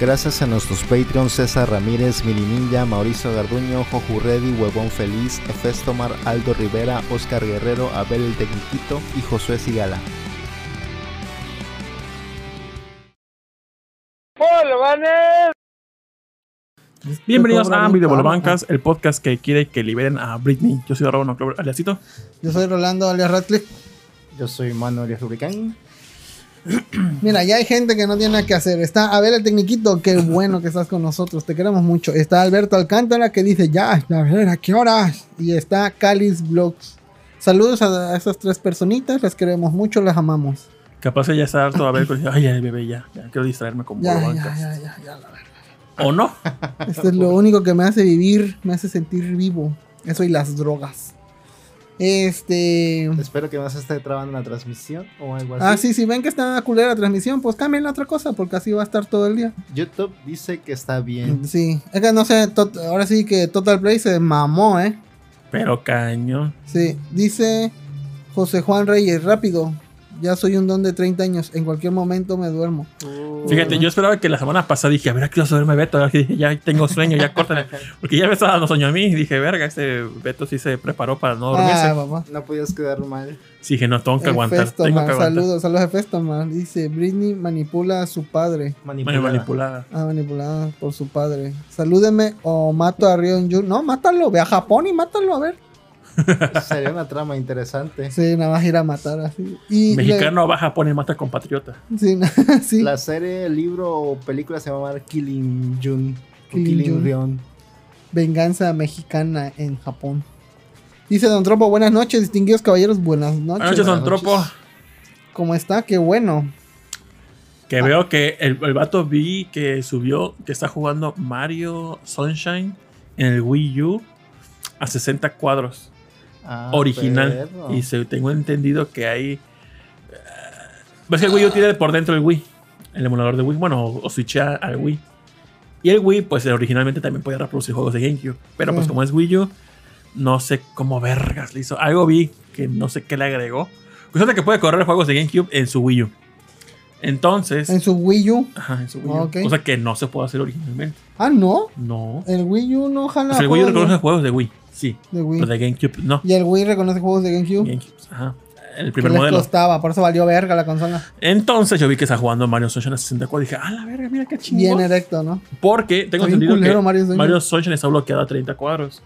Gracias a nuestros Patreons César Ramírez, Mini Ninja, Mauricio Garduño, Joju Reddy, Huevón Feliz, Efestomar, Aldo Rivera, Oscar Guerrero, Abel el Tecniquito y Josué Sigala. Bienvenidos a Bancas, el podcast que quiere que liberen a Britney. Yo soy Robo aliasito. Yo soy Rolando alias Radcliffe. Yo soy Manuel alias Rubricán. Mira, ya hay gente que no tiene nada que hacer. Está a ver el tecniquito, qué bueno que estás con nosotros, te queremos mucho. Está Alberto Alcántara que dice, ya, a ver, ¿a qué horas? Y está Calis Vlogs. Saludos a esas tres personitas, las queremos mucho, las amamos. Capaz ya está harto a ver, ay, ya, bebé, ya, ya, quiero distraerme con ya, ya, ya, ya, ya, la verdad. ¿O no? Esto es lo único que me hace vivir, me hace sentir vivo. Eso y las drogas. Este. Espero que no se esté trabando la transmisión o algo así. Ah, sí, si ven que está culera la transmisión, pues cambien la otra cosa, porque así va a estar todo el día. YouTube dice que está bien. Sí, es que no sé, ahora sí que Total Play se mamó, ¿eh? Pero caño. Sí, dice José Juan Reyes, rápido. Ya soy un don de 30 años. En cualquier momento me duermo. Fíjate, yo esperaba que la semana pasada dije, a ver, aquí vas a verme Beto. Ya tengo sueño, ya córtale. Porque ya me estaba dando sueño a mí. Y dije, verga, este Beto sí se preparó para no dormirse. Ah, no podías quedar mal. Sí, dije, no, tengo que aguantar. Saludos, saludos a Festoman. Dice, Britney manipula a su padre. Manipulada. manipulada. Ah, manipulada por su padre. Salúdeme o mato a Rion Jun. No, mátalo. Ve a Japón y mátalo, a ver. Sería una trama interesante. Sí, nada más ir a matar así. Mexicano va a Japón y mata compatriota. Sí, sí. La serie, libro o película se llama Killing Jun. Killing, Killing Venganza mexicana en Japón. Dice Don Tropo, buenas noches, distinguidos caballeros, buenas noches. Buenas noches, Don Tropo. ¿Cómo está? Qué bueno. Que veo que el, el vato vi que subió, que está jugando Mario Sunshine en el Wii U a 60 cuadros. Ah, original. Y se, tengo entendido que hay. Eh, ves que el Wii U tiene por dentro el Wii. El emulador de Wii. Bueno, o, switcha al Wii. Y el Wii, pues originalmente también podía reproducir juegos de GameCube. Pero pues como es Wii U, no sé cómo vergas le hizo. Algo vi que no sé qué le agregó. Cuestión que puede correr juegos de GameCube en su Wii U. Entonces. ¿En su Wii U? Ajá, en su Wii U. O sea que no se puede hacer originalmente. Ah, ¿no? No. El Wii U no jala. el Wii U reconoce juegos de Wii. Sí. De Wii. Pero de GameCube, no. ¿Y el Wii reconoce juegos de GameCube? GameCube, ajá. El primer modelo. costaba, por eso valió verga la consola. Entonces yo vi que está jugando Mario Sunshine a 64 y dije, ah, la verga, mira qué chingón. Bien erecto, ¿no? Porque tengo entendido que Mario Sunshine. está bloqueado a 30 cuadros.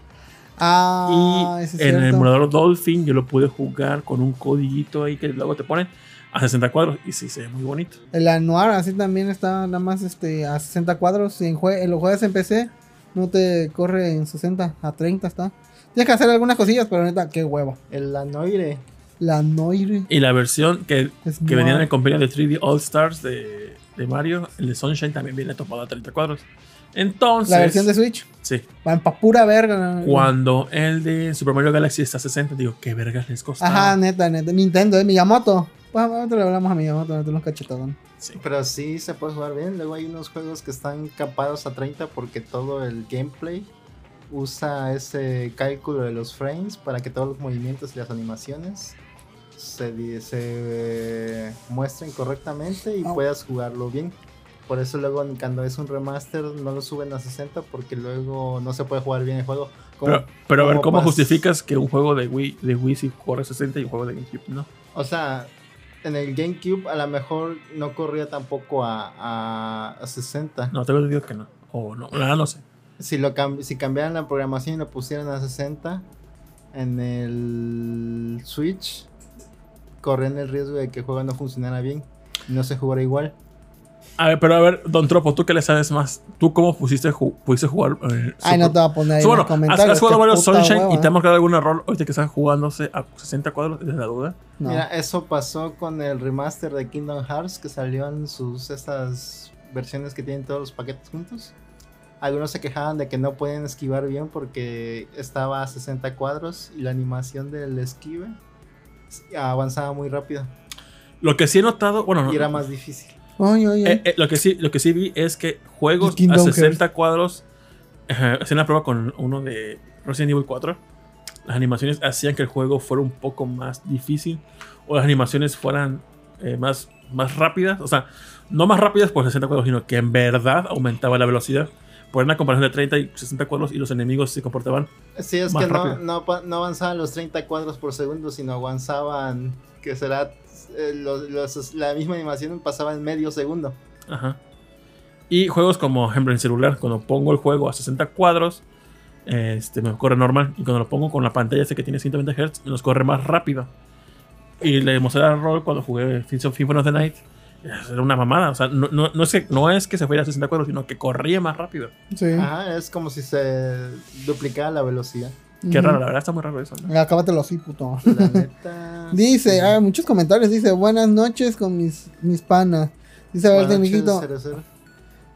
Ah, y en el emulador Dolphin yo lo pude jugar con un codiguito ahí que luego te ponen a 60 cuadros y sí se ve muy bonito. El Anuar así también está nada más este, a 60 cuadros. En, en los juegos en PC no te corre en 60, a 30 está. Tienes que hacer algunas cosillas, pero neta, qué huevo. El Lanoire. Lanoire. Y la versión que, que venía en el compañía de 3D All Stars de, de, Mario, el de Sunshine también viene topado a 30 cuadros. Entonces. La versión de Switch. Sí. Van pa' pura verga. Cuando el de Super Mario Galaxy está a 60, digo, ¿qué vergas les costó? Ajá, neta, neta. Nintendo, de Miyamoto. Pues nosotros le hablamos a nosotros los cachetadón. Sí. Pero sí se puede jugar bien. Luego hay unos juegos que están capados a 30 porque todo el gameplay usa ese cálculo de los frames para que todos los movimientos y las animaciones se, se muestren correctamente y puedas jugarlo bien. Por eso luego cuando es un remaster no lo suben a 60 porque luego no se puede jugar bien el juego. pero, a ver, ¿cómo justificas que un juego de Wii, de Wii sí corre a 60 y un juego de GameCube no? O sea, en el GameCube a lo mejor no corría tampoco a, a, 60. No, tengo entendido que no. O no, no sé si, lo si cambiaran la programación y lo pusieran a 60 en el Switch, corren el riesgo de que el juego no funcionara bien y no se jugara igual. A ver, pero a ver, Don Tropo, tú que le sabes más, ¿tú cómo pusiste, pudiste jugar? Eh, Ay, no te voy a poner ahí en los comentarios. ¿Has, jugado varios Sunshine y te ha marcado algún error ahorita que estás jugándose a 60 cuadros? ¿Tienes la duda? Mira, eso pasó con el remaster de Kingdom Hearts que salió en sus estas versiones que tienen todos los paquetes juntos. Algunos se quejaban de que no pueden esquivar bien porque estaba a 60 cuadros y la animación del esquive avanzaba muy rápido. Lo que sí he notado, bueno, y era más difícil. Eh, eh, lo, que sí, lo que sí vi es que juegos a 60 cuadros, hacían la prueba con uno de Resident Evil 4, las animaciones hacían que el juego fuera un poco más difícil o las animaciones fueran eh, más más rápidas. O sea, no más rápidas por 60 cuadros, sino que en verdad aumentaba la velocidad. Por una comparación de 30 y 60 cuadros y los enemigos se comportaban. Sí, es que no, no, avanzaban los 30 cuadros por segundo, sino avanzaban, que será eh, la misma animación pasaba en medio segundo. Ajá. Y juegos como, ejemplo, en celular, cuando pongo el juego a 60 cuadros, este, me corre normal. Y cuando lo pongo con la pantalla ese que tiene 120 Hz, nos corre más rápido. Y le mostré a Rol cuando jugué Symphony of the Night. Era una mamada. O sea, no, no, no, es que, no es que se fuera a 60 cuadros, sino que corría más rápido. Sí. Ajá, es como si se duplicara la velocidad. Qué raro, la verdad está muy raro eso. ¿no? Acábatelo así, puto. La neta. dice, hay muchos comentarios. Dice, buenas noches con mis, mis panas. Dice, a ver, amiguito.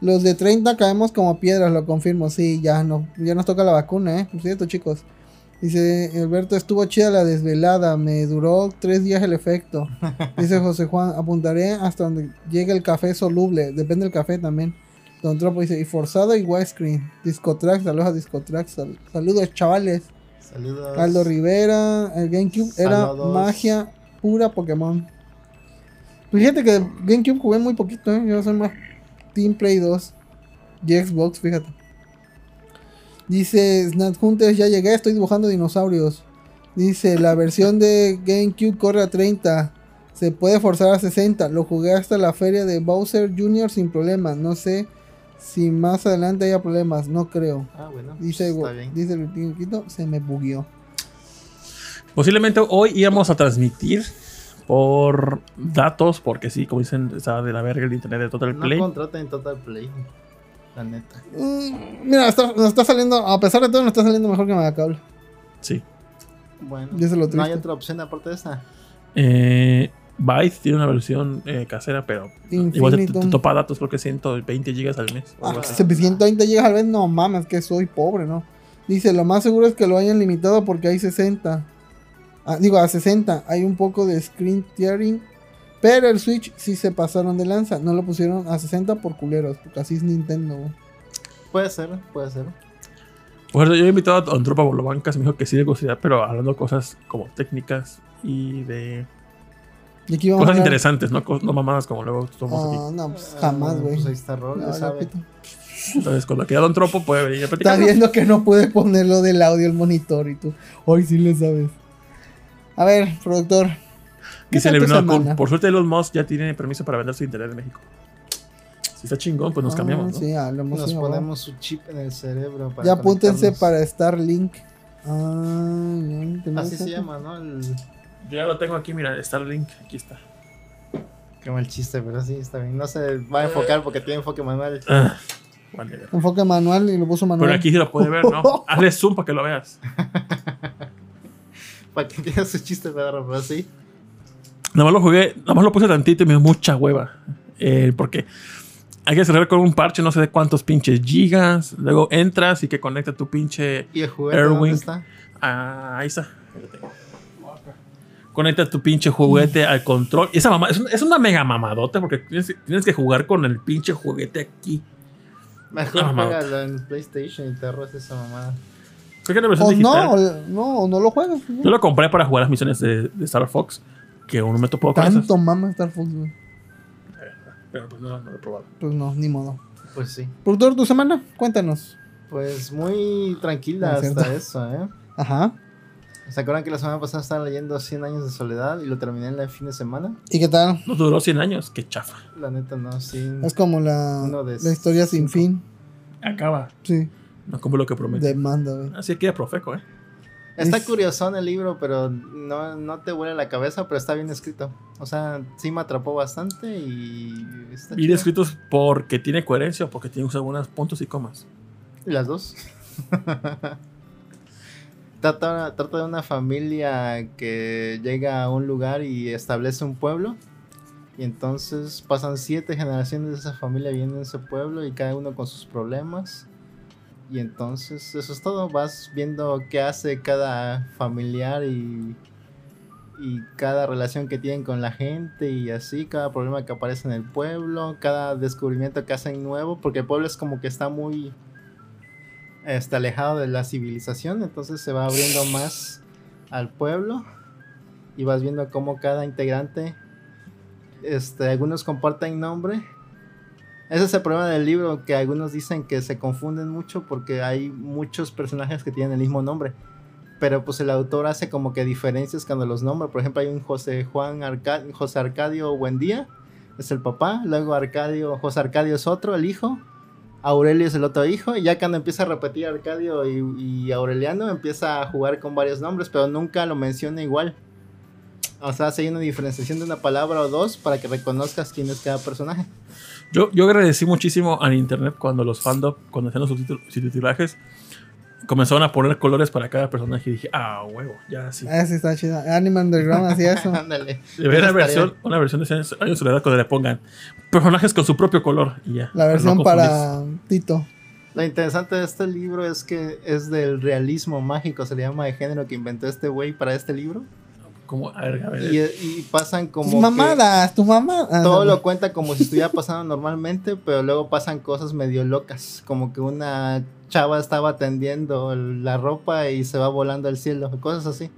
Los de 30 caemos como piedras, lo confirmo. Sí, ya no, ya nos toca la vacuna, ¿eh? Por cierto, chicos. Dice Alberto, estuvo chida la desvelada, me duró tres días el efecto. Dice José Juan, apuntaré hasta donde llegue el café soluble, depende del café también. Don Tropo dice, y forzado y widescreen. Discotrax, saludos a Discotrax, saludos chavales. Saludos. Aldo Rivera, el GameCube era magia pura Pokémon. Fíjate que GameCube jugué muy poquito, ¿eh? yo soy más Team Play 2 y Xbox, fíjate. Dice Snap Hunters, ya llegué, estoy dibujando dinosaurios. Dice, la versión de GameCube corre a 30. Se puede forzar a 60. Lo jugué hasta la feria de Bowser Jr. sin problemas. No sé si más adelante haya problemas. No creo. Ah, bueno. Dice, dice el se me bugueó. Posiblemente hoy íbamos a transmitir por datos, porque sí, como dicen, estaba de la verga el internet de Total Play. No contraten Total Play. La neta. Mm, mira, nos está saliendo, a pesar de todo, nos está saliendo mejor que Megacable. Sí. Bueno, ¿no hay otra opción aparte de esa? Eh, Byte tiene una versión eh, casera, pero igual te, topa datos, creo que 120 GB al mes. Ah, 120 GB al mes, no mames, que soy pobre, ¿no? Dice, lo más seguro es que lo hayan limitado porque hay 60. Ah, digo, a 60. Hay un poco de screen tearing pero el Switch sí se pasaron de lanza. No lo pusieron a 60 por culeros. Porque así es Nintendo, Puede ser, puede ser. Bueno, yo he invitado a un tropa Bolobancas. Me dijo que sí de curiosidad, pero hablando de cosas como técnicas y de. Cosas interesantes, ¿no? no mamadas como luego somos aquí. Ah, no, pues jamás, ah, güey. pues ahí está Rol, Entonces, cuando queda Don Tropo, puede venir a platicar. Está viendo que no puede ponerlo del audio al monitor y tú. Hoy sí le sabes. A ver, productor. Dice por suerte los Musk ya tiene permiso para vender su internet en México. Si está chingón, pues nos ah, cambiamos. Sí, nos ponemos su chip en el cerebro. Para ya apúntense para Starlink. Ah, Así se llama, ¿no? Yo ya lo tengo aquí, mira, Starlink, aquí está. Qué mal chiste, pero sí, está bien. No se va a enfocar porque tiene enfoque manual. Ah, enfoque manual y lo puso manual. Pero aquí sí lo puede ver, ¿no? Hazle zoom para que lo veas. para que entiendas su chiste, pero así. Nada más lo jugué, nada más lo puse tantito y me dio mucha hueva. Eh, porque hay que cerrar con un parche, no sé de cuántos pinches gigas. Luego entras y que conecta tu pinche ¿Y el juguete dónde está? Ah, ahí está. Conecta tu pinche juguete al control. Y esa mamá es, una mega mamadota porque tienes, que jugar con el pinche juguete aquí. Mejor juega en PlayStation y te arrojas esa mamada. Creo que versión No, no, no lo juegas. Yo lo compré para jugar las misiones de, de Star Fox que uno me topó con Tanto mama Star Fox, güey. Pero pues no, no lo he probado. Pues no, ni modo. Pues sí. Productor, tu semana, cuéntanos. Pues muy tranquila hasta eso, ¿eh? Ajá. ¿Se acuerdan que la semana pasada estaba leyendo 100 años de soledad y lo terminé en el fin de semana? ¿Y qué tal? No duró 100 años, qué chafa. La neta no, sí. Es como la, la historia sin fin. Acaba. Sí. No como lo que promete. Demanda, güey. Así que era profeco, ¿eh? Está curioso en el libro, pero no, no te huele la cabeza, pero está bien escrito. O sea, sí me atrapó bastante y está Bien escrito porque tiene coherencia o porque tiene algunos puntos y comas. Las dos. trata, trata de una familia que llega a un lugar y establece un pueblo. Y entonces pasan siete generaciones de esa familia viviendo en ese pueblo y cada uno con sus problemas. Y entonces eso es todo, vas viendo qué hace cada familiar y, y cada relación que tienen con la gente y así, cada problema que aparece en el pueblo, cada descubrimiento que hacen nuevo, porque el pueblo es como que está muy está alejado de la civilización, entonces se va abriendo más al pueblo y vas viendo cómo cada integrante este, algunos comparten nombre. Ese es el problema del libro, que algunos dicen que se confunden mucho porque hay muchos personajes que tienen el mismo nombre. Pero pues el autor hace como que diferencias cuando los nombra. Por ejemplo, hay un José Juan José Arcadio Buendía, es el papá. Luego Arcadio, José Arcadio es otro, el hijo. Aurelio es el otro hijo. Y ya cuando empieza a repetir Arcadio y, Aureliano, empieza a jugar con varios nombres, pero nunca lo menciona igual. O sea, hace una diferenciación de una palabra o dos para que reconozcas quién es cada personaje. Yo, yo agradecí muchísimo al internet cuando los fandom, cuando hacían los subtitulajes, comenzaron a poner colores para cada personaje y dije, ah, huevo, ya sí. Ah, sí, está chido. Anime Underground hacía eso. Ándale. una versión, una versión de años de soledad cuando le pongan personajes con su propio color y ya. La versión para Tito. Lo interesante de este libro es que es del realismo mágico, se le llama de género que inventó este güey para este libro. Como, a ver, a ver. Y, pasan como. Tus mamadas, tu mamá. Ah, todo lo cuenta como si estuviera pasando normalmente, pero luego pasan cosas medio locas. Como que una chava estaba tendiendo la ropa y se va volando al cielo, cosas así.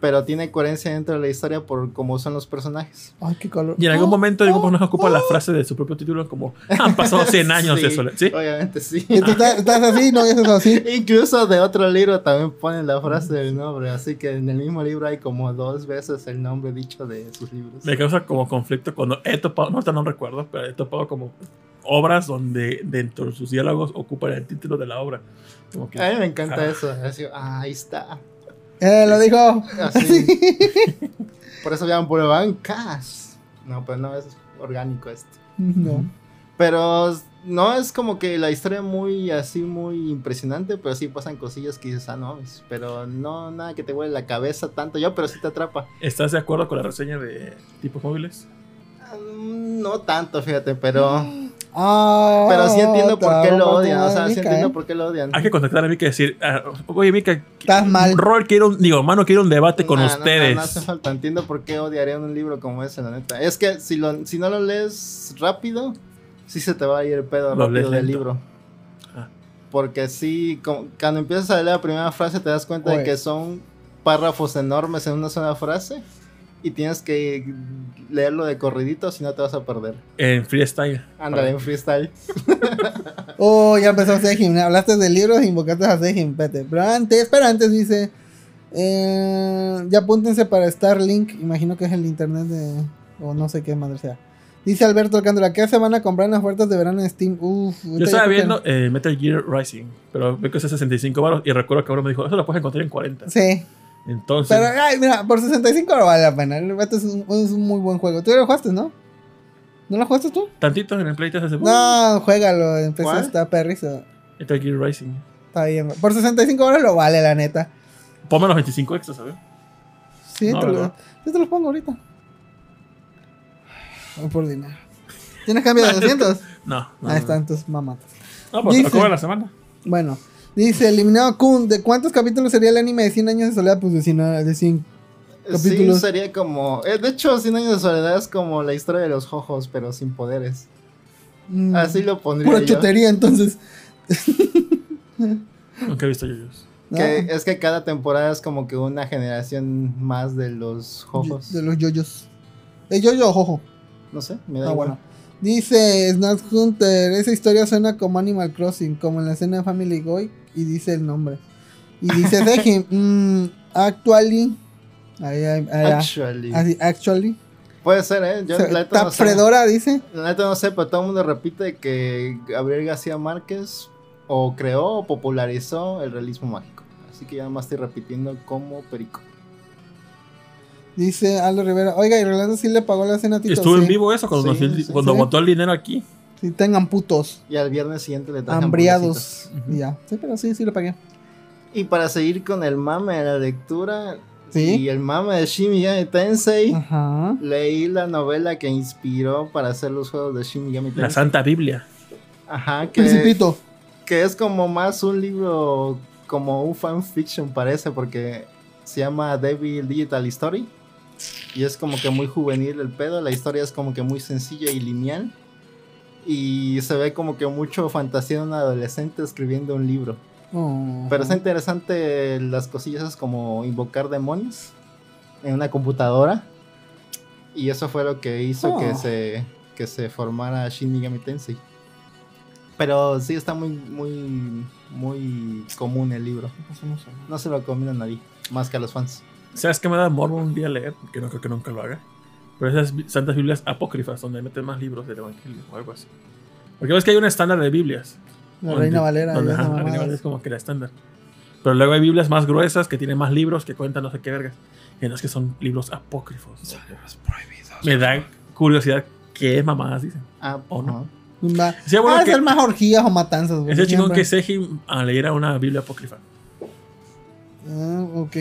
Pero tiene coherencia dentro de la historia por cómo son los personajes. Ay, qué color. Y en algún momento ningún personaje ocupa la frase de su propio título como han pasado 100 años de eso. ¿Sí? Obviamente sí. ¿Y tú estás, así? ¿No estás así? Incluso de otro libro también ponen la frase del nombre. Así que en el mismo libro hay como dos veces el nombre dicho de sus libros. Me causa como conflicto cuando he topado, no, no recuerdo, pero he topado como obras donde dentro de sus diálogos ocupan el título de la obra. a mí me encanta eso. ah, ahí está. Eh, lo dijo. Así. Por eso llaman por bancas. No, pues no, es orgánico esto. No. Pero no es como que la historia muy así, muy impresionante, pero sí pasan cosillas que dices, ah, no, pero no nada que te huele la cabeza tanto yo, pero sí te atrapa. ¿Estás de acuerdo con la reseña de tipos móviles? Mm, no tanto, fíjate, pero. Ah, pero sí entiendo por qué lo odian. O sea, sí entiendo ¿eh? por qué lo odian. Hay que contactar a Mika y decir, ah, oye, Mika, estás mal. Rol quiero un, digo, mano, quiero un debate con ustedes. No, hace falta. Entiendo por qué odiarían un libro como ese, la neta. Es que si, lo, si no lo lees rápido, sí se te va a ir el pedo rápido del libro. Ah. Porque sí, cuando empiezas a leer la primera frase, te das cuenta de que son párrafos enormes en una sola frase y tienes que leerlo de corridito, si no te vas a perder. En freestyle. Ándale, en freestyle. oh, ya empezó Sejim. Hablaste de libros e invocaste a Sejim, pete. Pero antes, espera, antes dice. Eh, ya apúntense para Starlink. Imagino que es el internet de. O no sé qué madre sea. Dice Alberto Alcántara, ¿qué se van a comprar en las ofertas de verano en Steam? Uf, Yo estaba viendo eh, Metal Gear Rising, pero veo que es 65 baros y recuerdo que ahora me dijo, eso lo puedes encontrar en 40. Sí. Entonces. Pero, ay, mira, por 65 no vale la pena. El es un, es un muy buen juego. Tú ya lo jugaste, ¿no? ¿No lo jugaste tú? Tantito en el Play hace No, juégalo. PC está perrizo. Metal Gear Rising. Está bien. Por 65 horas lo vale, la neta. Ponme los 25 extras, ¿sabes? Sí, te lo, yo te los pongo ahorita. Voy por dinero. ¿Tienes cambio de 200? No. no Ahí está, entonces mamatas. No, pues te lo la semana. Bueno, Dice, eliminado Kun, ¿de cuántos capítulos sería el anime de 100 años de soledad? Pues de 100, de 100 capítulos. Sí, sería como... Eh, de hecho, 100 años de soledad es como la historia de los jojos, pero sin poderes. Mm, Así lo pondría Pura chutería, entonces. Nunca he visto yoyos. Que Es que cada temporada es como que una generación más de los jojos. De los yoyos. ¿De yoyo o jojo? No sé, me da ah, Bueno. Dice Snap Hunter, esa historia suena como Animal Crossing, como en la escena de Family Guy, y dice el nombre. Y dice Deji, mm, actually, actually. actually. Puede ser, ¿eh? Yo, la neta no Fredora dice. La neta no sé, pero todo el mundo repite que Gabriel García Márquez o creó o popularizó el realismo mágico. Así que ya más estoy repitiendo como perico. Dice Aldo Rivera, oiga, y Rolando sí le pagó la cena a Tito. Estuvo en vivo eso cuando, cuando botó el dinero aquí. Sí, tengan putos. Y al viernes siguiente le trajan Hambriados. Ya. Sí, pero sí, sí le pagué. Y para seguir con el mame de la lectura y el mame de Shimigami Tensei, leí la novela que inspiró para hacer los juegos de Shimigami Tensei. La Santa Biblia. Ajá, que, Principito. que es como más un libro, como un fanfiction parece, porque se llama Devil Digital Story. Y es como que muy juvenil el pedo. La historia es como que muy sencilla y lineal. Y se ve como que mucho fantasía de un adolescente escribiendo un libro. Oh. Pero es interesante las cosillas como invocar demonios en una computadora. Y eso fue lo que hizo que, oh. se, que se formara Shin Megami Tensei. Pero sí está muy, muy, muy común el libro. No se lo recomienda a nadie, más que a los fans. ¿Sabes qué me da morbo un día leer? Que no creo que nunca lo haga. Pero esas santas Biblias apócrifas, donde meten más libros del Evangelio o algo así. Porque ves que hay un estándar de Biblias. La Reina Valera. la Reina Valera es como que la estándar. Pero luego hay Biblias más gruesas que tienen más libros que cuentan no sé qué vergas. Y no es que son libros apócrifos. Son libros prohibidos. Me da curiosidad qué mamadas dicen. Ah, ¿O no? Va sí, bueno ser más orgías o matanzas. Ese chingón que Seji a leer una Biblia apócrifa. Ah, ok.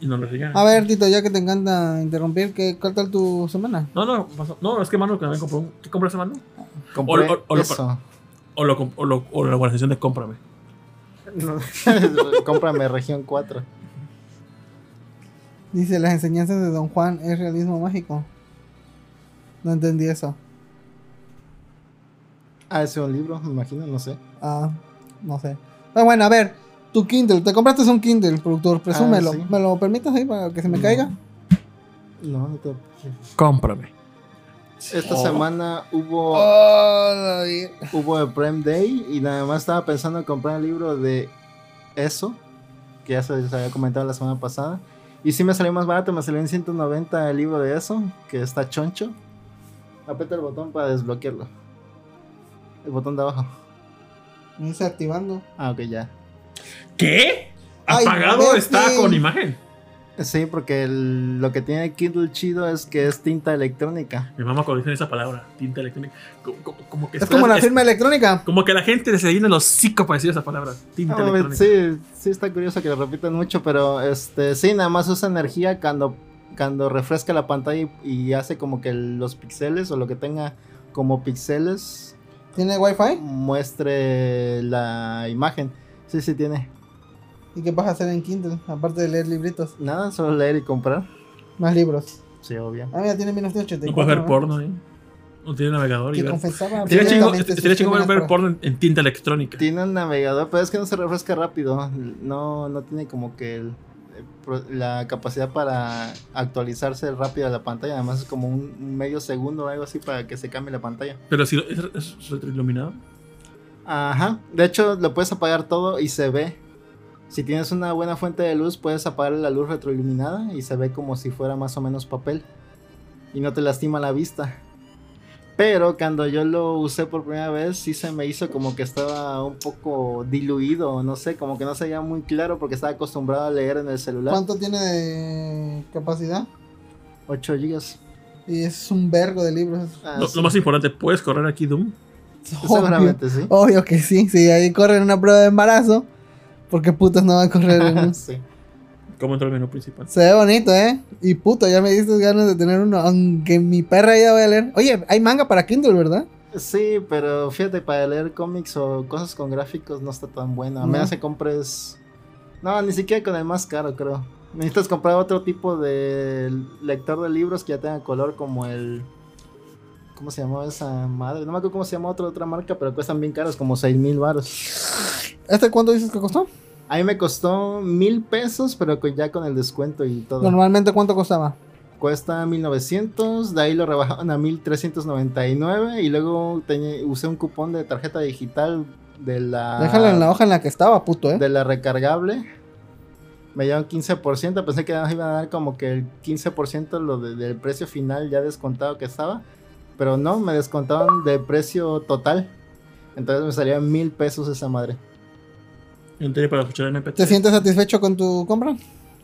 Y no lo A ver, Tito, ya que te encanta interrumpir, ¿qué, ¿cuál tal tu semana? No, no, no, es que Manu también compró un. ¿Qué compró ese Manu? Compré o, o, eso. O, lo, o, lo, o la organización de cómprame. cómprame región 4. Dice, las enseñanzas de Don Juan es realismo mágico. No entendí eso. Ah, ese es un libro, me imagino, no sé. Ah, no sé. Pero bueno, a ver, tu Kindle, te compraste un Kindle, productor, presúmelo. Ah, ¿Me lo permites ahí para que se me caiga? No, no te. Cómprame. Esta oh. semana hubo. Oh, hubo el Prime Day y nada más estaba pensando en comprar el libro de eso, que ya se les había comentado la semana pasada. Y sí me salió más barato, me salió en 190 el libro de eso, que está choncho. Aprieta el botón para desbloquearlo. El botón de abajo. Me dice activando. Ah, ok, ya. ¿Qué? Apagado está con imagen. Sí, porque lo que tiene Kindle chido es que es tinta electrónica. Mi mamá cuando esa palabra, tinta electrónica. Como, que es como la firma electrónica. Como que la gente se llena los cinco para decir esa palabra, tinta ah, electrónica. Sí, sí está curioso que lo repitan mucho, pero este sí, nada más usa energía cuando, cuando refresca la pantalla y, hace como que los píxeles o lo que tenga como píxeles. ¿Tiene wifi? Muestre la imagen. Sí, sí tiene. ¿Y qué vas a hacer en Kindle? Aparte de leer libritos. Nada, solo leer y comprar. Más libros. Sí, obvio. Ah, mira, tiene 1984. No puedes ver porno, ¿eh? No tiene navegador. Que y confesaba. Tiene chingo ver porno en, tinta electrónica. Tiene un navegador, pero es que no se refresca rápido. No, no tiene como que la capacidad para actualizarse rápido a la pantalla. Además, es como un medio segundo o algo así para que se cambie la pantalla. Pero si es, es retroiluminado. Ajá. De hecho, lo puedes apagar todo y se ve si tienes una buena fuente de luz, puedes apagar la luz retroiluminada y se ve como si fuera más o menos papel. Y no te lastima la vista. Pero cuando yo lo usé por primera vez, sí se me hizo como que estaba un poco diluido, no sé, como que no se veía muy claro porque estaba acostumbrado a leer en el celular. ¿Cuánto tiene de capacidad? 8 GB. Y es un vergo de libros. Ah, lo, más importante, ¿puedes correr aquí Doom? Seguramente sí. Obvio que sí, sí, ahí corren una prueba de embarazo. ¿Por qué putas no va a correr en sí. ¿Cómo entró el menú principal? Se ve bonito, ¿eh? Y puto, ya me diste ganas de tener uno. Aunque mi perra ya voy a leer. Oye, hay manga para Kindle, ¿verdad? Sí, pero fíjate, para leer cómics o cosas con gráficos no está tan bueno. A menos que compres. No, ni siquiera con el más caro, creo. Necesitas comprar otro tipo de lector de libros que ya tenga color, como el. ¿Cómo se llamaba esa madre? No me acuerdo cómo se llama otra, otra marca, pero cuestan bien caros, como 6 mil baros. ¿Este cuánto dices que costó? A mí me costó mil pesos, pero ya con el descuento y todo. ¿Normalmente cuánto costaba? Cuesta 1900, de ahí lo rebajaron a 1399 y luego usé un cupón de tarjeta digital de la... Déjalo en la hoja en la que estaba, puto, ¿eh? De la recargable. Me dieron 15%, pensé que nos iban a dar como que el 15% lo del precio final ya descontado que estaba. Pero no, me descontaron del precio total. Entonces me salía mil pesos esa madre. para escuchar MP3. ¿Te sientes satisfecho con tu compra?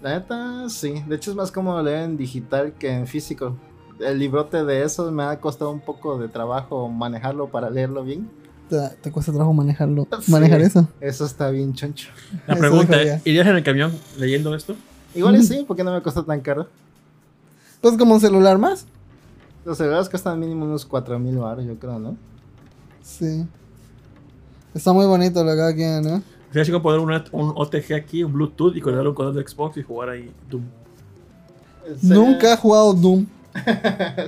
La neta, sí. De hecho es más cómodo leer en digital que en físico. El librote de esos me ha costado un poco de trabajo manejarlo para leerlo bien. ¿Te, cuesta trabajo manejarlo? ¿Manejar eso? Eso está bien choncho. La pregunta, ¿irías en el camión leyendo esto? Igual sí, porque no me cuesta tan caro. Pues como un celular más. Los celulares cuestan mínimo unos 4000 baros, yo creo, ¿no? Sí. Está muy bonito lo que aquí, ¿no? Sería chico poner un OTG aquí, un Bluetooth y conectarlo un control de Xbox y jugar ahí Doom. Nunca he jugado Doom.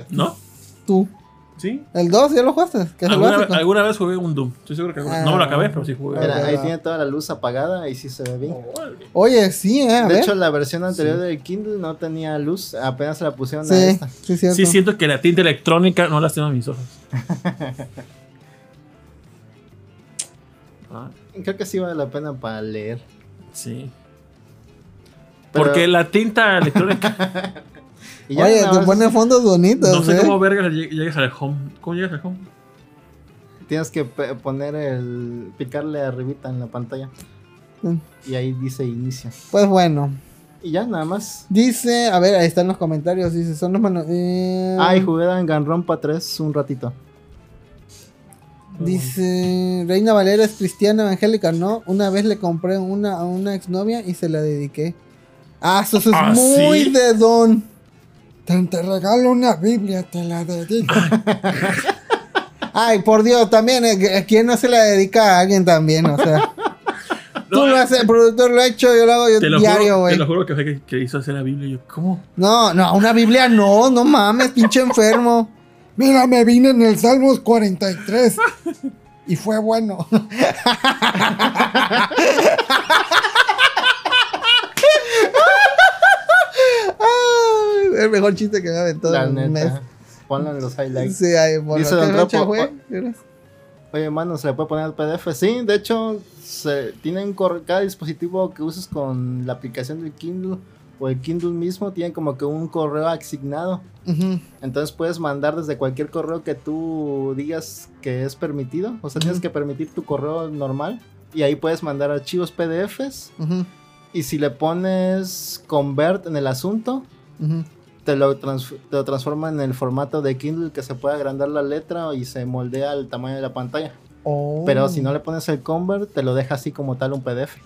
¿No? Tú. ¿Sí? ¿El 2 ya lo jugaste? ¿Alguna, ¿Alguna, vez jugué un Doom. Estoy seguro que no me lo ah. acabé, pero sí jugué. Mira, ahí tiene toda la luz apagada y sí se ve bien. Oye, sí, eh. de hecho, la versión anterior del Kindle no tenía luz, apenas se la pusieron a esta. Sí, sí, siento que la tinta electrónica no lastima mis ojos. ah. Creo que sí vale la pena para leer. Sí. Porque la tinta electrónica. Oye, te pone fondos bonitos. No sé ¿eh? cómo vergas llegas al home. ¿Cómo llegas al home? Tienes que poner el. picarle arribita en la pantalla. Mm. Y ahí dice inicio. Pues bueno. Y ya, nada más. Dice, a ver, ahí están los comentarios. Dice, son los manos. Eh... Ah, y jugué en Ganrompa 3 un ratito. Dice Reina Valera es cristiana evangélica, ¿no? Una vez le compré una a una exnovia y se la dediqué. Ah, eso es ¿Ah, muy de don. Te, regalo una Biblia, te la dedico. Ay, por Dios, también, eh, ¿quién no se la dedica a alguien también? O sea. Tú lo haces, el productor lo ha hecho, yo lo hago yo diario, güey. Te lo juro que fue que, hizo hacer la Biblia. Yo, ¿cómo? No, no, una Biblia no, no mames, pinche enfermo. Mira, me vine en el Salmos 43. y fue bueno. el mejor chiste que me ha aventado en un mes. Ponlo en los highlights. Sí, ahí, bueno. Dice Don Tropo, Oye, hermano, ¿se le puede poner el PDF? Sí, de hecho, se, tienen cada dispositivo que uses con la aplicación del Kindle o el Kindle mismo tiene como que un correo asignado. Entonces puedes mandar desde cualquier correo que tú digas que es permitido. O sea, tienes que permitir tu correo normal. Y ahí puedes mandar archivos PDFs. Y si le pones convert en el asunto, te lo, transforma en el formato de Kindle que se puede agrandar la letra y se moldea al tamaño de la pantalla. Oh. Pero si no le pones el convert, te lo deja así como tal un PDF.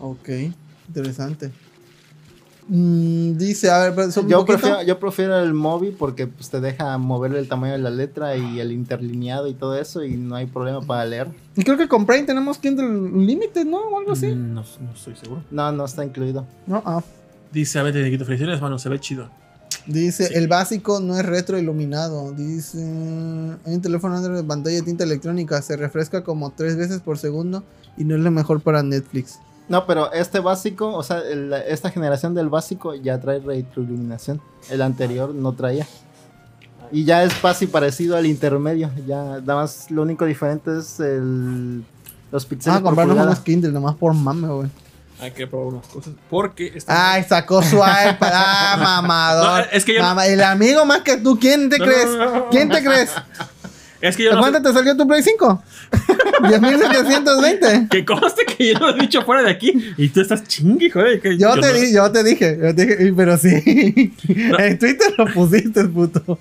Ok, interesante. Mm, dice, a ver, yo, prefiero, yo prefiero el móvil porque pues, te deja mover el tamaño de la letra y el interlineado y todo eso y no hay problema para leer. Y creo que con Prime tenemos Kindle Limited, ¿no? O algo así. Mm, no, no, estoy seguro. No, no está incluido. No, ah. Dice, a ver, te quito felicidades, mano, se ve chido. Dice, el básico no es retroiluminado. Dice, hay un teléfono Android de pantalla de tinta electrónica, se refresca como tres veces por segundo y no es lo mejor para Netflix. No, pero este básico, o sea, esta generación del básico ya trae retroiluminación. El anterior no traía. Y ya es casi parecido al intermedio. Ya, nada más lo único diferente es el, los píxeles. Ah, comprarnos unos Kindle, nomás por mame, güey. Hay que probar unas cosas. Porque. Está Ay, sacó su iPad. Ah, mamador. es que yo. El amigo más que tú, ¿quién te crees? ¿Quién te crees? Es que yo ¿Cuánto te salió tu Play 5? 10.720. Que conste que yo lo he dicho fuera de aquí. Y tú estás chingue, joder. Que yo, te di, yo te dije, yo te dije, pero sí. En Twitter lo pusiste, puto.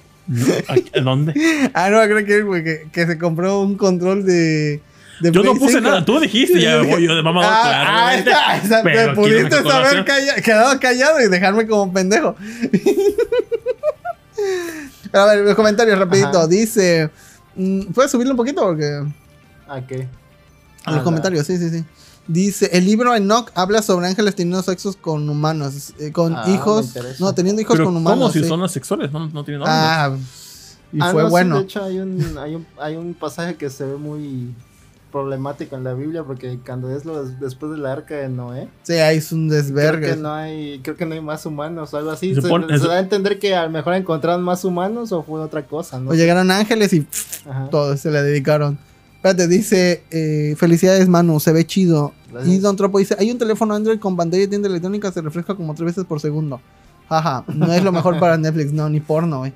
¿En ¿Dónde? Ah, no, creo que, que, que se compró un control de yo no puse nada, tú dijiste, ya yo de mamá, ah, ah claro. te pudiste haber quedado callado y dejarme como pendejo. a ver, los comentarios rapidito. Dice, mm, ¿puedes subirlo un poquito? Porque... ¿A qué? A los comentarios, sí, sí, sí. Dice, el libro Enoch habla sobre ángeles teniendo sexos con humanos, eh, con ah, hijos, no, teniendo hijos con humanos. ¿Cómo si son asexuales? No, no tienen Ah, y fue bueno. de hecho, hay un, hay, un, hay un pasaje que se ve muy problemático en la Biblia porque cuando es lo después de la arca de Noé. Sí, ahí es un desvergue. Creo que no hay, creo que no hay más humanos o algo así. Se, da a entender que a lo mejor encontraron más humanos o fue otra cosa, ¿no? O llegaron ángeles y todos se le dedicaron. Espérate, dice, eh, felicidades Manu, se ve chido. Y Don Tropo dice, hay un teléfono Android con pantalla de tienda electrónica, se refresca como tres veces por segundo. Jaja, no es lo mejor para Netflix, no, ni porno, güey.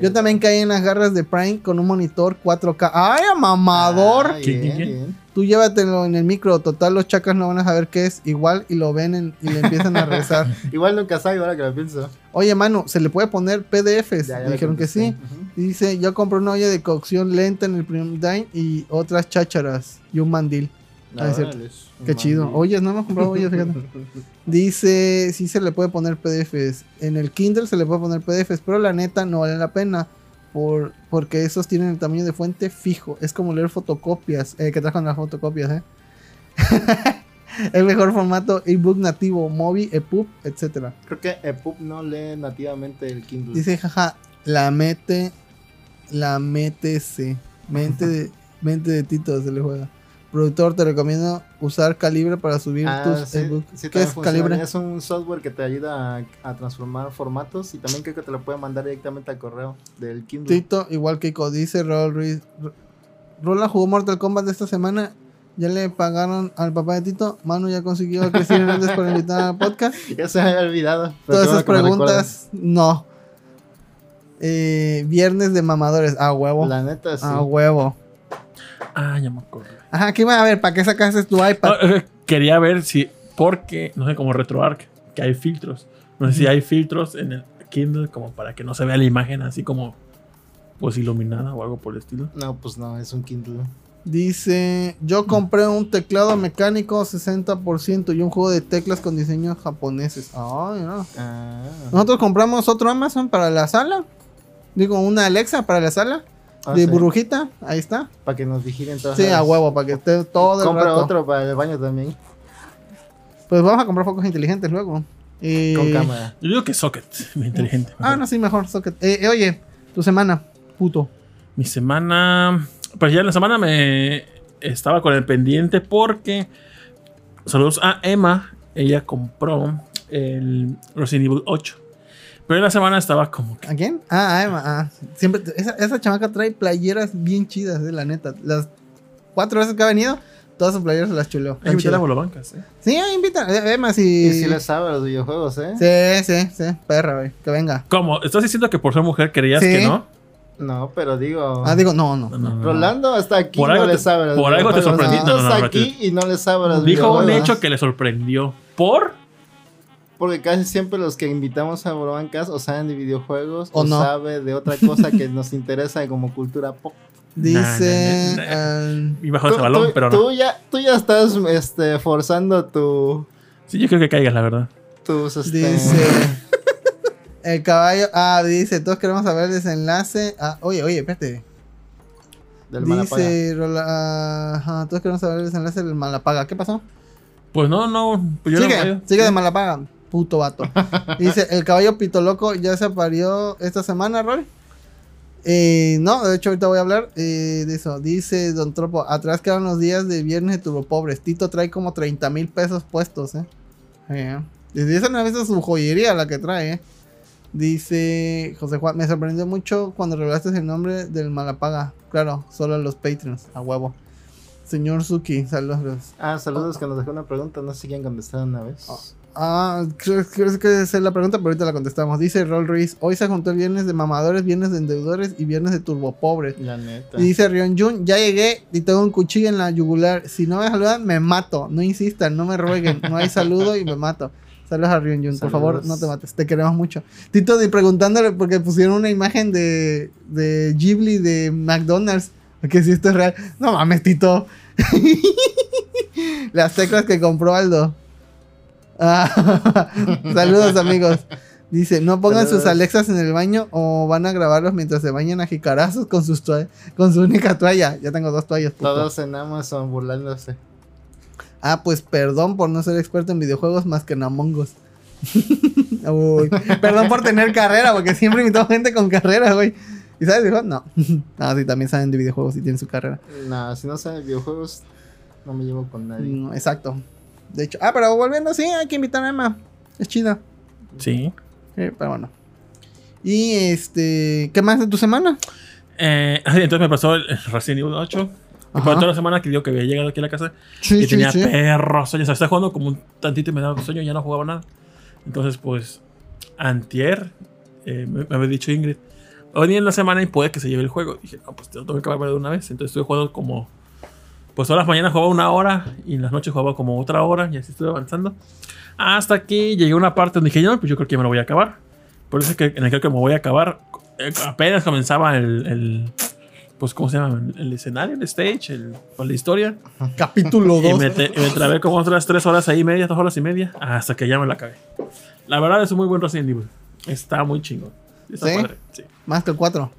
yo, también caí en las garras de Prime con un monitor 4K. ¡Ay, mamador! Ah, Tú llévatelo en el micro, total los chacas no van a saber qué es, igual y lo ven y le empiezan a rezar. igual nunca sabe ahora que lo pienso. Oye, mano, ¿se le puede poner PDFs? Dijeron que sí. Dice, yo compré una olla de cocción lenta en el Premium Dine y otras chácharas y un mandil. Ah, Qué chido. Oye, no hemos comprado ollas, fíjate. Dice, sí se le puede poner PDFs. En el Kindle se le puede poner PDFs, pero la neta no vale la pena. Por, porque esos tienen el tamaño de fuente fijo. Es como leer fotocopias. Eh, que trajan las fotocopias, ¿eh? el mejor formato ebook nativo, Mobi, EPUB, etc. Creo que EPUB no lee nativamente el Kindle. Dice, jaja, la mete la métese. Mente de, mente de Tito se le juega. Productor, te recomiendo usar Calibre para subir Ah, tus sí, ebooks. sí, ¿Qué es funciona. Calibre? Es un software que te ayuda a, a transformar formatos y también creo que te lo puede mandar directamente al correo del Kindle. Tito, igual que Ico, dice Raúl Ruiz. Rola jugó Mortal Kombat de esta semana. Ya le pagaron al papá de Tito. Manu ya consiguió a Cristina Hernández para invitar al podcast. Ya se me había olvidado. Todas esas preguntas, no. Eh, viernes de mamadores, a huevo. La neta, sí. A huevo. Ah, ya me acuerdo. Ajá, aquí va a ver, ¿para qué sacaste tu iPad? No, quería ver si, porque, no sé, como RetroArch, que hay filtros. No sé si hay filtros en el Kindle como para que no se vea la imagen así como, pues iluminada o algo por el estilo. No, pues no, es un Kindle. Dice, yo compré un teclado mecánico 60% y un juego de teclas con diseños japoneses. Ay, no. Ah, Nosotros compramos otro Amazon para la sala. Digo, una Alexa para la sala. Ah, de sí. burbujita, ahí está. Para que nos vigilen todas Sí, las- a huevo, para que esté todo el Compra rato. otro para el baño también. Pues vamos a comprar focos inteligentes luego. Eh, Con cámara. Yo digo que Socket, inteligente. Ah, no, sí, mejor. socket. Eh, eh, oye, tu semana, puto. Mi semana. Pues ya en la semana me estaba con el pendiente porque. Saludos a Emma. Ella compró el Resident Evil 8. Pero en la semana estaba como que. ¿A quién? Ah, a Emma. Ah. Siempre, esa, esa chamaca trae playeras bien chidas, de la neta. Las cuatro veces que ha venido, todas sus playeras se las chuleó. Hay que a Bolobancas, ¿eh? Sí, ahí invita. eh, Emma, si. Y si le sabe a los videojuegos, ¿eh? Sí, sí, sí. Perra, güey. Que venga. ¿Cómo? ¿Estás diciendo que por ser mujer creías Sí. que no? No, pero digo. Ah, digo, no, no. No, no, no. Rolando está aquí Por y algo no le sabe a los por algo te sorprendí. No, no, aquí y no le sabe a los Dijo un hecho que le sorprendió. ¿Por? Porque casi siempre los que invitamos a Borobancas o saben de videojuegos O o, no. sabe de otra cosa que nos interesa como cultura pop. Dice. Nah, nah, nah, ah, Y bajo ese balón, tú, pero no. tú ya, tú ya estás este, forzando tu, Sí, yo creo que caigas, la verdad. tus... Este, Dice. El caballo. Ah, dice. Todos queremos saber el desenlace. Ah, oye, oye, espérate. del Malapaga. Dice. Rola- Ajá, todos queremos saber el desenlace del Malapaga. ¿Qué pasó? Pues no, no. Pues yo sigue, no- sigue de Malapaga. Puto vato. Dice, el caballo pito loco ya se parió esta semana, Roy. Eh, no, de hecho ahorita voy a hablar eh, de eso. Dice Don Tropo, atrás quedan los días de viernes de Turbo Pobres. Tito trae como 30 mil pesos puestos, eh. Eh, Desde esa no es su joyería la que trae, eh. Dice José Juan, me sorprendió mucho cuando revelaste el nombre del Malapaga. Claro, solo a los Patreons, a huevo. Señor Suki, saludos. Ah, saludos que nos dejó una pregunta. No sé si quieren contestar una vez. Ah, creo, creo que esa es la pregunta, pero ahorita la contestamos. Dice Roll Ruiz, hoy se juntó el viernes de mamadores, viernes de endeudores y viernes de turbopobres. La neta. Y dice Rion Jun, ya llegué y tengo un cuchillo en la yugular. Si no me saludan, me mato. No insistan, no me rueguen. No hay saludo y me mato. Saludos a Rion Jun, por favor, no te mates. Te queremos mucho. Tito, de preguntándole, porque pusieron una imagen de, de Ghibli de McDonald's. Que si esto es real. No mames, Tito. Las teclas que compró Aldo. Ah, saludos, amigos. Dice, no pongan sus. Alexas en el baño o van a grabarlos mientras se bañan a jicarazos con, sus con su única toalla. Ya tengo dos toallas. puto. Todos en Amazon burlándose. Ah, pues perdón por no ser experto en videojuegos más que en Among Us. Uy, perdón por tener carrera, porque siempre invito gente con carrera, güey. ¿Y sabes de? No. No, sí, también saben de videojuegos y tienen su carrera. Nah, si no saben videojuegos, no me llevo con nadie. Exacto. De hecho, ah, pero volviendo, sí, hay que invitar a Emma. Es chida. Sí. Sí, pero bueno. Y este, ¿qué más de tu semana? Eh, entonces me pasó el Resident Evil 8. Y por toda la semana que digo que había llegado aquí a la casa Sí, y tenía perros sueños. O sea, estaba jugando como un tantito y me daba sueño y ya no jugaba nada. Entonces, pues, antier, eh, me, me había dicho Ingrid, hoy en la semana y puede que se lleve el juego. Dije, no, pues tengo que acabar de una vez. Entonces estuve jugando como, pues todas las mañanas jugaba una hora y en las noches jugaba como otra hora y así estuve avanzando. Hasta que llegué a una parte donde dije, no, pues yo creo que ya me lo voy a acabar. Por eso es que en el que me voy a acabar, eh, apenas comenzaba el, el- pues, ¿cómo se llama? El, escenario, el stage, el, la historia. Capítulo Y 2. me, te- me trabé como otras tres horas ahí, media, dos horas y media, hasta que ya me la acabé. La verdad es un muy buen Resident Evil. Está muy chingón. Está ¿Sí? padre. Sí. Más que el 4.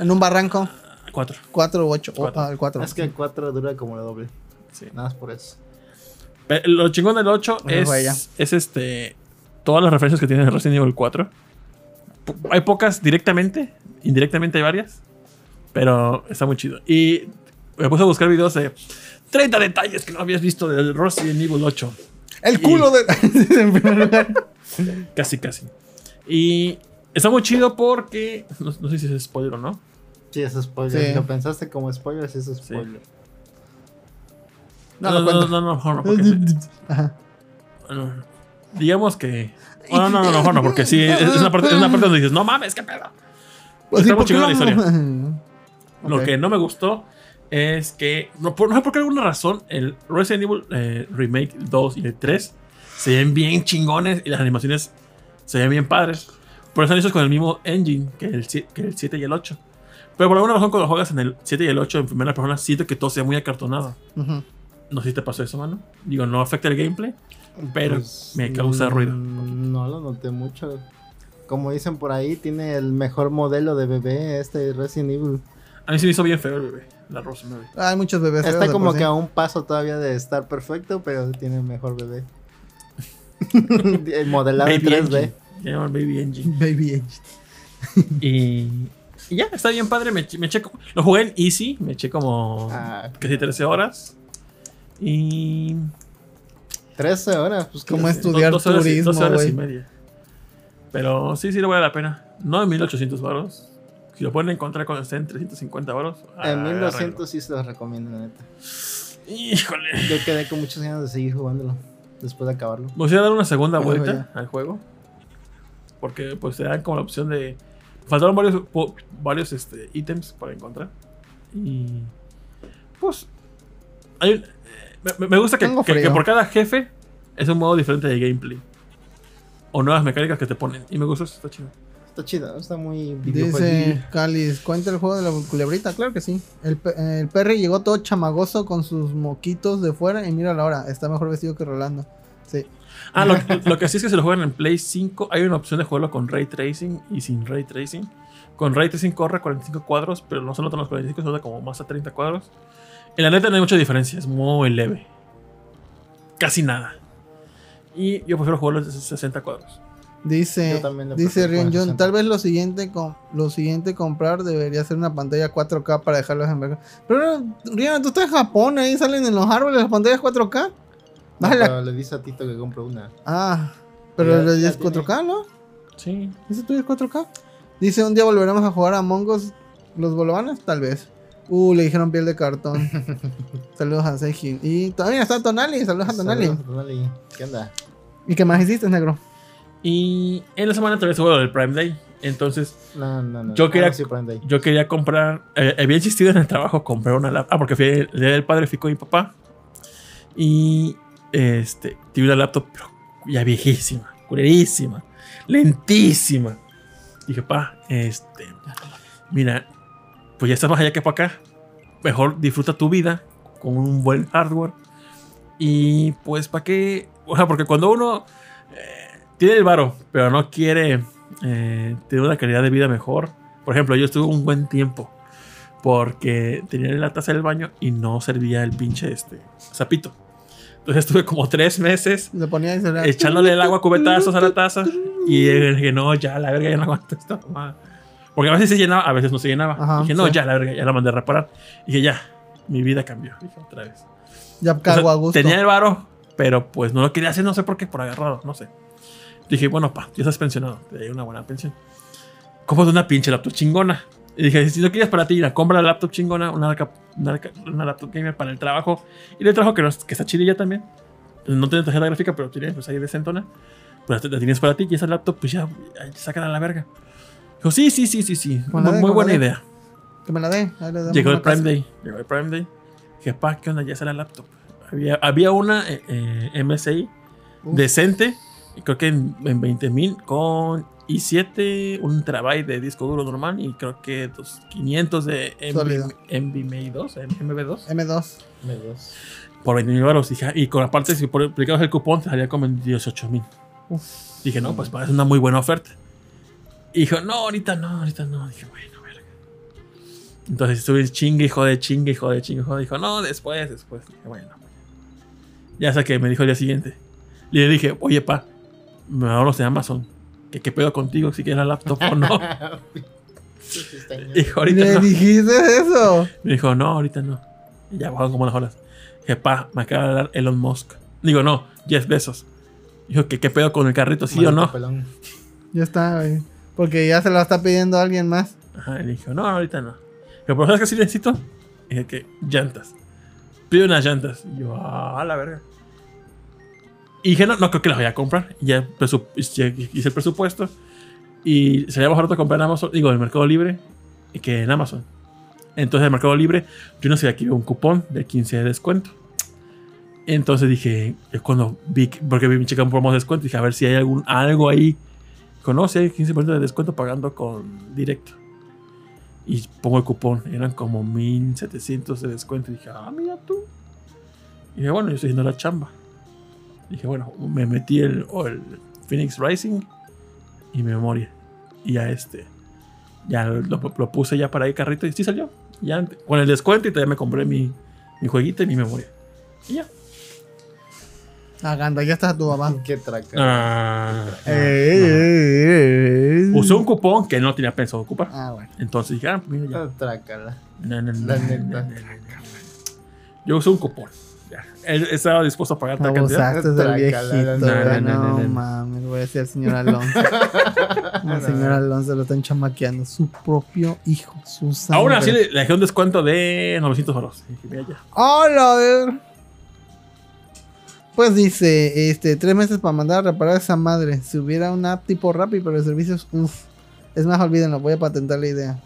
En un barranco, Cuatro. 4 u 8. Cuatro. Ah, el 4. Es que el 4 dura como el doble. Sí. Nada más por eso. Pe- Lo chingón del 8 Bueno, vaya. es, es este. Todas las referencias que tiene Resident Evil 4. Po- Hay pocas directamente indirectamente hay varias. Pero está muy chido. Y me puse a buscar videos de 30 detalles que no habías visto del Resident Evil 8. El culo de. en primer lugar. Casi, casi. Y está muy chido porque. No, sé si es spoiler o no. Sí, es spoiler. Lo pensaste como spoiler, sí es spoiler. No, no, no, no, no, mejor no, porque Ajá. Bueno, digamos que. No, no, no, mejor no, porque sí, es una parte, es una parte donde dices, no mames, qué pedo. Pues está muy chingón la historia. Lo que no me gustó es que, no, por, no sé por qué alguna razón, el Resident Evil eh, Remake 2 y el 3 se ven bien chingones y las animaciones se ven bien padres. Por eso han hecho con el mismo engine que el, que el 7 y el 8. Pero por alguna razón, cuando juegas en el 7 y el 8 en primera persona, siento que todo se ve muy acartonado. No sé si te pasó eso, mano. Digo, no afecta el gameplay, pero pues, me causa mm, ruido. No lo noté mucho. Como dicen por ahí, tiene el mejor modelo de bebé este Resident Evil. A mí se me hizo bien feo el bebé, la Rosa Hay muchos bebés. Está como que a un paso todavía de estar perfecto, pero tiene el mejor bebé. el modelado en 3D. Baby Engine. Baby Engine. y, y, ya, está bien padre. Me, me eché, lo jugué en Easy, me eché como ah, casi 13 horas. Y. 13 horas, pues como estudiar turismo, 12 horas y media. Pero sí, sí le vale la pena. No en 1800 baros. Si lo pueden encontrar cuando estén en 350 baros. En 1200 sí se los recomiendo, la neta. Híjole. Yo quedé con muchas ganas de seguir jugándolo. Después de acabarlo. Voy a dar una segunda vuelta al juego. Porque pues te dan como la opción de. Faltaron varios, varios este, ítems para encontrar. Y. Pues. Hay, me, gusta que, que, por cada jefe es un modo diferente de gameplay. O nuevas mecánicas que te ponen. Y me gusta eso, está chido. Está chido, está muy Dice Calis, ¿cuenta el juego de la culebrita? Claro que sí. El, el Perry llegó todo chamagoso con sus moquitos de fuera y mira la hora, está mejor vestido que Rolando. Sí. Ah, lo, lo, que sí es que se lo juegan en Play 5, hay una opción de jugarlo con Ray Tracing y sin Ray Tracing. Con Ray Tracing corre 45 cuadros, pero no solo notan los 45, solo como más a 30 cuadros. En la neta no hay mucha diferencia, es muy leve. Casi nada. Y yo prefiero jugarlo de 60 cuadros. Dice, dice Rion John, tal vez lo siguiente, con, lo siguiente comprar debería ser una pantalla 4K para dejarlos en verga. Pero Rion, tú estás en Japón, ahí salen en los árboles las pantallas 4K. No, le dice a Tito que compre una. Ah, pero ya, es 4K, ¿no? Sí. ¿Ese tuyo es 4K? Dice, un día volveremos a jugar a Mongos los bolovanes, tal vez. Uh, le dijeron piel de cartón. saludos a Seiji. Y todavía está Tonali. Saludos a Tonali. ¿Qué onda? ¿Y qué más hiciste, negro? Y en la semana también estuvo del Prime Day. Entonces, no, no, no. Yo, quería, yo quería comprar. Eh, había insistido en el trabajo comprar una laptop. Ah, porque fui el día del padre, fui con mi papá. Y este, tuve una laptop, pero ya viejísima, culerísima, lentísima. Dije, pa, este, mira, pues ya estás más allá que para acá. Mejor disfruta tu vida con un buen hardware. Y pues, ¿para qué? O sea, porque cuando uno eh, tiene el varo, pero no quiere eh, tener una calidad de vida mejor. Por ejemplo, yo estuve un buen tiempo porque tenía la taza del baño y no servía el pinche este zapito. Entonces estuve como tres meses echándole el agua a cubetazos a la taza y dije, no, ya, la verga, ya no aguanto esto. Porque a veces se llenaba, a veces no se llenaba. dije, no, ya, la verga, ya la mandé a reparar. Y dije, ya, mi vida cambió. Dije, otra vez. Ya cago a gusto. Tenía el varo, pero pues no lo quería hacer, no sé por qué, por agarrado, no sé. Dije, bueno, pa, ya estás pensionado, te doy una buena pensión. de una pinche laptop chingona. Y dije, si no quieres para ti, ir compra la laptop chingona, una, una, laptop gamer para el trabajo. Y el trabajo que, que está chidilla también. No tiene tarjeta gráfica, pero tiene pues ahí de centona. Pues la tienes para ti y esa laptop, pues ya, sacan a la verga. Dijo, sí, sí, sí, sí, sí. Muy, buena idea. Que me la dé. Llegó el Prime Day. Llegó el Prime Day. Dije, pa, ¿qué onda? Ya está la laptop. Había, había una eh, eh MSI decente. Y creo que en, en 20 mil con i7, un terabyte de disco duro normal y creo que dos, 500 de MB, 2, MB2. M2. M2. Por 20 mil baros. Y con aparte, si aplicabas el cupón, te salía como en 18 mil. Dije, no, pues parece una muy buena oferta. Y dijo, no, ahorita no, ahorita no. Dije, bueno, verga. Entonces estuve chingue, jode, chingue, jode, chingue, jode. Dijo, no, después, después. Dije, bueno. Ya sé que me dijo el día siguiente. Y le dije, oye, pa, me hablo de Amazon ¿Qué, ¿Qué pedo contigo si quieres la laptop o no? Dijo, ahorita ¿Le no. dijiste eso? Me dijo, no, ahorita no. Y ya bajaron como unas horas. Dije, pa, me acaba de dar Elon Musk. Digo, no, 10 besos. Dijo, ¿qué, ¿qué pedo con el carrito? ¿Sí o no? Pelón. Ya está, güey. Porque ya se lo está pidiendo alguien más. Ajá, y le dije, no, ahorita no. Pero, ¿pero ¿sabes qué sí necesito? Dije, que llantas. Pide unas llantas. Y yo, ah, a la verga. Y dije, no, no creo que las vaya a comprar. Ya presu- hice el presupuesto. Y sería más barato comprar en Amazon, digo, en el Mercado Libre, que en Amazon. Entonces, en el Mercado Libre, yo no sabía que había un cupón de 15 de descuento. Entonces dije, es cuando vi, que- porque vi mi chica un promo de descuento, dije, a ver si hay algún, algo ahí. Conoce, hay 15% de descuento pagando con directo. Y pongo el cupón, eran como 1700 de descuento. Y dije, ah, mira tú. Y dije, bueno, yo estoy haciendo la chamba. Dije, bueno, me metí el, el Phoenix Rising y mi memoria. Y ya este, ya lo, lo puse ya para ahí carrito y sí salió. Ya con el descuento y todavía me compré mi, mi jueguito y mi memoria. Y ya. Aganda, ya está tu mamá. Qué traca. Ah, Eh, eh, eh. Usé un cupón que no tenía pensado ocupar. Ah, bueno. Entonces dije, ah, pues mira ya. Trácala. No, no, La neta. Yo usé un cupón. Él estaba dispuesto a pagar tal cantidad. Del viejito. no, no, no, No, no, no. mames, voy a decir al señor Alonso. El señor Alonso lo están chamaqueando. Su propio hijo. Su sangre. Aún así le, le dejé un descuento de 900 euros. ¡Hola! A ver. Pues dice, este, tres meses para mandar a reparar esa madre. Si hubiera una app tipo Rappi, pero de servicios, uff. Es más, olvídenlo, voy a patentar la idea.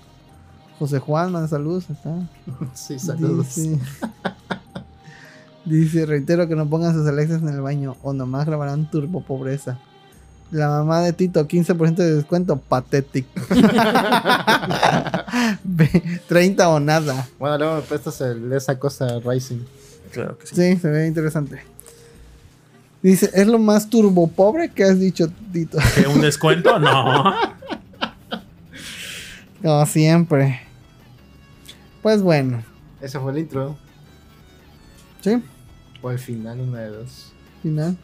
José Juan, manda saludos. Está. Sí, saludos. Dice, dice, reitero que no pongan sus Alexas en el baño o nomás grabarán turbo pobreza. La mamá de Tito, 15% de descuento, patético. Ve, 30 o nada. Bueno, luego me prestas el, esa cosa Rising. Claro que sí. Sí, se ve interesante. Dice, es lo más turbo pobre que has dicho, Tito. ¿Que ¿Un descuento? No. Como siempre. Pues bueno, Ese fue el intro. sí, O el final, una de dos. final.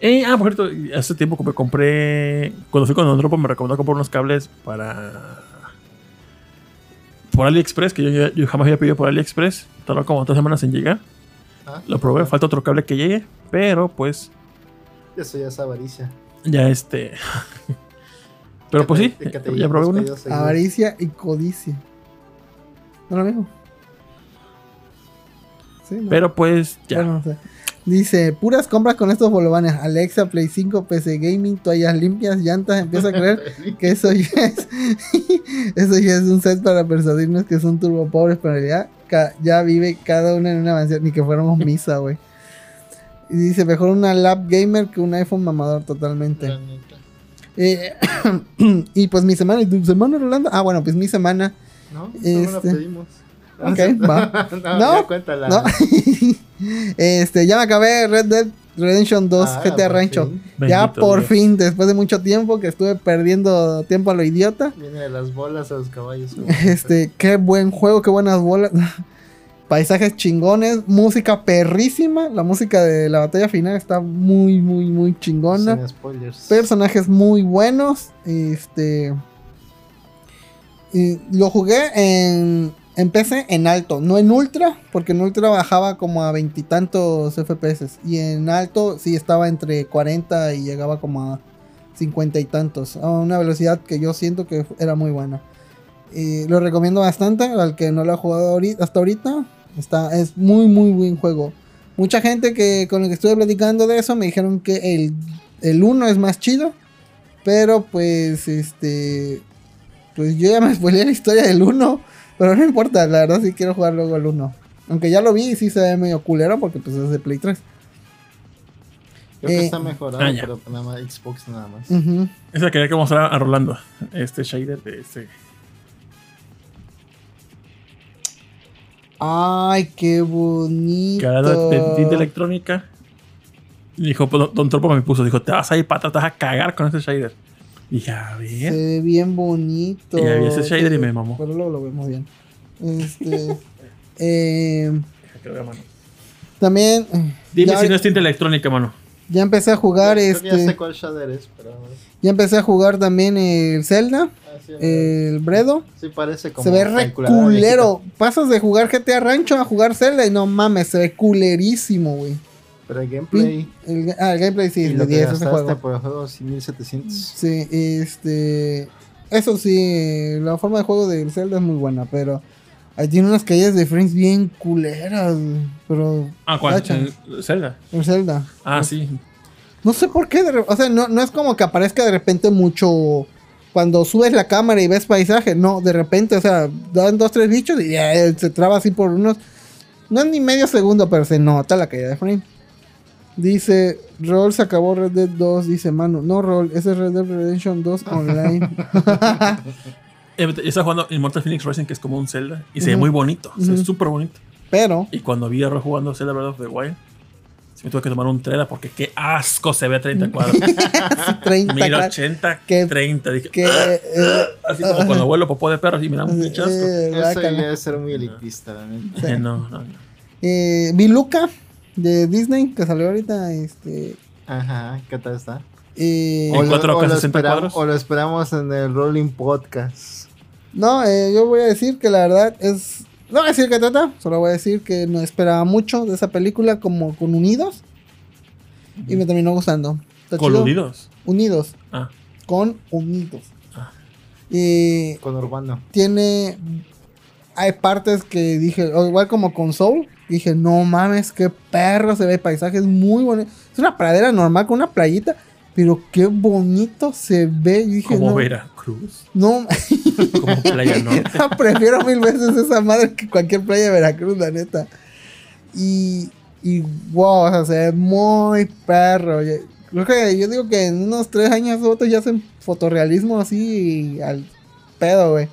Eh, ah, por cierto, hace tiempo que me compré. Cuando fui con Don Dropo me recomendó comprar unos cables para. Por AliExpress, que yo, yo jamás había pedido por AliExpress. Tardó como tres semanas en llegar. Ah, Lo probé, falta otro cable que llegue. Pero pues, Eso ya es avaricia. ya este. pero pues sí, ya probé uno. Avaricia y codicia. ¿No lo mismo? Sí, ¿no? Pero pues ya. Bueno. Dice, puras compras con estos bolovanes. Alexa, Play 5, PC Gaming, toallas limpias, llantas. Empiezo a creer que eso ya es... eso ya es un set para persuadirnos que son turbo pobres, pero en realidad ca- ya vive cada uno en una mansión. Ni que fuéramos misa, güey. Y dice, mejor una lap gamer que un iPhone mamador totalmente. Eh, y pues mi semana, ¿y tu semana, Rolando? Ah, bueno, pues mi semana. No, no la Este. pedimos. Ok, va. no, No, ya cuéntala. No. este, ya me acabé Red Dead Redemption 2 Ah, GTA Rancho. fin. ya Bendito por Dios. fin, después de mucho tiempo que estuve perdiendo tiempo a lo idiota. Viene de las bolas a los caballos. Este, qué buen juego, qué buenas bolas. Paisajes chingones, música perrísima. La música de la batalla final está muy, muy, muy chingona. Sin spoilers. Personajes muy buenos. Este. y lo jugué en, en PC en alto, no en ultra, porque en ultra bajaba como a veintitantos FPS. Y en alto sí estaba entre 40 y llegaba como a 50 y tantos. A una velocidad que yo siento que era muy buena. Y lo recomiendo bastante al que no lo ha jugado ahori- hasta ahorita. Está, es muy, muy buen juego. Mucha gente que con la que estuve platicando de eso me dijeron que el, el 1 es más chido. Pero pues, este. Pues yo ya me spoileé la historia del 1. Pero no importa, la verdad sí quiero jugar luego el 1. Aunque ya lo vi y sí se ve medio culero porque pues es de Play 3. Creo que eh, está mejorado, ah, pero nada más Xbox nada más. Esa quería que mostrar a Rolando. Este shader de este. Ay, qué bonito. Cara de, de electrónica. Dijo, pues, Don Tropo me puso, dijo, te vas a ir para atrás, te vas a cagar con ese shader. Y dije, a Se ve bien bonito. Y había ese shader y me mamó. Pero luego lo vemos bien. Este. eh, Que lo vea, mano. también. eh, Dime ya- si no es tinta electrónica, mano. Ya empecé a jugar este. Ya sé cuál Shader es, pero. Ya empecé a jugar también el Zelda. Ah, el Bredo. Sí, parece como. Se ve re culero. Pasas de jugar GTA Rancho a jugar Zelda y no mames, se ve culerísimo, güey. Pero el gameplay. ah, el gameplay sí, de 10 ese juego. por el juego, 1700. Sí, este. Eso sí, la forma de juego de Zelda es muy buena, pero. Ahí tiene unas caídas de frames bien culeras, pero... Ah, ¿cuál? ¿El Zelda? El Zelda. Ah, sí. No sé por qué, o sea, no, no es como que aparezca de repente mucho cuando subes la cámara y ves paisaje, no, de repente, o sea, dan dos, tres bichos y ya se traba así por unos, no es ni medio segundo, pero se nota la caída de frame. Dice, Roll se acabó Red Dead 2, dice Manu, no Roll, ese es Red Dead Redemption 2 online. Yo estaba jugando Immortal Phoenix Racing, que es como un Zelda, y se ve muy bonito, se ve súper bonito. Pero. Y cuando vi a Roll jugando Zelda Breath of the Wild, me tuve que tomar un trailer porque qué asco se ve a 30 cuadros. 30 1080, que, 30. Dije, que, ah, eh, así como cuando vuelo popó de perro, y me da un. Eh, Eso debe ser muy elitista, también. Eh, no, no, no. Eh, Luca de Disney, que salió ahorita. Este, Ajá, ¿qué tal está? Eh, ¿En 4K 60 cuadros? O lo esperamos en el Rolling Podcast. No, eh, yo voy a decir que la verdad es no voy a decir que trata, solo voy a decir que no esperaba mucho de esa película como con Unidos. Y me terminó gustando. ¿Con Unidos? Unidos. Ah. Con Unidos. Ah. Y. Con Urbano. Tiene. Hay partes que dije, igual como con Soul, dije, no mames, qué perro se ve, paisajes muy bonitos. Es una pradera normal con una playita, pero qué bonito se ve. dije, Como Veracruz. No. Como Playa Norte. Prefiero mil veces esa madre que cualquier playa de Veracruz, la neta. Y, y wow, o sea, se ve muy perro. Creo que yo digo que en unos tres años otros ya hacen fotorrealismo así al pedo, güey.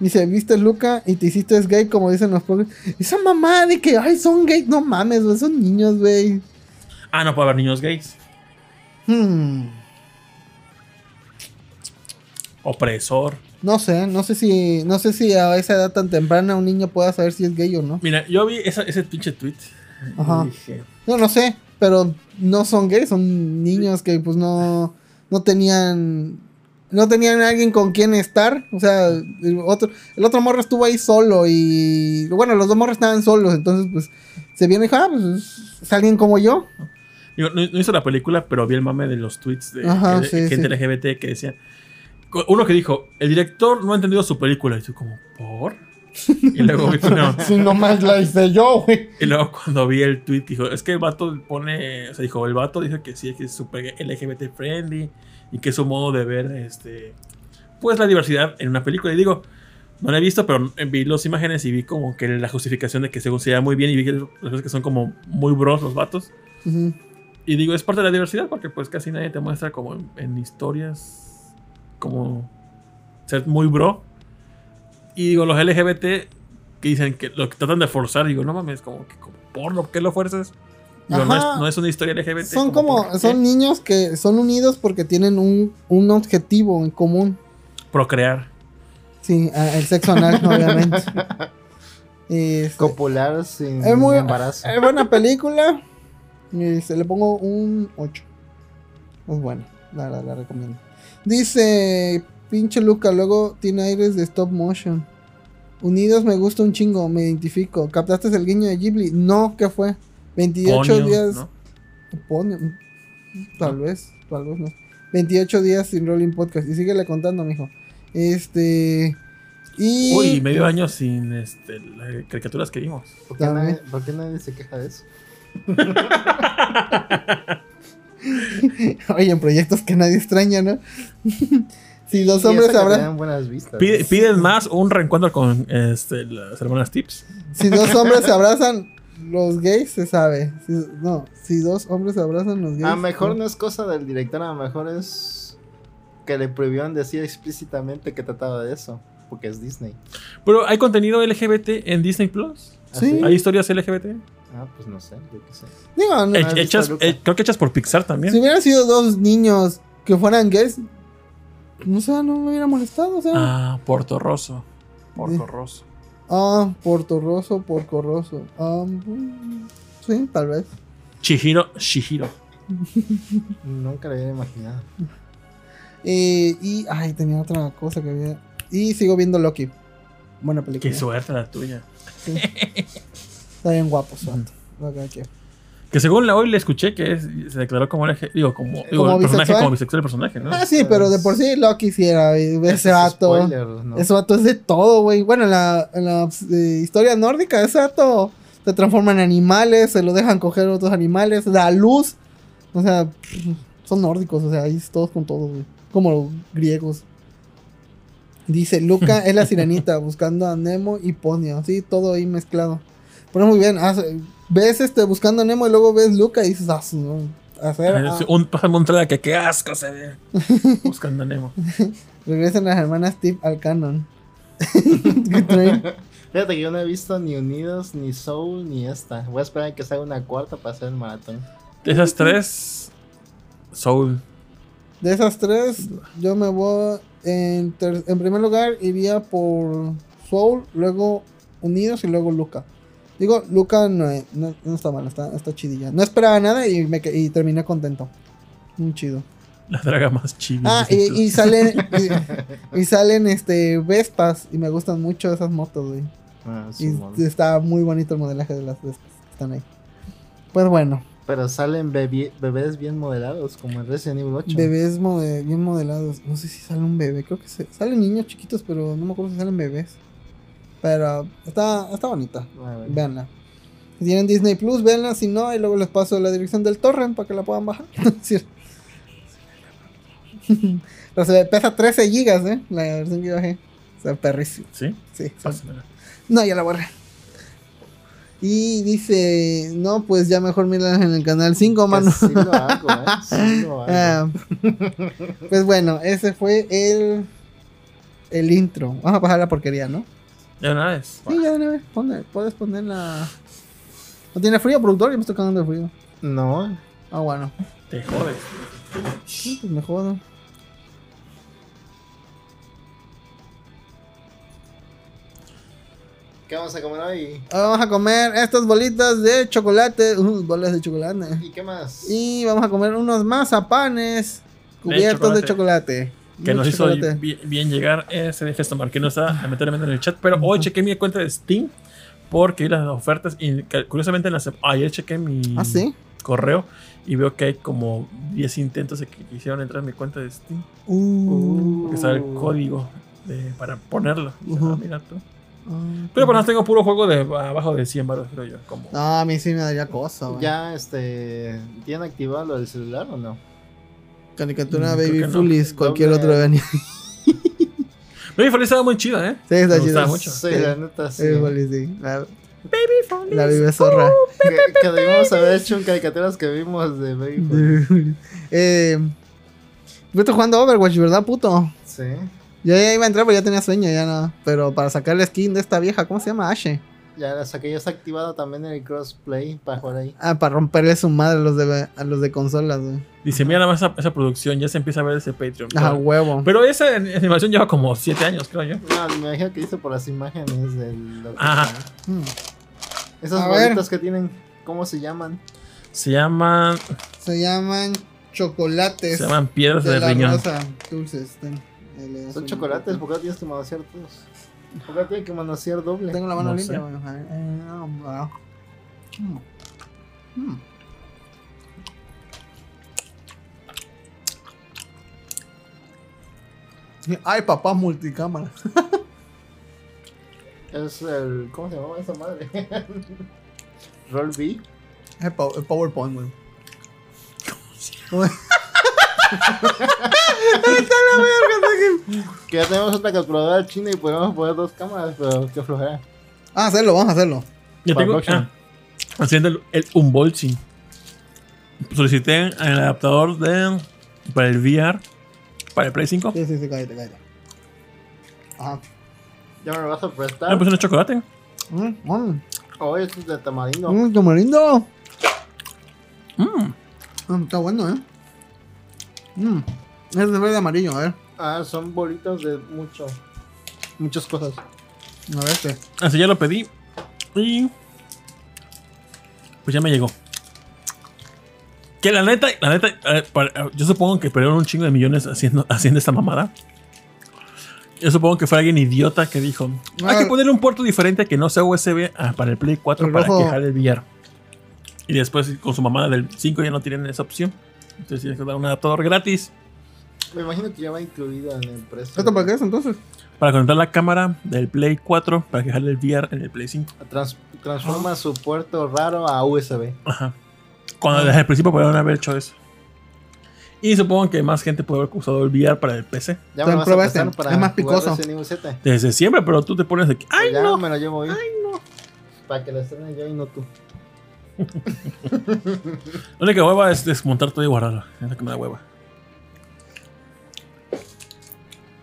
Dice, viste Luca y te hiciste gay como dicen los pobres. Esa mamá de que, ay, son gays, no mames, güey, son niños, güey. Ah, no puede haber niños gays. Hmm. Opresor. No sé, no sé si, no sé si a esa edad tan temprana un niño pueda saber si es gay o no. Mira, yo vi ese pinche tweet. Ajá. No, no sé, pero no son gays, son niños que pues no, no tenían, no tenían alguien con quien estar. O sea, el otro, el otro morro estuvo ahí solo y, bueno, los dos morros estaban solos, entonces pues se viene y dijo, ah, pues es alguien como yo no, hizo la película, pero vi el mame de los tweets de, gente LGBT que decía. Uno que dijo, el director no ha entendido su película. Y yo como, ¿por? Y luego vi, no. Si nomás la hice yo, güey. Y luego cuando vi el tweet, dijo, es que el vato pone, o sea, dijo, el vato dice que sí, que es súper LGBT friendly y que es su modo de ver, este, pues la diversidad en una película. Y digo, no la he visto, pero vi las imágenes y vi como que la justificación de que según se veía muy bien y vi que las cosas que son como muy bros los vatos. Y digo, es parte de la diversidad porque pues casi nadie te muestra como en, historias como ser muy bro. Y digo, los LGBT que dicen que lo que tratan de forzar, digo, no mames, como que como porno, ¿qué lo fuerzas? No, es, una historia LGBT. Son como, son niños que son unidos porque tienen un, un objetivo en común. Procrear. Sí, el sexo anal, obviamente. Este, Copular sin embarazo. Es buena película. Se le pongo un 8. Es bueno, la verdad, la recomiendo. Dice, pinche Luca, luego tiene aires de stop motion. Unidos me gusta un chingo, me identifico. ¿Captaste el guiño de Ghibli? No, ¿qué fue? 28 días. ¿no? Tal vez, tal vez no. 28 días sin Rolling Podcast. Y síguele contando, mijo. Este. Y. Uy, medio año sin este, las caricaturas que vimos. ¿Por qué, nadie, ¿Por qué nadie se queja de eso? Oye, en proyectos que nadie extraña, ¿no? si dos hombres abrazan. piden más un reencuentro con este, las hermanas Tips. Si dos hombres se abrazan, los gays se sabe. no, si dos hombres se abrazan, los gays. A lo mejor no es cosa del director, a lo mejor es que le prohibieron decir explícitamente que trataba de eso, porque es Disney. Pero hay contenido LGBT en Disney Plus. Sí. ¿Hay historias LGBT? Ah, pues no sé, yo qué sé. Digo, no, hechas, eh, creo que hechas por Pixar también. Si hubieran sido dos niños que fueran gays, no sé, no me hubiera molestado, o sea. Ah, Porto Rosso. Porto Rosso. Ah, Porto Rosso, Porco Rosso. Um, sí, tal vez. Chihiro, Shihiro. Nunca lo había imaginado. Eh, y, ay, tenía otra cosa que había. Y sigo viendo Loki. Buena película. Qué suerte la tuya. Sí. Está bien guapo, suerte. Lo que hay que- según la hoy le escuché que es- se declaró como digo, como, digo, ¿Como el personaje bisexual? como bisexual el personaje, ¿no? Ah, sí, pero de por sí Loki sí era. Ese Ese es vato. spoiler, ¿no? Ese vato es de todo, güey. Bueno, en la, en la eh, historia nórdica, ese vato se transforma en animales, se lo dejan coger otros animales, da luz. O sea, son nórdicos, o sea, ahí es todos con todos, güey. Como los griegos. Dice, Luca es la sirenita buscando a Nemo y Ponio. Sí, todo ahí mezclado. Pero muy bien, hace- ves este buscando a Nemo y luego ves Luca y dices, ah, su- no, hacer, ah, Un pájaro montrada que qué asco se ve. Buscando a Nemo. regresan las hermanas Tip al canon. Fíjate que yo no he visto ni Unidos, ni Soul, ni esta. Voy a esperar a que salga una cuarta para hacer el maratón. De esas tres, Soul. De esas tres, yo me voy. En primer lugar, iría por Soul, luego Unidos y luego Luca. Digo, Luca no, es- no, no está mal, está, está chidilla. No esperaba nada y, me, y terminé contento. Muy chido. La draga más chibi. Ah, y, y salen. y, y salen este Vespas. Y me gustan mucho esas motos, güey. Ah, Y está muy bonito el modelaje de las Vespas que están ahí. Pues bueno, Pero salen bebi- bebés bien modelados, como en Resident Evil 8. bebés mode- bien modelados. No sé si sale un bebé, creo que se, salen niños chiquitos, pero no me acuerdo si salen bebés. Pero está, está bonita. Véanla. Si tienen Disney Plus, véanla. Si no, y luego les paso la dirección del torrent para que la puedan bajar. Pero se pesa 13 gigas, ¿eh? La versión que yo bajé. O sea, perrísimo. ¿Sí? Sí. No, ya la borré. Y dice, no, pues ya mejor miran en el canal 5, Que mano. Sí lo hago, ¿eh? Sí lo hago. Ah, pues bueno, ese fue el el intro. Vamos a pasar la porquería, ¿no? Ya una vez. Sí, ya de una vez. Ponle- puedes poner la. ¿No tiene frío, productor? Yo me estoy cagando de frío. No, Ah, bueno. Te jodes. Sí, pues me jodo. ¿qué vamos a comer hoy? Ahora vamos a comer estas bolitas de chocolate. Uh, bolas de chocolate. ¿Y qué más? Y vamos a comer unos mazapanes cubiertos de chocolate. Que Mucho nos hizo chocolate. bien llegar ese de Festomar, que no está lamentablemente en el chat. Pero hoy chequé mi cuenta de Steam porque vi las ofertas y que- curiosamente en la sep- ayer chequé mi Ah, sí. correo y veo que hay como 10 intentos de que quisieron entrar en mi cuenta de Steam. Uh. Porque está el código de- para ponerlo. Ah, mira tú. Ah, Pero por más tengo puro juego de abajo de 100 baros, creo yo. Como... No, a mí sí me daría cosa, güey. ¿Ya este, tienen activado lo del celular o no? Caricatura Mm, Baby que no. Foolies, cualquier Doble- otro venía. Baby Feliz estaba muy chida, ¿eh? Sí, está gustaba mucho. Sí, Sí. la neta, sí. Baby Foolies, sí. La, Baby la vive zorra. Que, que debimos haber hecho un caricaturas que vimos de Baby Foolies. eh, yo estoy jugando Overwatch, ¿verdad, puto? Sí. Yo ya iba a entrar, pero ya tenía sueño, ya no. Pero para sacar la skin de esta vieja, ¿cómo se llama? Ashe. Ya la saqué, ya está activado también el crossplay para jugar ahí. Ah, para romperle su madre a los de, a los de consolas, güey. Dice, mira nada más esa, esa producción, ya se empieza a ver ese Patreon. Ah, Pero- huevo. Pero esa animación lleva como 7 años, creo yo. No, me imagino que hice por las imágenes del. lo que Ajá. está. Mm. Esas A ver. bolitas que tienen, ¿cómo se llaman? Se llaman, Se llaman chocolates. se llaman piedras de de la riñón. rosa. Dulces. ten. Ahí le das Son chocolates, poquito. ¿por qué tienes que manosear todos? ¿Por qué tienes que manosear doble? Tengo la mano No limpia, ver, eh, ah. Mm. Mm. Ay, papá, multicámara. Es el. ¿Cómo se llamaba esa madre? Roll B. Es el, pow- el PowerPoint, güey. Que ya tenemos otra calculadora china y podemos poner dos cámaras, pero qué flojera. Ah, hacerlo, vamos a hacerlo. Yo tengo, ah, haciendo el, el unboxing. Solicité el adaptador de, para el VR, para el Play 5. Sí, sí, sí, cállate, cállate. Ajá. Ya me lo vas a prestar. puse un chocolate. Mm, mm, Oh, esto es de tamarindo. mm, tamarindo. Mm. Mm, está bueno, eh. Mm. Es de verde amarillo, a ver. Ah, son bolitas de mucho. Muchas cosas. A ver este. Así ya lo pedí. Y. Pues ya me llegó. Que la neta, la neta, eh, yo supongo que perdieron un chingo de millones haciendo, haciendo esta mamada. Yo supongo que fue alguien idiota que dijo: Hay que ponerle un puerto diferente que no sea USB ah, para el Play 4 para que jale el VR. Y después con su mamada del 5 ya no tienen esa opción. Entonces tienes que dar un adaptador gratis. Me imagino que ya va incluida en el precio. ¿Esto para qué es entonces? Para conectar la cámara del Play 4 para que jale el VR en el Play 5. transforma su puerto raro a USB. Ajá. Cuando desde el principio podrían haber hecho eso. Y supongo que más gente puede haber usado el VR para el PC. Ya me lo este. Para es más picoso. Desde siempre, pero tú te pones de que. ¡Ay, ya no! me lo llevo hoy. ¡Ay, no! Para que lo estrene yo y no tú. La única hueva es desmontar todo y guardarlo. Es la que me da hueva.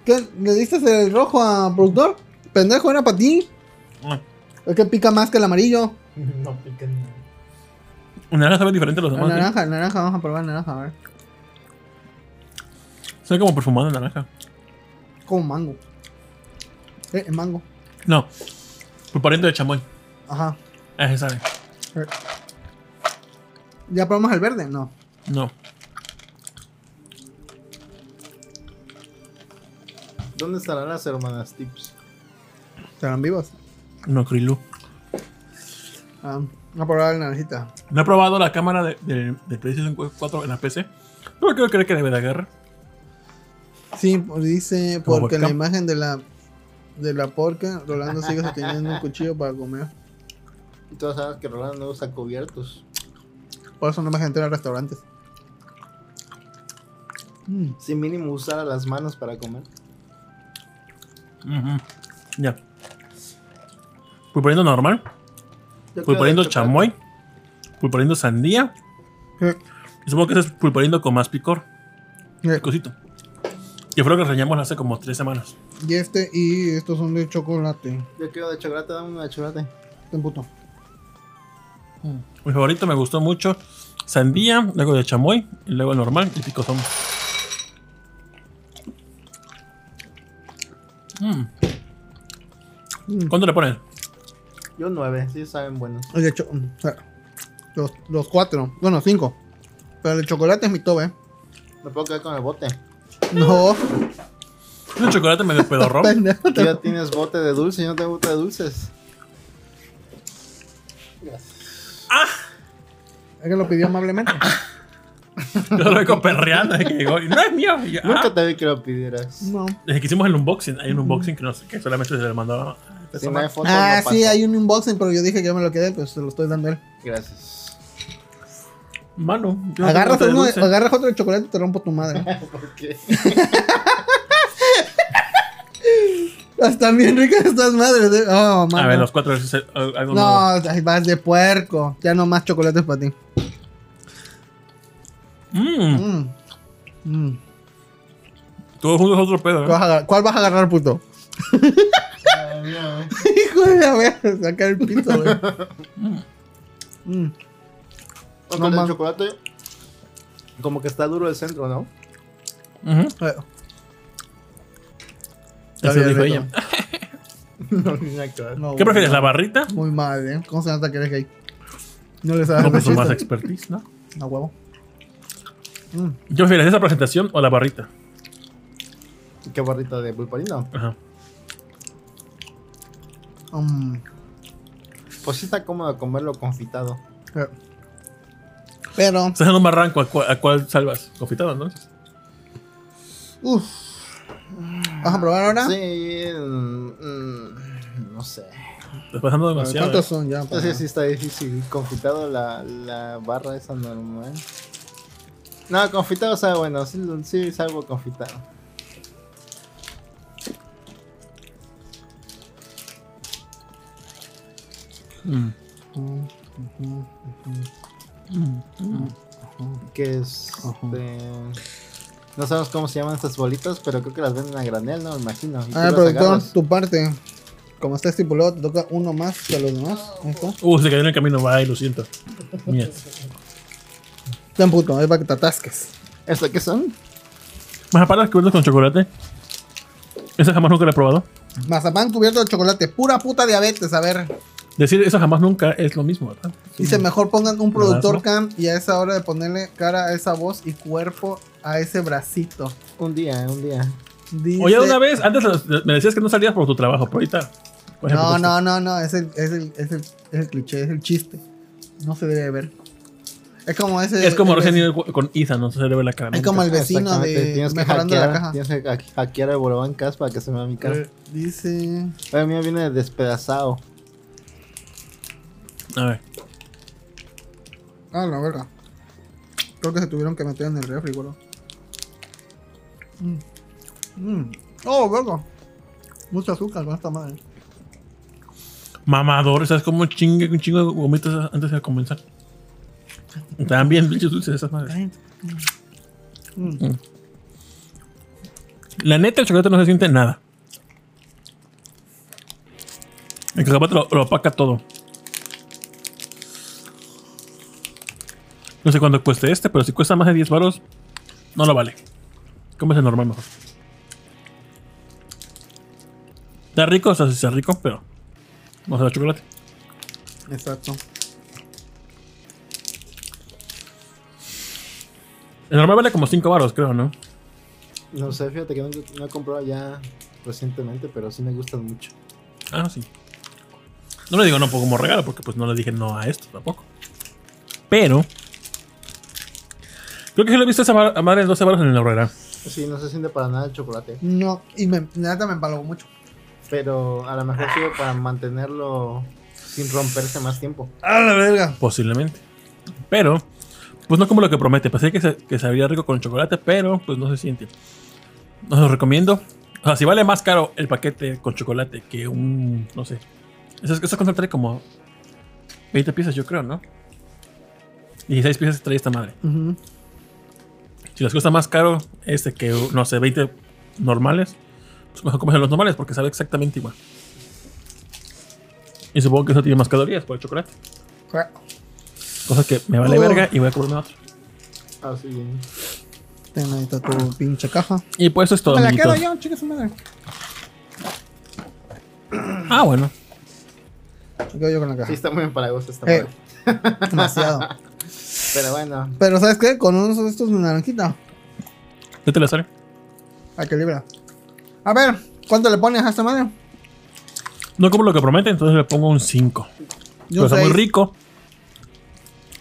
¿Qué? ¿Le diste el rojo a productor? Pendejo, era para ti. Ah. Es que pica más que el amarillo. no pica ni un naranja sabe diferente a los demás. El naranja, el naranja, vamos a probar el naranja, a ver. Sabe como perfumado el naranja. Como mango. Eh, el mango. No. Pulpariento de chamoy. Ajá. Ese sabe. ¿Ya probamos el verde? No. No. ¿Dónde estarán las hermanas Tips? ¿Estarán vivas? No, Krilu. Ah. No he probado la naranjita. No he probado la cámara de, de, de PlayStation 4 en la PC. No creo, creo que debe de agarrar. Sí, pues dice porque la imagen de la de la porca, Rolando sigue sosteniendo un cuchillo para comer. Y todos saben que Rolando no usa cubiertos. Por eso no me gente en restaurantes. Mm. Si mínimo usar las manos para comer. Ya. poniendo normal. Pulparindo chamoy. Pulparindo sandía. Y supongo que ese es pulparindo con más picor. Cosito. Yo creo que reñamos hace como tres semanas. Y este y estos son de chocolate. Yo quiero de chocolate, dame una de chocolate. Ten puto. Mm. Mi favorito me gustó mucho. Sandía, luego de chamoy, y luego el normal y picozón. Mm. Mm. ¿Cuánto le ponen? Yo nueve, sí saben buenos. De hecho, los, los cuatro, bueno, cinco. Pero el chocolate es mi tobe. Me puedo quedar con el bote. No. Un chocolate medio pedorro. Tú ya tienes bote de dulce, yo no tengo bote de dulces. ¡Ah! Es que lo pidió amablemente. Yo lo vengo perreando desde que llegó. Y no es mío. Nunca ah". te vi que lo pidieras. No. Desde que hicimos el unboxing, hay un unboxing que, no, que solamente se le mandó ah, sí, hay un unboxing, pero yo dije que yo me lo quedé, pues se lo estoy dando a él. Gracias. Mano, agarras, uno, agarras otro de chocolate y te rompo tu madre. ¿Por qué? Están bien ricas estas madres. ¿eh? Oh, a ver, los cuatro. Algo no, vas de puerco. Ya no más chocolates para ti. Mmm. Mmm. Mm. Todos juntos otro pedo. ¿eh? ¿Cuál vas a agarrar, puto? Hijo de la verga, sacar el pito, güey. Mm. No, el chocolate, como que está duro el centro, ¿no? Uh -huh. Eso dijo ella. no, ni nada no, ¿Qué prefieres, la barrita? Muy mal, ¿eh? ¿Cómo se nota que eres gay? No le sabes No, pues más expertise, ¿no? A huevo. Mm. ¿Qué prefieres, esa presentación o la barrita? ¿Qué barrita de pulparino? Ajá. Um, pues sí está cómodo comerlo confitado. Pero. Estás en un barranco, ¿a cuál, salvas? Confitado, ¿no? Uf. ¿Vas a probar ahora? Sí. Mm, no sé. Estás pasando demasiado. ¿Cuántos son ya? Sí, sí, está difícil. Confitado la, la barra esa normal. No, confitado sabe bueno. Sí, sí salgo confitado. Que es. No sabemos cómo se llaman estas bolitas, pero creo que las venden a granel, ¿no? Me imagino. Ah, productor, tu parte. Como está estipulado, te toca uno más que a los demás. Uh, se cayó en el camino, va, lo siento. Mierda. Ten puto, ahí para que te atasques. ¿Esto qué son? Mazapanes cubiertos con chocolate. Ese jamás nunca lo he probado. Mazapán cubierto de chocolate. Pura puta diabetes, a ver. Decir eso jamás nunca es lo mismo, ¿verdad? Dice, mejor pongan un productor cam y a esa hora de ponerle cara a esa voz y cuerpo a ese bracito. Un día, un día. Oye, una vez, antes me decías que no salías por tu trabajo, pero ahorita. no, no, no, no, es el, es, el, es, el, es el cliché, es el chiste. No se debe ver. Es como ese. Es como recién con Isa, no se debe la cara. Es como el vecino de tienes que hackear, la caja. Tienes que hackear el bolón casa para que se vea mi cara. Eh, dice. A mí viene despedazado. A ver. Ah, la verga. Creo que se tuvieron que meter en el refri, boludo. Mm. Mm. Oh, verga. Mucho azúcar con esta madre. Mamador, ¿sabes cómo chingue un chingo de gomitas antes de comenzar? Estaban bien dulces esas madres. Mm. La neta, el chocolate no se siente nada. El chocolate lo, lo opaca todo. No sé cuánto cueste este, pero si cuesta más de 10 baros, no lo vale. Es el normal mejor. Está rico, o sea, si está rico, pero no se da chocolate. Exacto. El normal vale como 5 baros, creo, ¿no? No sé, fíjate que no, he comprado ya recientemente, pero sí me gustan mucho. Ah, sí. No le digo no como regalo, porque pues no le dije no a esto tampoco. Pero. Creo que sí lo he visto esa madre en 12 baros en la horrera. Sí, no se siente para nada el chocolate. No, y me, nada me empalagó mucho. Pero a lo mejor sirve para mantenerlo sin romperse más tiempo. A la verga. Posiblemente. Pero pues no como lo que promete. Pensé que, se, que sabría rico con chocolate, pero pues no se siente. No se lo recomiendo. O sea, si vale más caro el paquete con chocolate que un. No sé. Esas cosas trae como 20 piezas, yo creo, ¿no? 16 piezas trae esta madre. Si les cuesta más caro este que, no sé, 20 normales, pues mejor comer los normales porque sabe exactamente igual. Y supongo que eso tiene más calorías por el chocolate. Cosa que me vale oh. verga y voy a comerme otro. Ah, sí. Ten ahí está tu pinche caja. Y pues eso es todo. Me la quedo yo, chica su madre. Ah, bueno. Me quedo yo con la caja. Sí, está muy empalagosa esta eh, Demasiado. Pero bueno. Pero ¿sabes qué? Con uno de estos naranjita. ¿Qué te la sale? Hay que libra. A ver, ¿cuánto le pones a esta madre? No como lo que promete, entonces le pongo un 5. Pero está muy rico.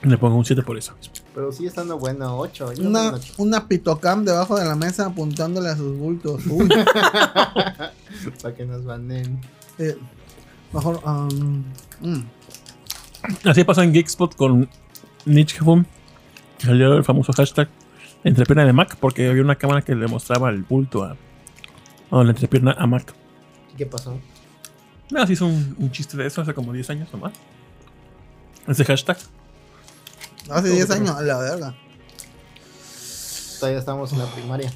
Le pongo un 7 por eso. Pero sigue estando bueno, 8. Una, una pitocam debajo de la mesa apuntándole a sus bultos. Para que nos banden. Eh, mejor. Um, mm. Así pasa en Geekspot con Nichefum. Salió el famoso hashtag entrepierna de Mac porque había una cámara que le mostraba el bulto a. O la entrepierna a Mac. ¿Qué pasó? No, se hizo un, un, chiste de eso hace como 10 años o más. Ese hashtag. Hace 10 años, a la verga. Todavía estamos en la primaria.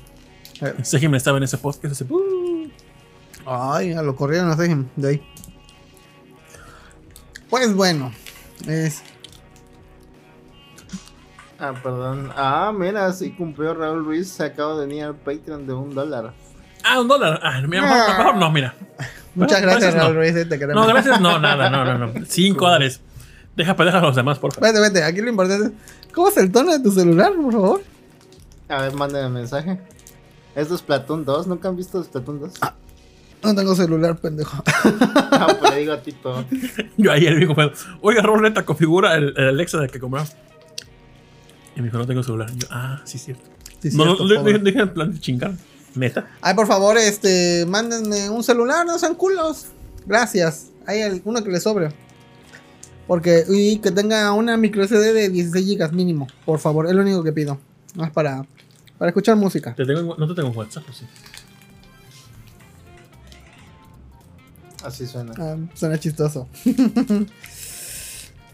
Sejim estaba en ese podcast. Ese... Ay, a lo corrieron a Sejim de ahí. Pues bueno, es. Ah, perdón. Ah, mira, sí cumplió Raúl Ruiz. Se acaba de venir al Patreon de un dólar. Ah, un dólar. Ah, mira, mejor, no, mira. Muchas gracias, Raúl Ruiz. Eh, te queremos. No, gracias, no, nada, no, no, no. Cinco dólares. Deja dejar a los demás, por favor. Vete, vete, aquí lo importante es. ¿Cómo es el tono de tu celular, por favor? A ver, mándame mensaje. Esto es Platón 2, ¿nunca han visto Platón 2? Ah, no tengo celular, pendejo. no, pues le digo a ti todo. Yo ayer digo, oiga, Roleta, configura el, el, Alexa de que compramos. Y me dijo, no tengo celular. Yo, ah, sí, cierto. Sí, no, cierto, no, dije en plan de chingar. Meta. Ay, por favor, este, mándenme un celular, no sean culos. Gracias. Hay uno que le sobre. Porque, y que tenga una micro CD de 16 GB mínimo, por favor, es lo único que pido. Más para, para escuchar música. ¿Te tengo, no te tengo en WhatsApp, sí. Así suena. Ah, suena chistoso.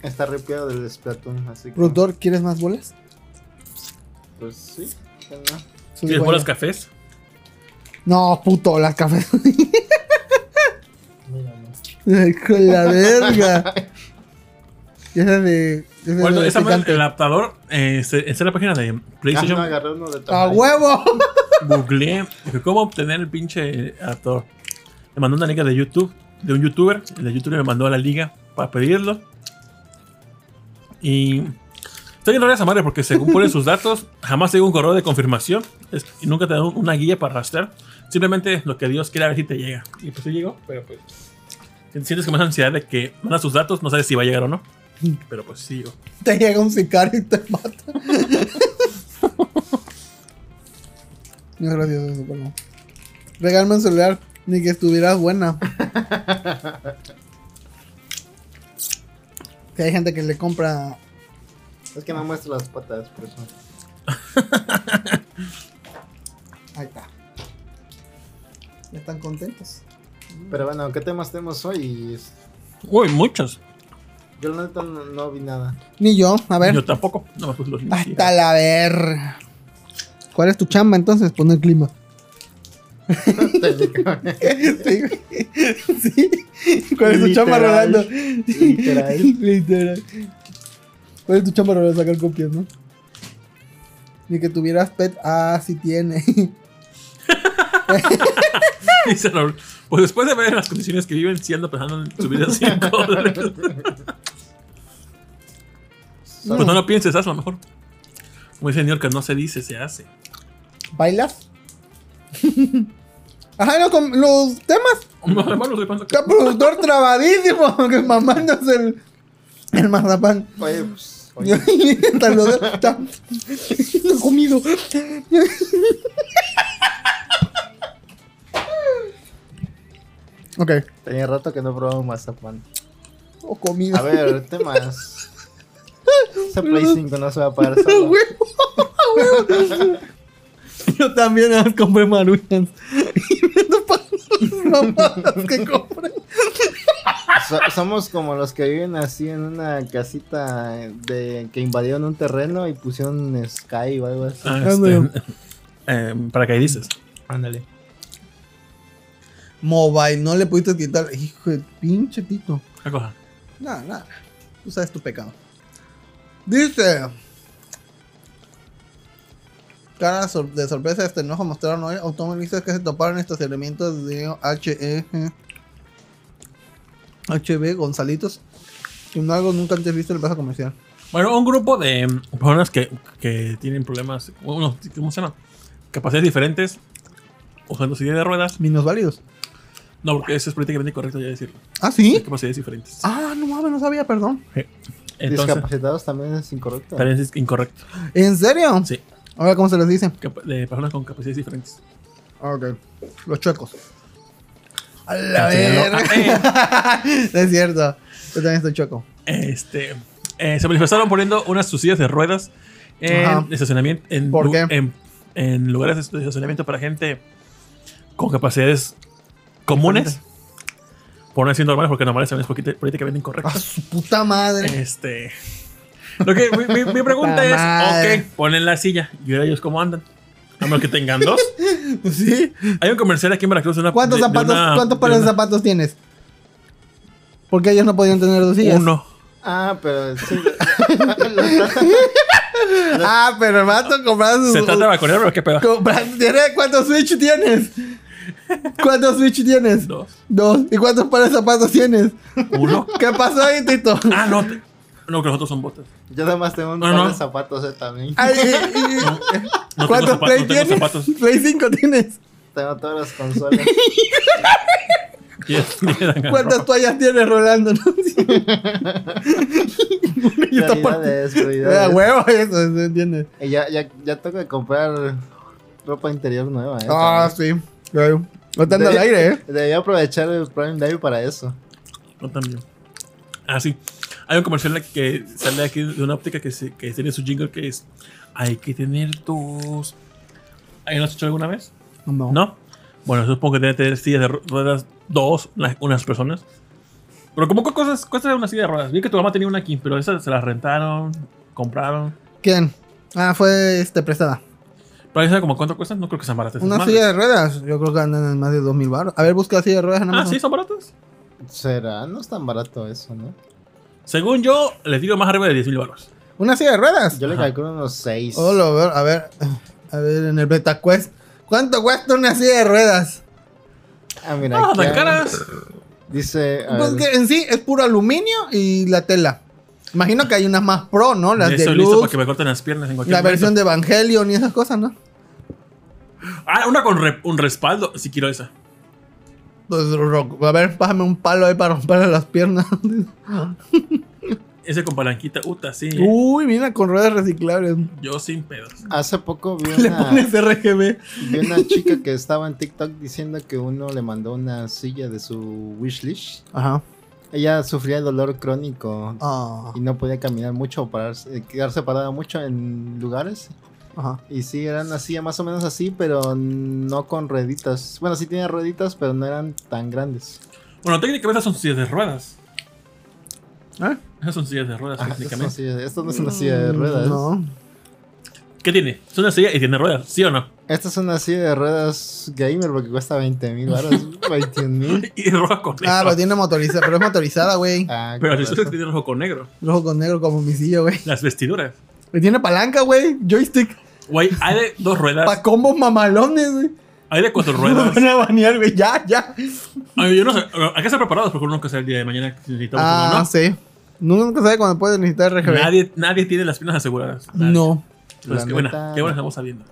Está ripiado del Splatoon, así que... Productor, ¿quieres más bolas? Pues sí. ¿Quieres bolas cafés? No, puto, las cafés. Con la verga. Esa de. bueno, esa el adaptador eh, está en la página de PlayStation. ¡A huevo! Googleé cómo obtener el pinche adaptador. Me mandó una liga de YouTube, de un youtuber. El de YouTube me mandó a la liga para pedirlo. Y estoy en esa madre porque según ponen sus datos, jamás tengo un correo de confirmación y nunca te dan una guía para rastrear. Simplemente lo que Dios quiere a ver si te llega. Y pues sí llegó, pero pues sientes que más ansiedad de que mandas tus datos, no sabes si va a llegar o no. Pero pues sí llegó. Te llega un sicario y te mata. no es gracioso eso, pero Regálame un celular, ni que estuvieras buena. que hay gente que le compra. Es que no muestra las patas, por eso. Ahí está. Ya están contentos. Pero bueno, ¿qué temas tenemos hoy? Uy, muchos. Yo la neta no, vi nada. Ni yo, a ver. Yo tampoco. No me puse los Hasta la ver. ¿Cuál es tu chamba entonces? Poner clima. sí, ¿Cuál es tu chamba Rolando? Literal. Literal. ¿Cuál es tu chamba Rolando? Sacar copias, ¿no? Ni que tuvieras pet. Ah, sí tiene. Dice Raúl. Pues después de ver las condiciones que viven, si ando pensando en subir a 5 dólares. Pues no lo pienses, hazlo mejor. Como dice señor que no se dice, se hace. ¿Bailas? Ajá, no, con los temas. No, no. Está productor trabadísimo, que mamándose el, el mazapán. Oye, pues. Está, lo está, lo he comido. ok. Tenía rato que no probaba un mazapán. O comida. A ver, temas. Ese Play 5 no se va a pagar solo. Yo también compré maruchas. Y vendo para mamadas que compré. Somos como los que viven así en una casita de que invadieron un terreno y pusieron Sky o algo así. Ah, este, eh, para que dices. Ándale. Mobile, no le pudiste quitar. Hijo de pinche tito. Acoja. Nada, nada. Tú sabes tu pecado. Dice. Cara de sorpresa, este enojo mostraron hoy automovilistas que se toparon estos elementos de HE. HB Gonzalitos. Sin algo nunca antes visto el plazo comercial. Bueno, un grupo de personas que, que tienen problemas, bueno, ¿cómo se llama? Capacidades diferentes, usando silla de ruedas. Menos válidos. No, porque eso es políticamente incorrecto ya decirlo. ¿Ah, sí? capacidades diferentes. Ah, no mames, no sabía, perdón. Discapacitados también es incorrecto. También es incorrecto. ¿En serio? Sí. Ahora, ¿cómo se les dice? De personas con capacidades diferentes. Ok. Los chuecos. A la verga. es cierto. Yo también estoy chueco. Este. Eh, se manifestaron poniendo unas sillas de ruedas en estacionamiento. En, ¿Por qué? En, en, lugares de estacionamiento para gente con capacidades comunes. Por no decir normales, porque normales también es políticamente incorrecto. ¡A su puta madre! Este. Lo que, mi, pregunta es: Ok, ponen la silla. ¿Y ahora ellos cómo andan? A menos que tengan dos. Pues sí. Hay un comercial aquí en Veracruz. Una, ¿Cuántos zapatos, ¿cuántos pares de zapatos tienes? Porque ellos no podían tener dos sillas. Uno. Ah, pero sí. ah, pero el vato comprando Se trata de vacunar, pero qué pedo. ¿Cuántos Switch tienes? ¿Cuántos Switch tienes? Dos. Dos. ¿Y cuántos pares de zapatos tienes? Uno. ¿Qué pasó ahí, Tito? Ah, no. No, que los otros son botas. Yo además tengo un par de zapatos eh, también. ¿Cuántos Play tienes? Play 5 tienes. Tengo todas las consolas. ¿Cuántas toallas tienes, Rolando? ¿No? prioridades. huevo, eso, ¿se entiende? Ya, ya, ya toca comprar ropa interior nueva. ¿eh? Ah, sí. Claro. No te al aire, ¿eh? Debería aprovechar el Prime Day para eso. No también. Ah, sí. Hay un comercial que sale aquí de una óptica que, se, que tiene su jingle que es hay que tener dos. ¿Hay lo has hecho alguna vez? No. ¿No? Bueno, supongo que debe tener sillas de ruedas dos, unas personas. Pero como qué cosas cuesta una silla de ruedas. Vi que tu mamá tenía una aquí, pero esas se las rentaron, compraron. ¿Quién? Ah, fue este prestada. ¿Pero sabes como cuánto cuestan? No creo que sean baratas. Una silla de ruedas, yo creo que andan en más de 2000 baros. A ver, busca la silla de ruedas. Ah, sí, son baratas. Será, no es tan barato eso, ¿no? Según yo, le digo más arriba de 10 mil baros. ¿Una silla de ruedas? Yo le calculo unos 6. Oh, lo veo. A ver, a ver, en el BetaQuest. ¿Cuánto cuesta una silla de ruedas? Ah, mira. Ah, tan caras. Dice. Pues que en sí es puro aluminio y la tela. Imagino que hay unas más pro, ¿no? Las de Estoy luz, listo para que me corten las piernas en cualquier la versión momento. de Evangelion y esas cosas, ¿no? Ah, una con re- un respaldo. Si quiero esa. Pues, a ver, pásame un palo ahí para romperle las piernas. Ese con palanquita. Uta, sí. eh. Uy, mira, con ruedas reciclables. Yo sin pedos. Hace poco vi Le una, pones RGB. vi una chica que estaba en TikTok diciendo que uno le mandó una silla de su wishlist. Ajá. Ella sufría de dolor crónico Ah, y no podía caminar mucho o pararse, quedarse parada mucho en lugares. Ajá. Y sí, eran así, más o menos así, pero no con rueditas. Bueno, sí tenía rueditas, pero no eran tan grandes. Bueno, técnicamente esas son sillas de ruedas. ¿Eh? Esas son sillas de ruedas, Ah, técnicamente. esto no es una silla de ruedas. No. ¿Qué tiene? Es una silla y tiene ruedas, ¿sí o no? Esta es una silla de ruedas gamer porque cuesta 20 mil baros, 21 mil. Y roja con negro. Ah, pero tiene motorizada, pero es motorizada, güey. Ah, Pero razón. tiene rojo con negro. Rojo con negro como mi silla, güey. Las vestiduras. Tiene palanca, güey. Joystick. Güey, hay de dos ruedas. Pa' combos mamalones, güey. Hay de cuatro ruedas. van a banear, güey. Ya, ya. Ay, yo no sé. Hay que estar preparados porque uno nunca sabe el día de mañana si necesitamos Ah, uno, ¿no? sí. Nunca sabe cuándo puede necesitar RGB. Nadie, nadie tiene las piernas aseguradas. Nadie. No. Qué buena, qué buena estamos sabiendo.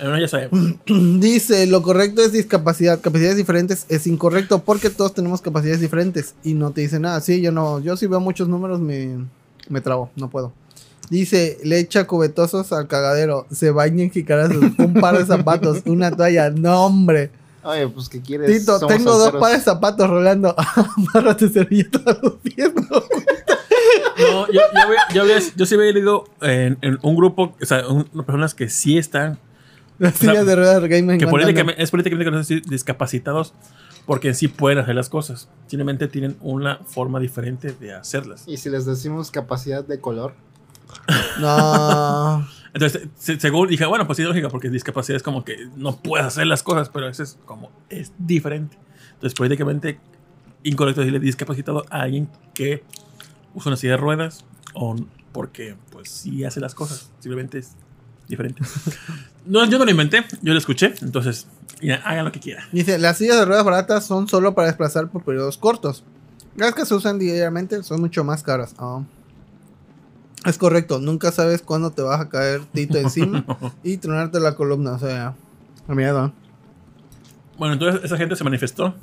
Bueno, ya sabemos. Dice, lo correcto es discapacidad. Capacidades diferentes es incorrecto porque todos tenemos capacidades diferentes. Y no te dice nada. Sí, yo no. Yo si veo muchos números me, me trabo. No puedo. Dice, le echa cubetosos al cagadero. Se baña en jicarazos. Un par de zapatos. Una toalla. No, hombre. Oye, pues ¿qué quieres? Tito, Somos tengo dos pares de zapatos rolando. Amárrate servilleta a los pies. ¿no? No, yo, yo, había- yo, había- yo sí había leído en, en un grupo, o sea, un- personas que sí están, Las sillas de ruedas game me que políticamente, es políticamente conocidos discapacitados porque en sí pueden hacer las cosas. Simplemente tienen una forma diferente de hacerlas. Y si les decimos capacidad de color, No. Entonces, se- según dije, bueno, pues sí, lógica, porque discapacidad es como que no puedes hacer las cosas, pero eso es como, es diferente. Entonces, políticamente incorrecto decirle discapacitado a alguien que usa una silla de ruedas o porque, pues, sí hace las cosas. Simplemente es diferente. No, yo no lo inventé, yo lo escuché, entonces, ya, hagan lo que quieran. Dice, las sillas de ruedas baratas son solo para desplazar por periodos cortos. Las que se usan diariamente son mucho más caras. Ah. Es correcto, nunca sabes cuándo te vas a caer Tito encima y tronarte la columna. O sea, a miedo. Bueno, entonces esa gente se manifestó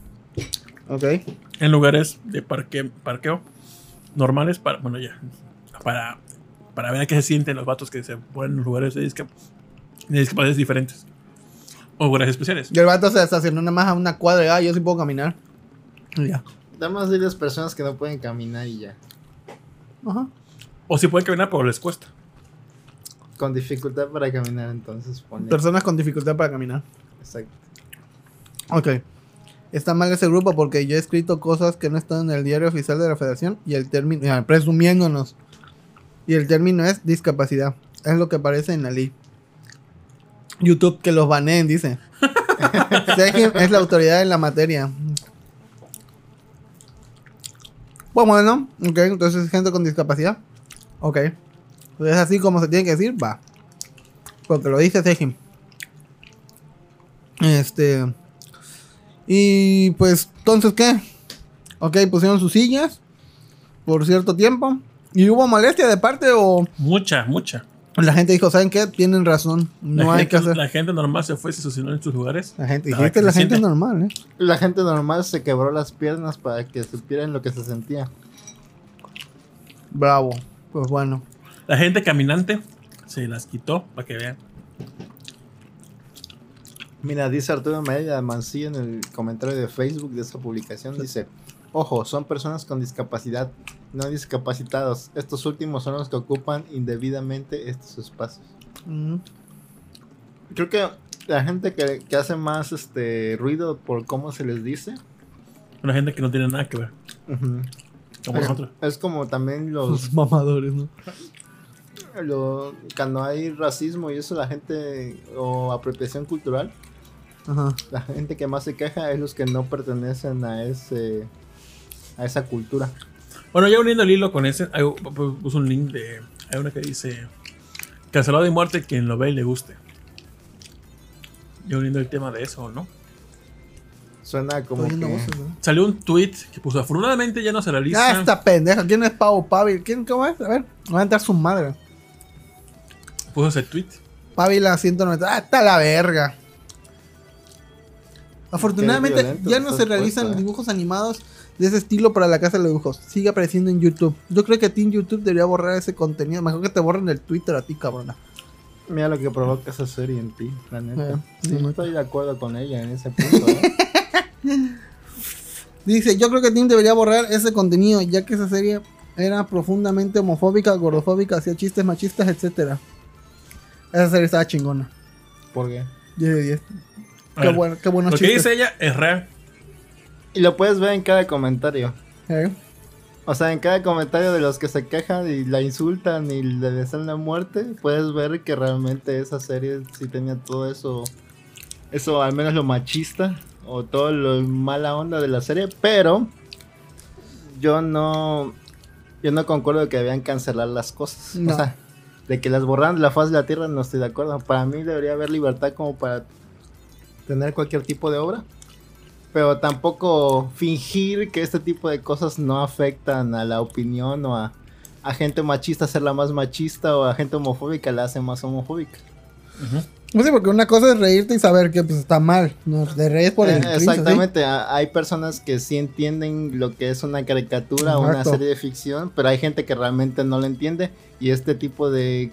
Ok. en lugares de parque, parqueo normales para, bueno, ya, para, para ver a qué se sienten los vatos que se ponen en lugares de, discap- de discapacidades diferentes o lugares especiales. Y el vato se estacionó nada más a una cuadra. y, Ah, yo sí puedo caminar. Y ya. nada más diles personas que no pueden caminar y ya. Ajá. O si pueden caminar, pero les cuesta. Con dificultad para caminar, entonces pone. Personas con dificultad para caminar. Exacto. Ok. Está mal ese grupo porque yo he escrito cosas que no están en el diario oficial de la federación y el término, ah, presumiéndonos. Y el término es discapacidad. Es lo que aparece en la ley. YouTube que los baneen, dice. Sejim es la autoridad en la materia. Pues bueno, ok, entonces gente con discapacidad. Ok. Entonces así como se tiene que decir, va. Porque lo dice Sejim. Este. Y pues, entonces, ¿qué? Ok, pusieron sus sillas por cierto tiempo. ¿Y hubo molestia de parte o Mucha, mucha. la gente dijo, ¿saben qué? Tienen razón, no la, hay gente, que hacer. la gente normal se fue y se estacionó en sus lugares. La gente, la gente siente. normal, ¿eh? La gente normal se quebró las piernas para que supieran lo que se sentía. Bravo. Pues bueno. La gente caminante se las quitó para que vean. Mira, dice Arturo María Mancilla en el comentario de Facebook de esa publicación, dice, ojo, son personas con discapacidad, no discapacitados. Estos últimos son los que ocupan indebidamente estos espacios. Mm, Creo que la gente que, que hace más este ruido por cómo se les dice, Una gente que no tiene nada que ver. ujú, Como es, nosotros. es como también los Los mamadores, ¿no? lo- cuando hay racismo y eso la gente o apropiación cultural Ajá. la gente que más se queja es los que no pertenecen a ese a esa cultura Bueno, ya uniendo el hilo con ese, hay- puse un link de. Hay una que dice: Cancelado de muerte quien lo ve y le guste. Ya uniendo el tema de eso, ¿no? Suena como que... Salió un tweet que puso, afortunadamente ya no se realiza... Ah, esta pendeja. ¿Quién es Pau Pavi? ¿Quién, cómo es? A ver, va a entrar su madre. Puso ese tweet. la 190. Ah, está la verga. Afortunadamente ya no se realizan ¿eh? dibujos animados de ese estilo para la casa de los dibujos. Sigue apareciendo en YouTube. Yo creo que a ti en YouTube debería borrar ese contenido. Mejor que te borren el Twitter a ti, cabrona. Mira lo que provoca esa serie en ti, la neta. Eh, sí, no estoy de acuerdo con ella en ese punto. ¿eh? Dice, yo creo que Tim debería borrar ese contenido, ya que esa serie era profundamente homofóbica, gordofóbica, hacía chistes machistas, etcétera. Esa serie estaba chingona. ¿Por qué? 10 de 10. Qué, bueno, qué Lo que dice ella es real. Y lo puedes ver en cada comentario. ¿Eh? O sea, en cada comentario de los que se quejan y la insultan y le desean la muerte, puedes ver que realmente esa serie sí tenía todo eso. Eso, al menos lo machista o todo lo mala onda de la serie, pero yo no. Yo no concuerdo que debían cancelar las cosas. O sea, de que las borran de la faz de la tierra no estoy de acuerdo. Para mí debería haber libertad como para tener cualquier tipo de obra. Pero tampoco fingir que este tipo de cosas no afectan a la opinión o a, a gente machista hacerla más machista o a gente homofóbica la hace más homofóbica. No sé, porque una cosa es reírte y saber que pues, está mal, ¿no? De reír por el eh, Exactamente, hay personas que sí entienden lo que es una caricatura o una serie de ficción, pero hay gente que realmente no lo entiende y este tipo de,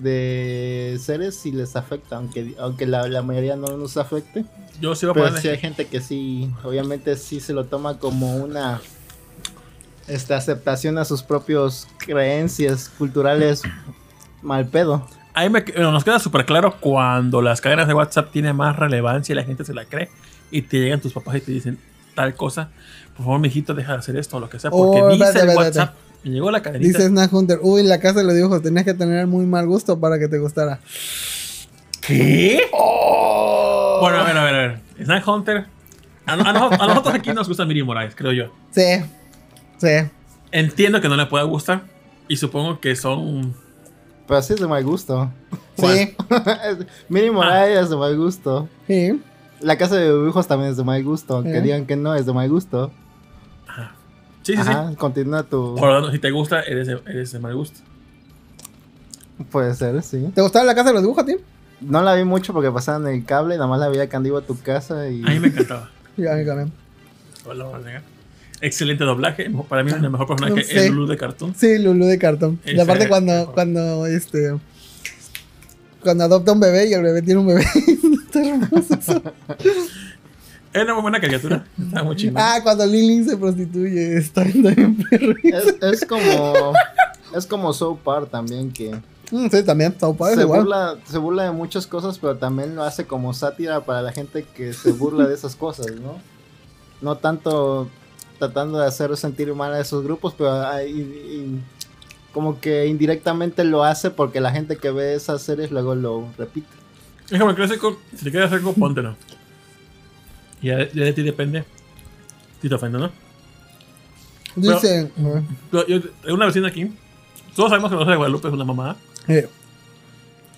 de seres sí les afecta, aunque, aunque la, mayoría no nos afecte. Yo sí voy a Pero sí hay gente que sí, obviamente sí se lo toma como una esta aceptación a sus propios creencias culturales mal pedo ahí me, nos queda súper claro cuando las cadenas de WhatsApp tienen más relevancia y la gente se la cree y te llegan tus papás y te dicen tal cosa. Por favor, mijito, deja de hacer esto o lo que sea. Porque oh, dice el WhatsApp. Me llegó la cadenita. Dice Snack Hunter, uy, la casa de los dibujos tenías que tener muy mal gusto para que te gustara. ¿Qué? Oh. Bueno, a ver, a ver, a ver. Snack Hunter. A, nosotros aquí nos gusta Miri Moraes, creo yo. Sí. Sí. Entiendo que no le pueda gustar. Y supongo que son pero así es de mal gusto. Sí. Mínimo ah. es de mal gusto. Sí. La casa de dibujos también es de mal gusto. Aunque digan que no, es de mal gusto. Ajá. Sí, sí, sí. Continúa tu. Por lo tanto, si te gusta, eres de, eres de mal gusto. Puede ser, sí. ¿Te gustaba la casa de los dibujos, tío? No la vi mucho porque pasaban el cable, nada más la veía cuando iba a tu casa y. A mí me encantaba. y a mí también. Hola, hola, excelente doblaje. Para mí, el mejor personaje es Lulu de cartón. Sí, Lulu de cartón. y aparte, cuando, cuando este. Cuando adopta un bebé y el bebé tiene un bebé. está hermoso. Es una muy buena caricatura. Está muy chingón. Ah, cuando Lilin se prostituye. Está bien perro. Es, es, como. Es como Soap Park también que. Mm, sí, también. South Park se, burla, se burla de muchas cosas, pero también lo hace como sátira para la gente que se burla de esas cosas, ¿no? No tanto tratando de hacer sentir mal a esos grupos, pero hay, como que indirectamente lo hace porque la gente que ve esas series luego lo repite. Es como que si te quieres hacer algo, póntelo. Y ya, de ti depende si te ofende, ¿no? Dice. hay una vecina aquí. Todos sabemos que Rosa de Guadalupe es una mamada.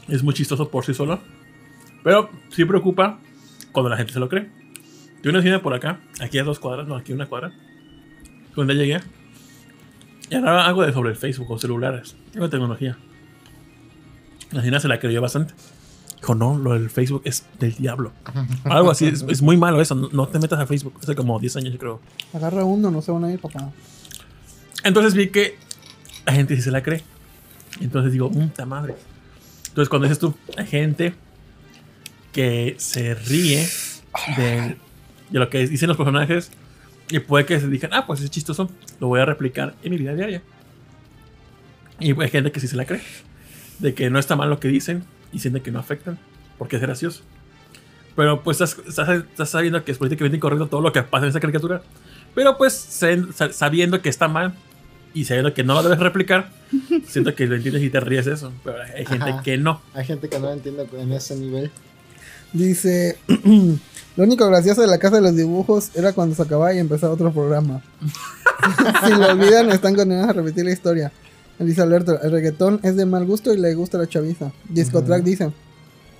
Es muy chistoso por sí solo. Pero sí preocupa cuando la gente se lo cree. Yo una vecina por acá, aquí a dos cuadras, no, aquí a una cuadra cuando llegué, y hablaba algo de sobre el Facebook o celulares, algo de tecnología. La señora se la creyó bastante. Dijo, no, lo del Facebook es del diablo. Algo así, es, muy malo eso. No, te metas a Facebook. Hace como 10 años, yo creo. Agarra uno, no se van a ir, papá. Entonces vi que la gente sí se la cree. Entonces digo, puta madre. Entonces cuando dices tú, hay gente que se ríe de, de lo que dicen los personajes y puede que se digan, ah, pues es chistoso, lo voy a replicar en mi vida diaria. Y hay gente que sí se la cree, de que no está mal lo que dicen y siente que no afectan, porque es gracioso. Pero pues estás, sabiendo que es políticamente incorrecto todo lo que pasa en esa caricatura. Pero pues sabiendo que está mal y sabiendo que no lo debes replicar, siento que lo entiendes y te ríes eso. Pero hay gente que no. Hay gente que no lo entiende en ese nivel. Dice, lo único gracioso de la casa de los dibujos era cuando se acababa y empezaba otro programa. si lo olvidan, están condenados a repetir la historia. Dice Alberto, el reggaetón es de mal gusto y le gusta la chaviza. Discotrack dice,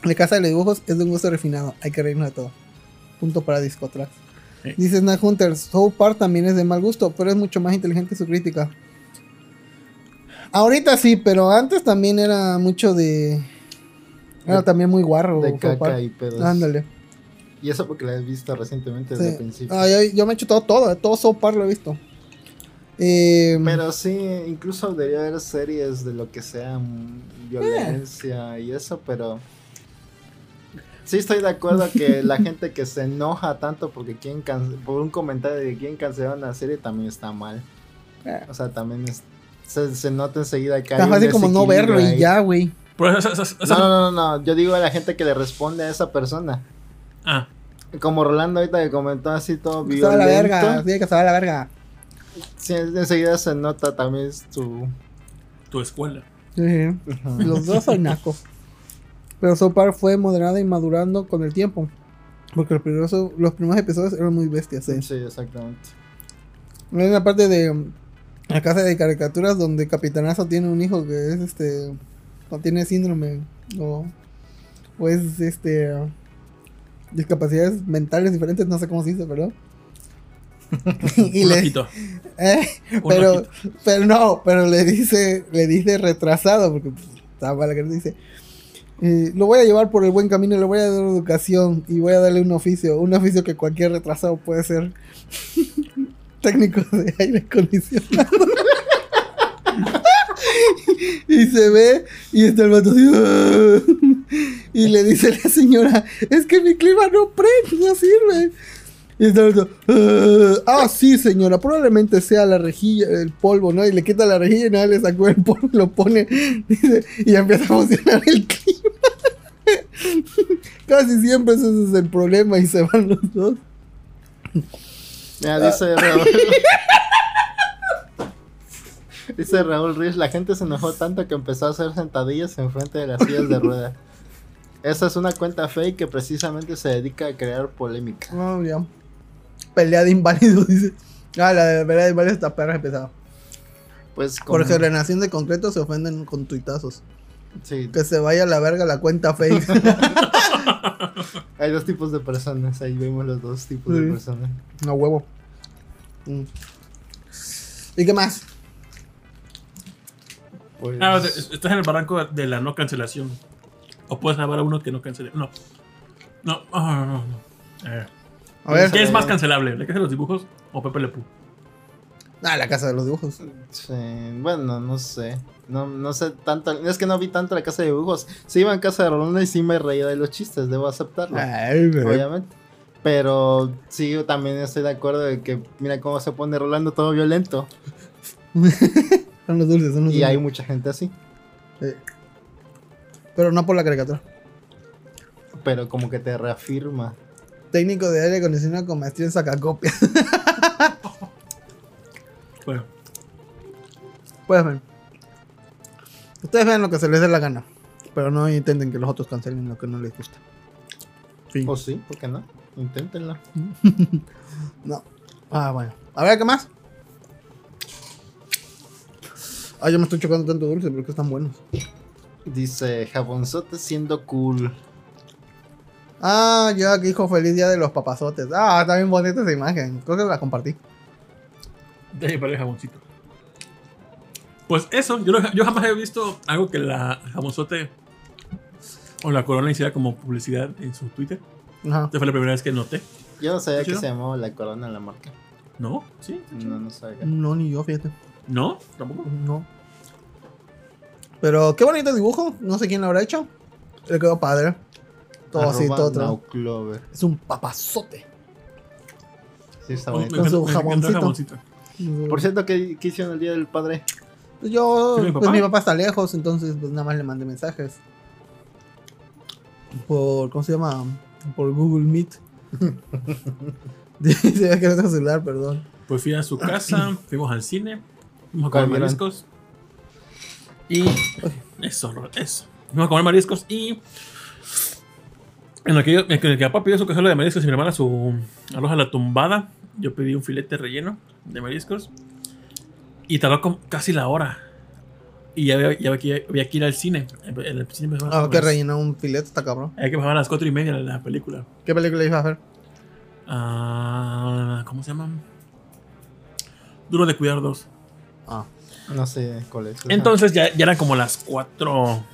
la casa de los dibujos es de un gusto refinado, hay que reírnos de todo. Punto para Discotrack. Dice Snack Hunter, South Park también es de mal gusto, pero es mucho más inteligente su crítica. Ahorita sí, pero antes también era mucho de. Era también muy guarro. De caca y pedos. Ándale. Y eso porque la he visto recientemente desde el principio. Ah, yo, me he hecho todo, todo, todo South Park lo he visto. Eh, pero sí, incluso debería haber series de lo que sea mm, violencia y eso, pero sí estoy de acuerdo que la gente que se enoja tanto porque quieren por un comentario de quién cancelar una serie también está mal. Eh. O sea, también se, nota enseguida que hay fácil como no verlo y ya, güey. No, no, no, no, yo digo a la gente que le responde a esa persona. Ah. Como Rolando ahorita que comentó así todo violento. La verga, tiene que saber la verga. Sí, enseguida se nota también tu... Tu escuela. Sí, los dos son nacos. Pero Sopar fue moderada y madurando con el tiempo. Porque los primeros, los primeros episodios eran muy bestias. ¿eh? Sí, exactamente. Hay una parte de la casa de caricaturas donde Capitanazo tiene un hijo que es este. No tiene síndrome. O, o es este. Discapacidades mentales diferentes, no sé cómo se dice, ¿verdad? y le, eh, pero, pero no, pero le dice, le dice retrasado, porque estaba la que dice. Eh, lo voy a llevar por el buen camino, le voy a dar educación y voy a darle un oficio, un oficio que cualquier retrasado puede ser técnico de aire acondicionado. y se ve y está el vato así, y le dice la señora, es que mi clima no prende, no sirve. Y está uh, ah, sí, señora, probablemente sea la rejilla, el polvo, ¿no? Y le quita la rejilla y nada, le sacó el polvo, lo pone, dice, y empieza a funcionar el clima. Casi siempre ese es el problema y se van los dos. Ya, dice Raúl. dice Raúl Rich, la gente se enojó tanto que empezó a hacer sentadillas enfrente de las sillas de rueda. Esa es una cuenta fake que precisamente se dedica a crear polémica. Oh, ya pelea de inválidos, dice. Ah, la de pelea de inválidos está perra empezada. Pues como... Por generación de concreto se ofenden con tuitazos. Sí. Que se vaya a la verga la cuenta fake. Hay dos tipos de personas, ahí vemos los dos tipos de personas. No huevo. Mm. ¿Y qué más? Pues... Ah, estás en el barranco de la no cancelación. O puedes hablar a uno que no cancele. No. No. Ah, no, no. Eh. A ver. ¿Qué es más cancelable? ¿La casa de los dibujos o Pepe Le Pew? Ah, la casa de los dibujos. Sí, bueno, no sé. No, no sé tanto. Es que no vi tanto la casa de dibujos. Sí iba en casa de Rolanda y sí me reía de los chistes, debo aceptarlo. obviamente. Pero sí, yo también estoy de acuerdo de que mira cómo se pone Rolando todo violento. son los dulces, son los Y hay mucha gente así. Pero no por la caricatura. Pero como que te reafirma técnico de aire acondicionado con maestría en sacacopias. bueno. Puedes ver. Ustedes vean lo que se les dé la gana. Pero no intenten que los otros cancelen lo que no les gusta. O sí, ¿por qué no? Inténtenlo. no. Ah, bueno. A ver, ¿qué más? Ah, yo me estoy chocando tanto dulce porque están buenos. Dice jabonzote siendo cool. Ah, yo aquí dijo feliz día de los papazotes. Ah, está bien bonita esa imagen. Creo que la compartí. Déjame poner el jamoncito. Pues eso, yo, yo, jamás he visto algo que la jamonzote o la corona hiciera como publicidad en su Twitter. Ajá. Esta fue la primera vez que noté. Yo no sabía que se llamaba la corona en la marca. ¿No? ¿Sí? No, no sabía. No, ni yo, fíjate. ¿No? ¿Tampoco? No. Pero qué bonito dibujo. No sé quién lo habrá hecho. Le quedó padre. Todo así, todo. Es un papazote. Sí, está bonito. Con su jamoncito. Por cierto, ¿qué, ¿qué, hicieron el día del padre? Pues yo, pues mi papá está lejos, entonces pues nada más le mandé mensajes. Por, ¿cómo se llama? Por Google Meet. Se ve que no tengo celular, perdón. Pues fui a su casa, fuimos al cine, fuimos a comer mariscos. Y. Eso, eso. Fuimos a comer mariscos y en el que, en el que papá pidió su cazuela de mariscos y mi hermana su arroz a la tumbada, yo pedí un filete relleno de mariscos. Y tardó casi la hora. Y ya había, ya había, que ir al cine. El, cine ah, que rellenó un filete, está cabrón. Hay que bajar a las cuatro y media la película. ¿Qué película ibas a ver? Ah, ¿Cómo se llaman? Duro de cuidar dos. Ah, no sé cuál es. Entonces ya, ya eran como las 4.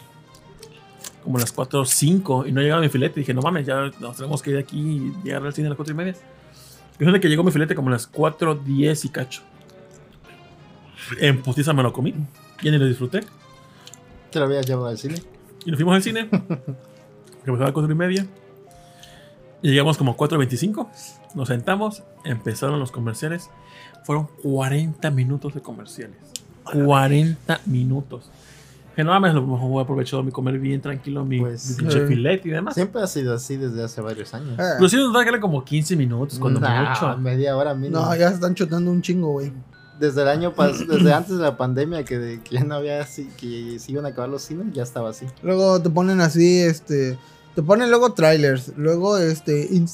Como las 4 5 y no llegaba mi filete. Dije, no mames, ya nos tenemos que ir de aquí y llegar al cine a las 4 y media. Fíjate que llegó mi filete como a las 4 10 y cacho. En postiza me lo comí. Ya ni lo disfruté. ¿Te lo habías llevado al cine? Y nos fuimos al cine. que empezaba a las 4 y media. Y llegamos como 4.25. Nos sentamos. Empezaron los comerciales. Fueron 40 minutos de comerciales. 40 minutos. Que no mames, lo mejor voy a aprovechar mi comer bien tranquilo, mi, Pues, pinche eh, filete y demás. Siempre ha sido así desde hace varios años. Eh, Pero sí nos da que era como 15 minutos, cuando Nah, mucho. media hora mínimo. no, ya se están chutando un chingo, güey. Desde el año pasado, desde antes de la pandemia, que, de- que ya no había así, que se iban a acabar los cines, ya estaba así. Luego te ponen así, este. Te ponen luego trailers. Luego, este. En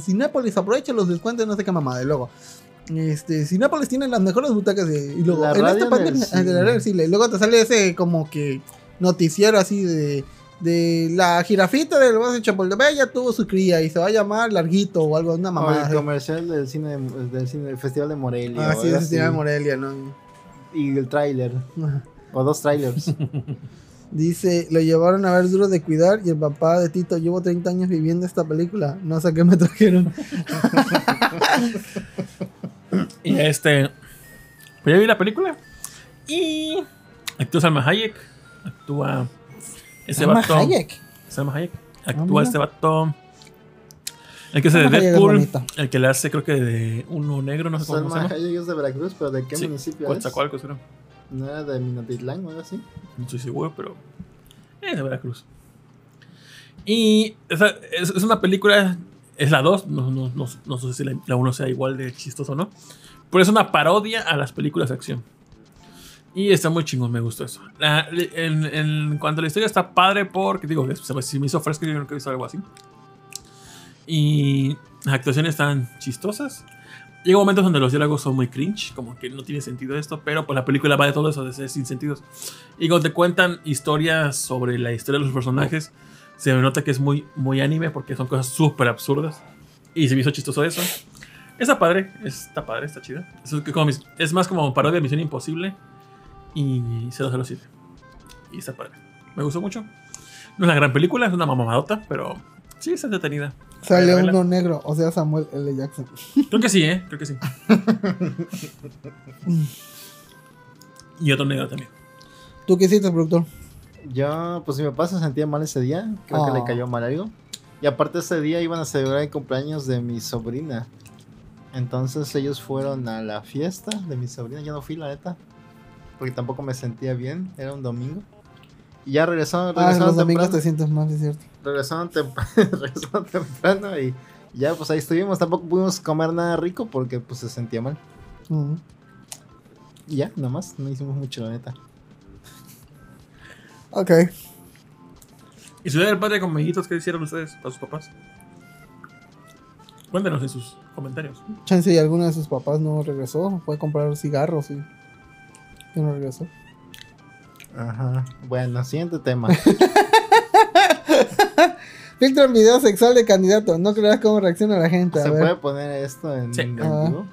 Cinépolis aprovecha los descuentos, no sé qué mamada. Y luego. Este, Cinépolis tiene las mejores butacas de, y luego La en esta en pandemia, el ah, de del luego te sale ese como que noticiero así de de la jirafita del bosque de Chapultepec ya tuvo su cría y se va a llamar Larguito o algo, una O mamada. el así. comercial del cine, del cine del Festival de Morelia. Ah, o sí, ese tiene así. Morelia, ¿no? Y el tráiler. O dos trailers. Dice, lo llevaron a ver duro de cuidar y el papá de Tito, llevo 30 años viviendo esta película, no sé qué me trajeron. Y este. Pues ya vi la película. Y. Actúa Salma Hayek. Actúa. Ese Salma vato. Hayek. Salma Hayek. Ah, Actúa mira. este vato. El que hace de Salma Hayek es Deadpool. El que le hace, creo que de uno negro, no sé cómo se Salma llama. Hayek es de Veracruz, pero ¿de qué Sí, municipio es? Coatzacoalcos, creo. ¿No era de Minatitlán o algo así? No estoy seguro, pero. Es de Veracruz. Y. es una película. Es la 2. No, no, no, no sé si la 1 sea igual de chistoso o no. Pero es una parodia a las películas de acción. Y está muy chingón, me gustó eso. La- en, en cuanto a la historia está padre porque, digo, se me, hizo fresco, yo nunca he visto algo así. Y las actuaciones están chistosas. Llega momentos donde los diálogos son muy cringe, como que no tiene sentido esto, pero pues la película va de todo eso, de ser sin sentidos. Y cuando te cuentan historias sobre la historia de los personajes, se nota que es muy, muy anime porque son cosas súper absurdas. Y se me hizo chistoso eso. Está padre, está padre, está chido. Es, como mis- es más como parodia de Misión Imposible y 007. Y está padre. Me gustó mucho. No es una gran película, es una mamadota, pero sí está entretenida. Sale uno negro, o sea, Samuel L. Jackson. Creo que sí, ¿eh? Creo que sí. y otro negro también. ¿Tú qué hiciste, productor? Yo, pues mi papá se sentía mal ese día. Creo que le cayó mal algo. Y aparte ese día iban a celebrar el cumpleaños de mi sobrina. Entonces ellos fueron a la fiesta de mi sobrina. Yo no fui, la neta. Porque tampoco me sentía bien. Era un domingo. Y ya regresaron, Ah, regresaron los domingos temprano. te sientes mal, es cierto. Regresaron, temprano, regresaron temprano y ya pues ahí estuvimos. Tampoco pudimos comer nada rico porque pues se sentía mal. Y ya, nada más. No hicimos mucho, la neta. Ok. ¿Y su día del padre con amiguitos qué hicieron ustedes para sus papás? Cuéntenos en sus comentarios. Chance y alguno de sus papás no regresó. Fue a comprar cigarros y. y no regresó. Ajá. Bueno, siguiente tema. Filtro en video sexual de candidato. No creas cómo reacciona la gente. A ¿Se ver. puede poner esto en, Sí. Ah. vivo?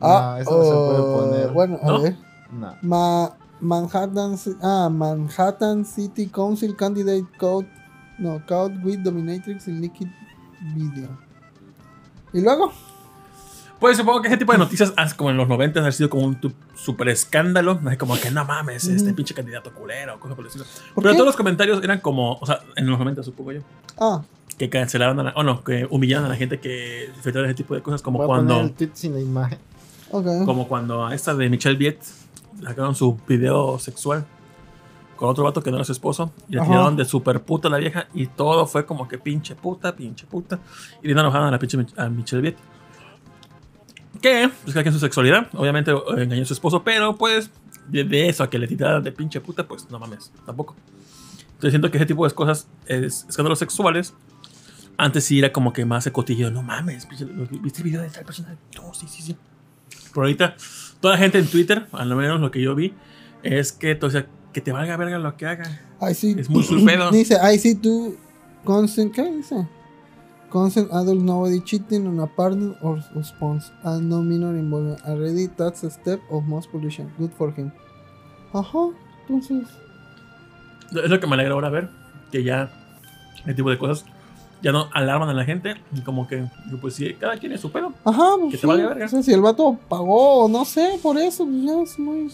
Ah, no, eso no se puede oh, poner. Bueno, a ¿No? ver. No. Ma- Manhattan, ah, Manhattan City Council Candidate Code. No, Code with Dominatrix in Liquid Video. ¿Y luego? Pues supongo que ese tipo de noticias, como en los 90, ha sido como un super escándalo. Así Como que no mames, este pinche candidato culero, cosas por el estilo. ¿Por Pero qué? todos los comentarios eran como, o sea, en los 90 supongo yo, Ah, que cancelaban a la, o no, que humillaban a la gente que enfrentaba ese tipo de cosas, como Voy a poner cuando, el tweet sin la imagen. ok. como cuando a esta de Michelle Viet sacaron su video sexual con otro vato que no era su esposo y le Ajá. tiraron de super puta a la vieja y todo fue como que pinche puta, pinche puta y le enojaban a la pinche a Michelle Viet. Que, pues cada quien su sexualidad, obviamente eh, engañó a su esposo, pero pues de, de eso a que le tiraran de pinche puta, pues no mames, tampoco. Entonces siento que ese tipo de cosas, es, escándalos sexuales, antes sí era como que más cotillo, no mames, ¿viste el video de tal persona? No, sí, sí, sí. Pero ahorita, toda la gente en Twitter, al menos lo que yo vi, es que, o sea, que te valga verga lo que haga. I see. Es muy su pedo. Dice, I see two constant. ¿Qué dice? Consent adult nobody cheating on a partner or response and no minor involvement. Already that's a step of most pollution. Good for him. Ajá, entonces. Es lo que me alegra ahora ver. Que ya. Ese tipo de cosas. Ya no alarman a la gente. Y como que. Pues si cada quien es su pedo. Ajá, pues. Que te valga verga. si el vato pagó, no sé, por eso. Pues ya es muy.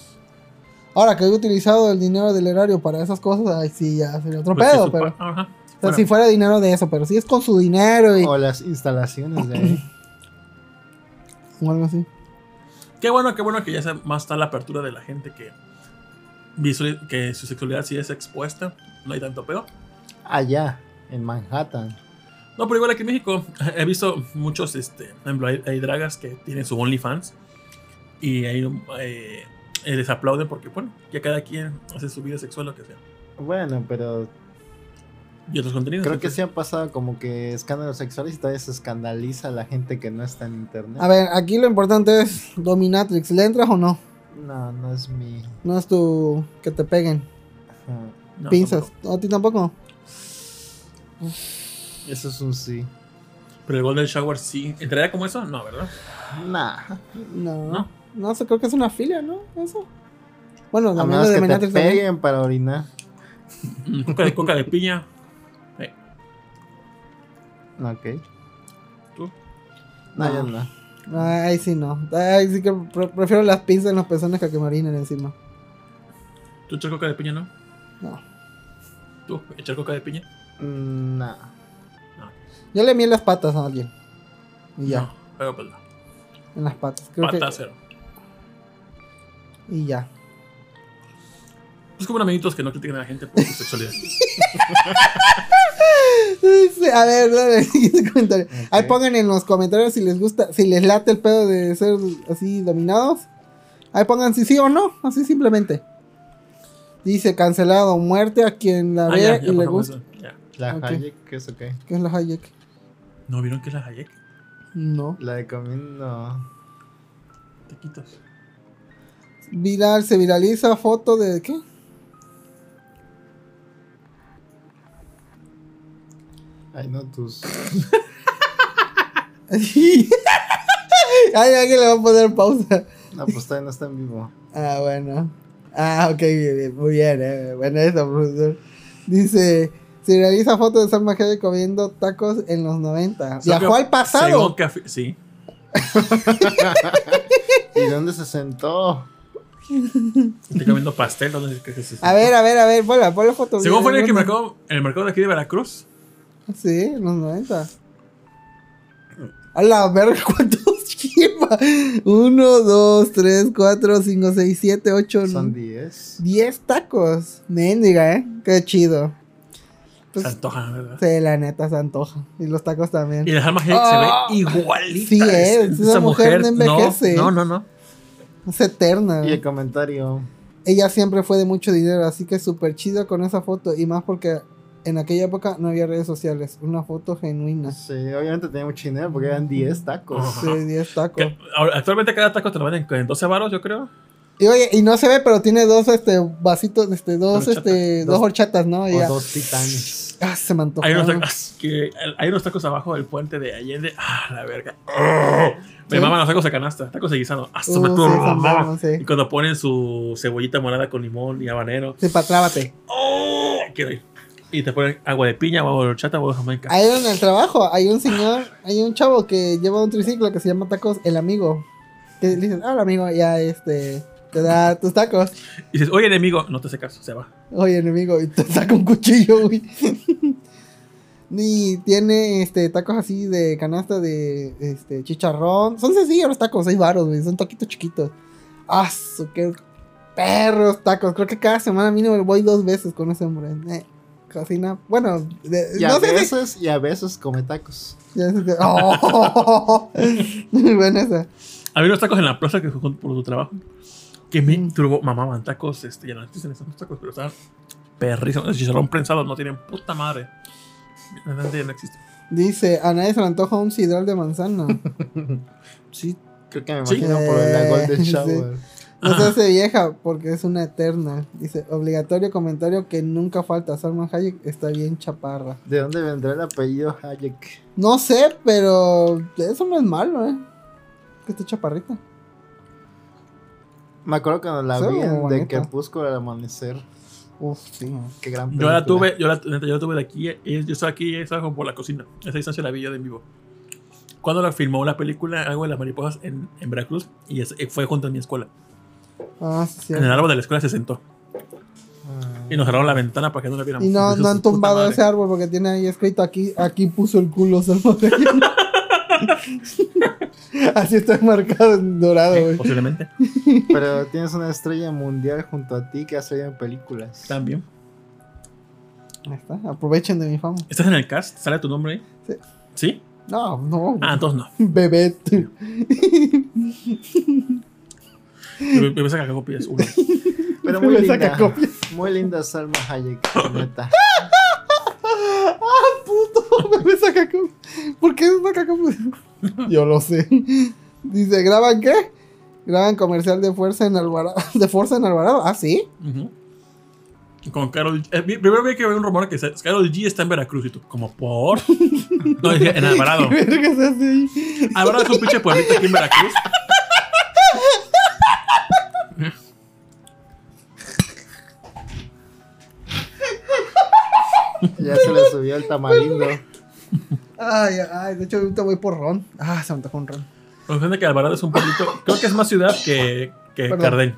Ahora que he utilizado el dinero del erario para esas cosas, ahí sí ya sería otro pues pedo, pero. Ajá. O sea, si fuera dinero de eso, pero si es con su dinero y. O las instalaciones de ahí. o algo así. Qué bueno, qué bueno que ya más está la apertura de la gente que. que su sexualidad sí es expuesta. No hay tanto peor. Allá, en Manhattan. No, pero igual aquí en México he visto muchos, este, por ejemplo, hay, dragas que tienen su OnlyFans y ahí eh, les aplauden porque, bueno, ya cada quien hace su vida sexual, lo que sea. Bueno, pero y otros contenidos. Creo que sí han pasado como que escándalos sexuales y todavía se escandaliza a la gente que no está en internet. A ver, aquí lo importante es Dominatrix. ¿Le entras o no? No, no es mi. No es tu. que te peguen. Pinzas. ¿A ti tampoco? Eso es un sí. Pero el Golden Shower sí. ¿Entraría como eso? No, ¿verdad? Nah. No. No. No, creo que es una filia, ¿no? Eso. Bueno, a menos que te peguen para orinar. Coca de, coca de piña. Ok. ¿Tú? No, yo no. Ay, sí, no. Ay, sí que prefiero las pinzas en las personas que que me orinen encima. ¿Tú echas coca de piña, no? No. ¿Tú echas coca de piña? Mm, no. Yo le miel las patas a alguien. Y ya. No, pero pues no. En las patas. Creo Patas cero. Y ya. Es como amiguitos que no critican a la gente por su sexualidad. a ver, dale, comentario. Ahí pongan en los comentarios si les gusta, si les late el pedo de ser así dominados. Ahí pongan si sí o no, así simplemente. Dice cancelado, muerte a quien la ah, vea y le gusta. La Hayek, ¿qué es qué? ¿Qué es la Hayek? ¿No vieron qué es la Hayek? No. La de comiendo quitas Viral, se viraliza foto de qué? Ay, no, tus. Ay, alguien le va a poner pausa. No, pues todavía no está en vivo. Ah, bueno. Ah, ok, muy bien, eh. Bueno, eso, profesor. Dice, se realiza foto de Salma Hayek comiendo tacos en los 90. Viajó al pasado. sí. ¿Y dónde se sentó? Estoy comiendo pastel. ¿Dónde se sentó? A ver, a ver, a ver, ponla, la foto. Según fue en el, mercado, en el mercado de aquí de Veracruz. Sí, en los 90. A la verga, ¿cuántos lleva? 1, 2, 3, 4, 5, 6, 7, 8, Son 10. 10 tacos. Mendiga, ¿eh? Qué chido. Pues, se antoja, ¿verdad? Sí, la neta se antoja. Y los tacos también. Y la Alma Hayek se ve ah, igualita. Sí, es. Esa, mujer, no envejece. No, no, no, Es eterna. Y el comentario. Ella siempre fue de mucho dinero, así que súper chido con esa foto. Y más porque en aquella época no había redes sociales. Una foto genuina. Sí, obviamente tenía mucho dinero porque eran 10 tacos. Sí, 10 tacos. Actualmente cada taco te lo venden en 12 varos, yo creo. Y oye, y no se ve, pero tiene dos este vasitos, este, dos, este, dos, horchatas, ¿no? O dos titanes. Ah, se me antojó. Hay unos, tacos, que, hay unos tacos abajo del puente de Allende. Ah, la verga. Oh, me maman los tacos de canasta, tacos de guisado. Ah, se me uh, sí, Y cuando ponen su cebollita morada con limón y habanero. Sí, patrábate. Oh, quiero ir. Y te ponen agua de piña, agua de horchata, agua de jamaica. Ahí en el trabajo hay un señor, hay un chavo que lleva un triciclo que se llama Tacos El Amigo. Que le dices, ah, el amigo, ya este, te da tus tacos. Y dices, oye, enemigo, no te hace caso, se va. Oye, enemigo, y te saca un cuchillo, güey. y tiene este tacos así de canasta de este chicharrón. Son sencillos los tacos, seis baros, güey. Son taquitos chiquitos. ¡Ah, qué perros tacos! Creo que cada semana mínimo voy dos veces con ese hombre. Eh cocina. Bueno, y a veces y a veces come tacos. Oh. bueno, esa. Había unos tacos en la plaza que fue por tu trabajo. Que me mm. turbo, mamaban tacos, este, ya no existen esos tacos, pero estaban perrísimos. El chicharrón prensado no tienen puta madre. No, no existe. Dice, a nadie se le antoja un sidral de manzana. sí. Creo que me imagino por la Golden Shower. No se hace vieja porque es una eterna. Dice, obligatorio comentario que nunca falta. Salman Hayek está bien chaparra. ¿De dónde vendrá el apellido Hayek? No sé, pero eso no es malo, ¿eh? Que esté chaparrita. Me acuerdo cuando la vi en de Crepúsculo al amanecer. Uf, sí. Qué gran película. Yo la tuve, yo la, yo la tuve de aquí, yo estaba aquí y estaba como por la cocina. Esa distancia la vi yo de en vivo. Cuando la filmó la película, algo de las mariposas en, en Veracruz, y fue junto a mi escuela. Ah, sí, En el árbol de la escuela se sentó. Y nos cerraron la ventana para que no la viéramos. Y no, no han tumbado ese árbol porque tiene ahí escrito aquí, aquí puso el culo Así está marcado en dorado, güey. Posiblemente. Pero tienes una estrella mundial junto a ti que ha salido en películas. También. Ahí está. Aprovechen de mi fama. ¿Estás en el cast? ¿Sale tu nombre ahí? Sí. ¿Sí? No, no. Ah, entonces no. Bebé. Me, saca copias. Uno. Pero muy linda. Muy linda Salma Hayek, neta. ¡Ah, puto! Me saca copias. ¿Por qué me saca copias? Yo lo sé. Dice, ¿graban qué? Graban comercial de Fuerza en Alvarado. ¿De Fuerza en Alvarado? Ah, sí. Con Carol eh, primero vi que había un rumor que Carol G está en Veracruz y tú, como por. no, en Alvarado. ¿Qué verga se hace ahí? Alvarado es un pinche pueblito aquí en Veracruz. ya se le subió el tamarindo. Ay, ay, de hecho ahorita voy por ron. Ah, se me tocó un ron. Por que Alvarado es un pueblito, creo que es más ciudad que, que Cardén.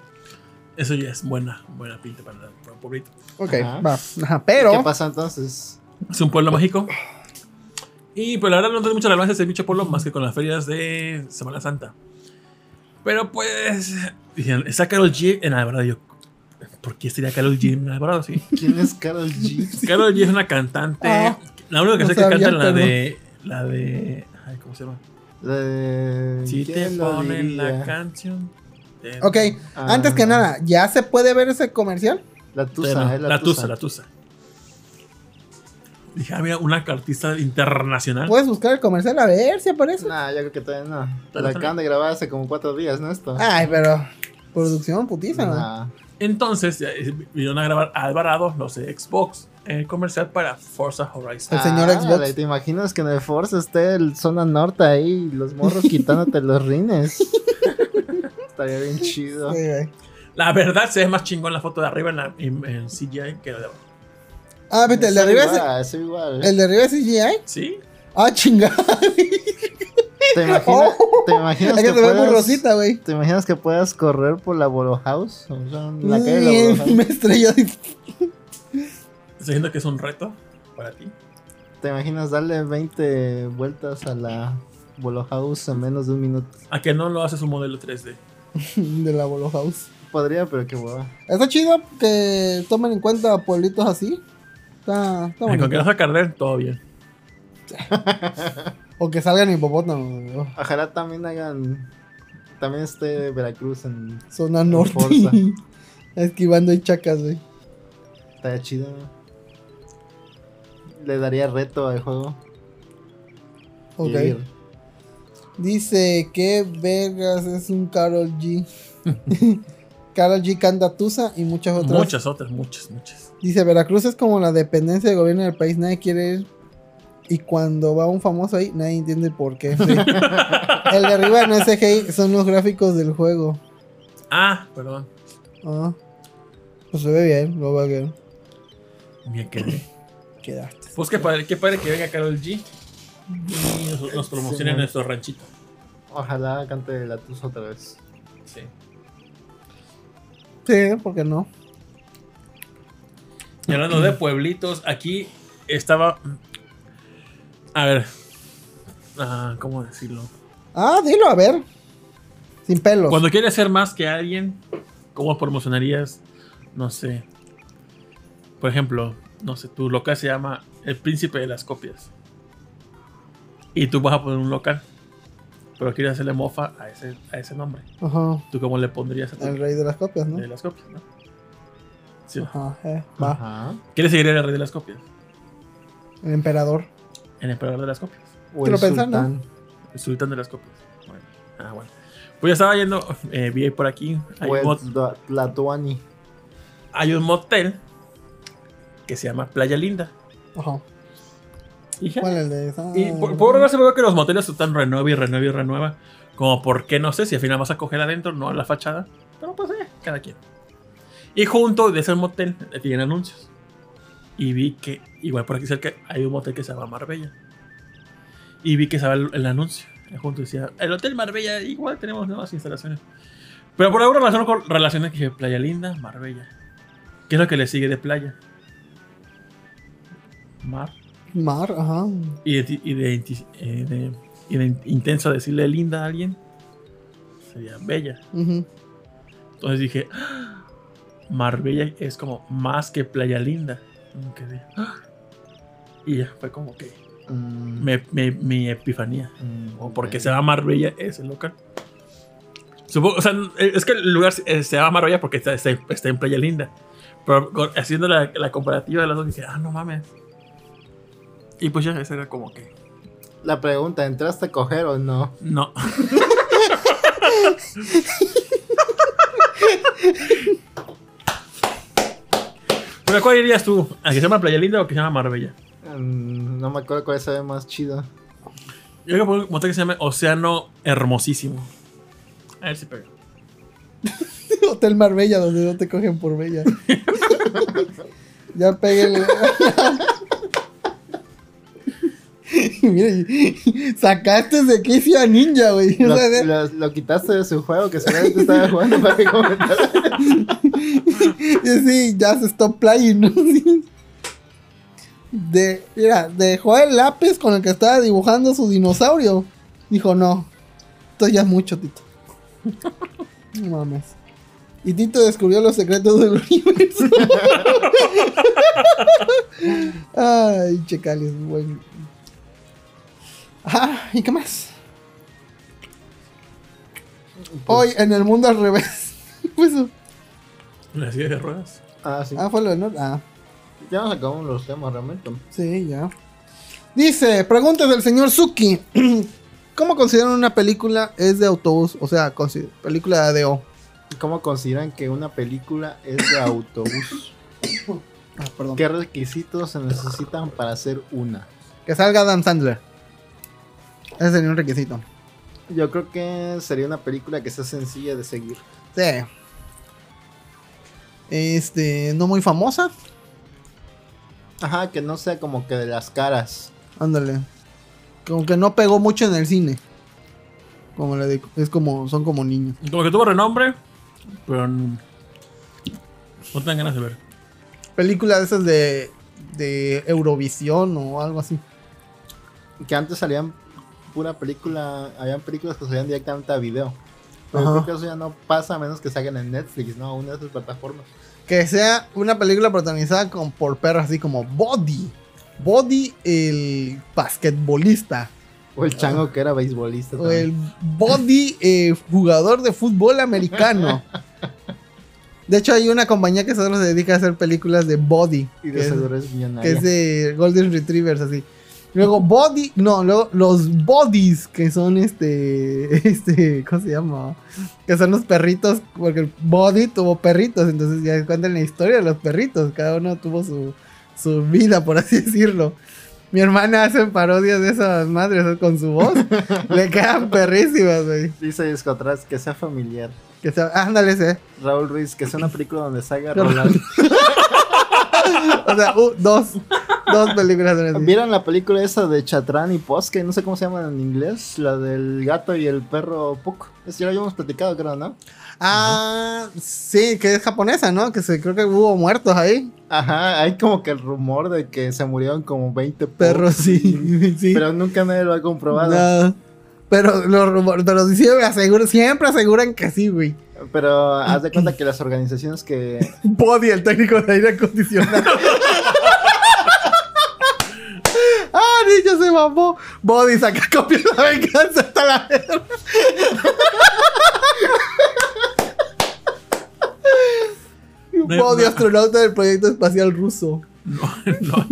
Eso ya es buena, buena pinta para, un pueblito. Ok, va. Ajá, pero. ¿Qué pasa entonces? Es un pueblo mágico. Y pues la verdad no tengo mucha relevancia ese bicho pueblo más que con las ferias de Semana Santa. Pero pues. Dijeron, está Carol G en Alvarado. Yo, ¿por qué estaría Carol G en Alvarado? Sí. ¿Quién es Carol G? Carol G es una cantante. Ah, la única que sé que canta es la de. La de. Ay, ¿cómo se llama? La de. Si te ponen la canción. Ok, ah. antes que nada, ¿ya se puede ver ese comercial? La Tusa, la, tusa. La Tusa, Dije, ah, mira, una artista internacional. ¿Puedes buscar el comercial a ver si aparece? Nah, yo creo que todavía no. La acaban de grabar hace como cuatro días, ¿no? Esto. Ay, pero. Producción putiza, ¿no? Entonces, vinieron a grabar Alvarado, los de Xbox, el comercial para Forza Horizon. El señor ah, Xbox. ¿Te imaginas que en el Forza esté el zona norte ahí, los morros quitándote los rines? Estaría bien chido. la verdad se ve más chingón la foto de arriba en, la, en, CGI que la de abajo. Ah, vete, el de arriba es, igual. ¿El de arriba es CGI? Sí. Ah, chingada. ¿Te imaginas, ¿te imaginas que, puedas, ¿Te imaginas que puedas correr por la Bolo House? O sea, la calle de la Me estrelló. ¿Estás diciendo que es un reto para ti? ¿Te imaginas darle 20 vueltas a la Bolo House en menos de un minuto? ¿A que no lo haces un modelo 3D? de la Bolo House. Podría, pero qué hueva. Está chido que tomen en cuenta pueblitos así. Está, está Con que no se todo bien. o que salgan hipopótamos. Ojalá también hagan. También esté Veracruz en. Zona norte. Esquivando y chacas, güey. Estaría chido. Le daría reto al juego. Ok. Dice que Vegas es un Carol G. Carol G canta Tusa y muchas otras. Muchas otras, muchas, muchas. Dice Veracruz es como la dependencia del gobierno del país. Nadie quiere ir. Y cuando va un famoso ahí, nadie entiende por qué. el de arriba no es CGI, son los gráficos del juego. Ah, perdón. Ah. Pues se ve bien, lo va bien. Bien quedé. Quedaste. Pues qué padre, qué padre que venga Carol G y nos, promocione en nuestro ranchito. Ojalá cante la tusa otra vez. Sí. Sí, ¿por qué no? Y hablando de pueblitos, aquí estaba. A ver. Ah, ¿Cómo decirlo? Ah, dilo, a ver. Sin pelos. Cuando quieres ser más que alguien, ¿cómo promocionarías? No sé. Por ejemplo, no sé, tu local se llama El Príncipe de las Copias. Y tú vas a poner un local. Pero quieres hacerle mofa a ese, a ese nombre. Ajá. ¿Tú cómo le pondrías a tu El rey de las copias, ¿no? De las copias, ¿no? Sí. Ajá, eh, va. Ajá. ¿Quién le seguiría el rey de las copias? El emperador. El emperador de las copias. O el sultán. El sultán de las copias. Bueno. Ah, bueno. Pues ya estaba yendo, eh, vi por aquí. Hay, pues, un hay un motel que se llama Playa Linda. Ajá. Y, ¿Cuál es de esa? Y por, por se que los moteles están renueva y renueva y renueva. Como por qué no sé si al final vas a coger adentro, no a la fachada. Pero pues eh, cada quien. Y junto de ese motel eh, tienen anuncios. Y vi que, igual por aquí cerca, hay un motel que se llama Marbella. Y vi que estaba el, anuncio. Y junto decía, el Hotel Marbella, igual tenemos nuevas instalaciones. Pero por ahora relaciono con relaciones que dije, Playa Linda, Marbella. ¿Qué es lo que le sigue de playa? Mar. Mar, ajá. Y de, y de, eh, intenso decirle linda a alguien sería bella. Entonces dije, ¡Ah! Marbella es como más que Playa Linda. ¡Ah! Y ya fue como que mm. mi epifanía. Mm, o porque se llama Marbella ese local. Supongo, o sea, es que el lugar se llama Marbella porque está, está, en Playa Linda. Pero haciendo la, la, comparativa de las dos, dije, ah, no mames. Y pues ya, esa era como que. La pregunta, ¿entraste a coger o no? No. ¿Pero cuál dirías tú? ¿A que se llama Playa Linda o que se llama Marbella? Mm, no me acuerdo cuál se ve más chido. Yo creo que un motel que se llama Océano Hermosísimo. A ver si pega. Hotel Marbella, donde no te cogen por bella. ya pegué Mira, sacaste de Kiss Ninja, güey. Lo, quitaste de su juego que seguramente estaba jugando para que comentara. sí, ya se stop playing, ¿no? De, mira, dejó el lápiz con el que estaba dibujando su dinosaurio. Dijo, no, esto ya es mucho, Tito. No mames. Y Tito descubrió los secretos del universo. Ay, checales, bueno. Ah, ¿y qué más? Hoy en el mundo al revés. pues, ¿La silla de ruedas? Ah, sí. Ah, fue lo de Nord. Ah. Ya nos acabamos los temas realmente. Sí, ya. Dice, pregunta del señor Suki. ¿Cómo consideran una película es de autobús? O sea, película de O. ¿Cómo consideran que una película es de autobús? ah, perdón. ¿Qué requisitos se necesitan para hacer una? Que salga Adam Sandler. Ese sería un requisito. Yo creo que sería una película que sea sencilla de seguir. Sí. Este, no muy famosa. Ajá, que no sea como que de las caras. Ándale. Como que no pegó mucho en el cine. Como le digo, es como, son como niños. Como que tuvo renombre, pero no, no tengan ganas de ver. Películas de esas de, de Eurovisión o algo así. Que antes salían pura película, habían películas que salían directamente a video. Pero creo que eso ya no pasa a menos que salgan en Netflix, ¿no? Una de esas plataformas. Que sea una película protagonizada con, por perros así como Body. Body, el basquetbolista. O el chango que era beisbolista. O el Body, eh, jugador de fútbol americano. De hecho, hay una compañía que solo se dedica a hacer películas de Body. Y de que, que es de Golden Retrievers, así. Luego Body, no, luego los Bodies, que son este, este, ¿cómo se llama? Que son los perritos, porque el Body tuvo perritos, entonces ya cuentan la historia de los perritos, cada uno tuvo su, su vida, por así decirlo. Mi hermana hace parodias de esas madres con su voz. Le quedan perrísimas, güey. Dice Disco atrás que sea familiar. Que sea, ándale, ese. Raúl Ruiz, que sea una película donde salga Rolando. o sea, uh, dos. Dos películas. ¿Vieron la película esa de Chatrán y Posque? No sé cómo se llama en inglés. La del gato y el perro Puck. Ya lo habíamos platicado, creo, ¿no? Ah, sí, que es japonesa, ¿no? Que se, creo que hubo muertos ahí. Ajá, hay como que el rumor de que se murieron como 20 perros, sí, sí. Pero nunca nadie lo ha comprobado. Pero los rumores, pero siempre aseguran, siempre aseguran que sí, güey. Pero haz de cuenta que las organizaciones que. Body, el técnico de aire acondicionado. ¡Ah, niño se mamó! Body saca copia de la venganza hasta la Body, astronauta del proyecto espacial ruso. No, no.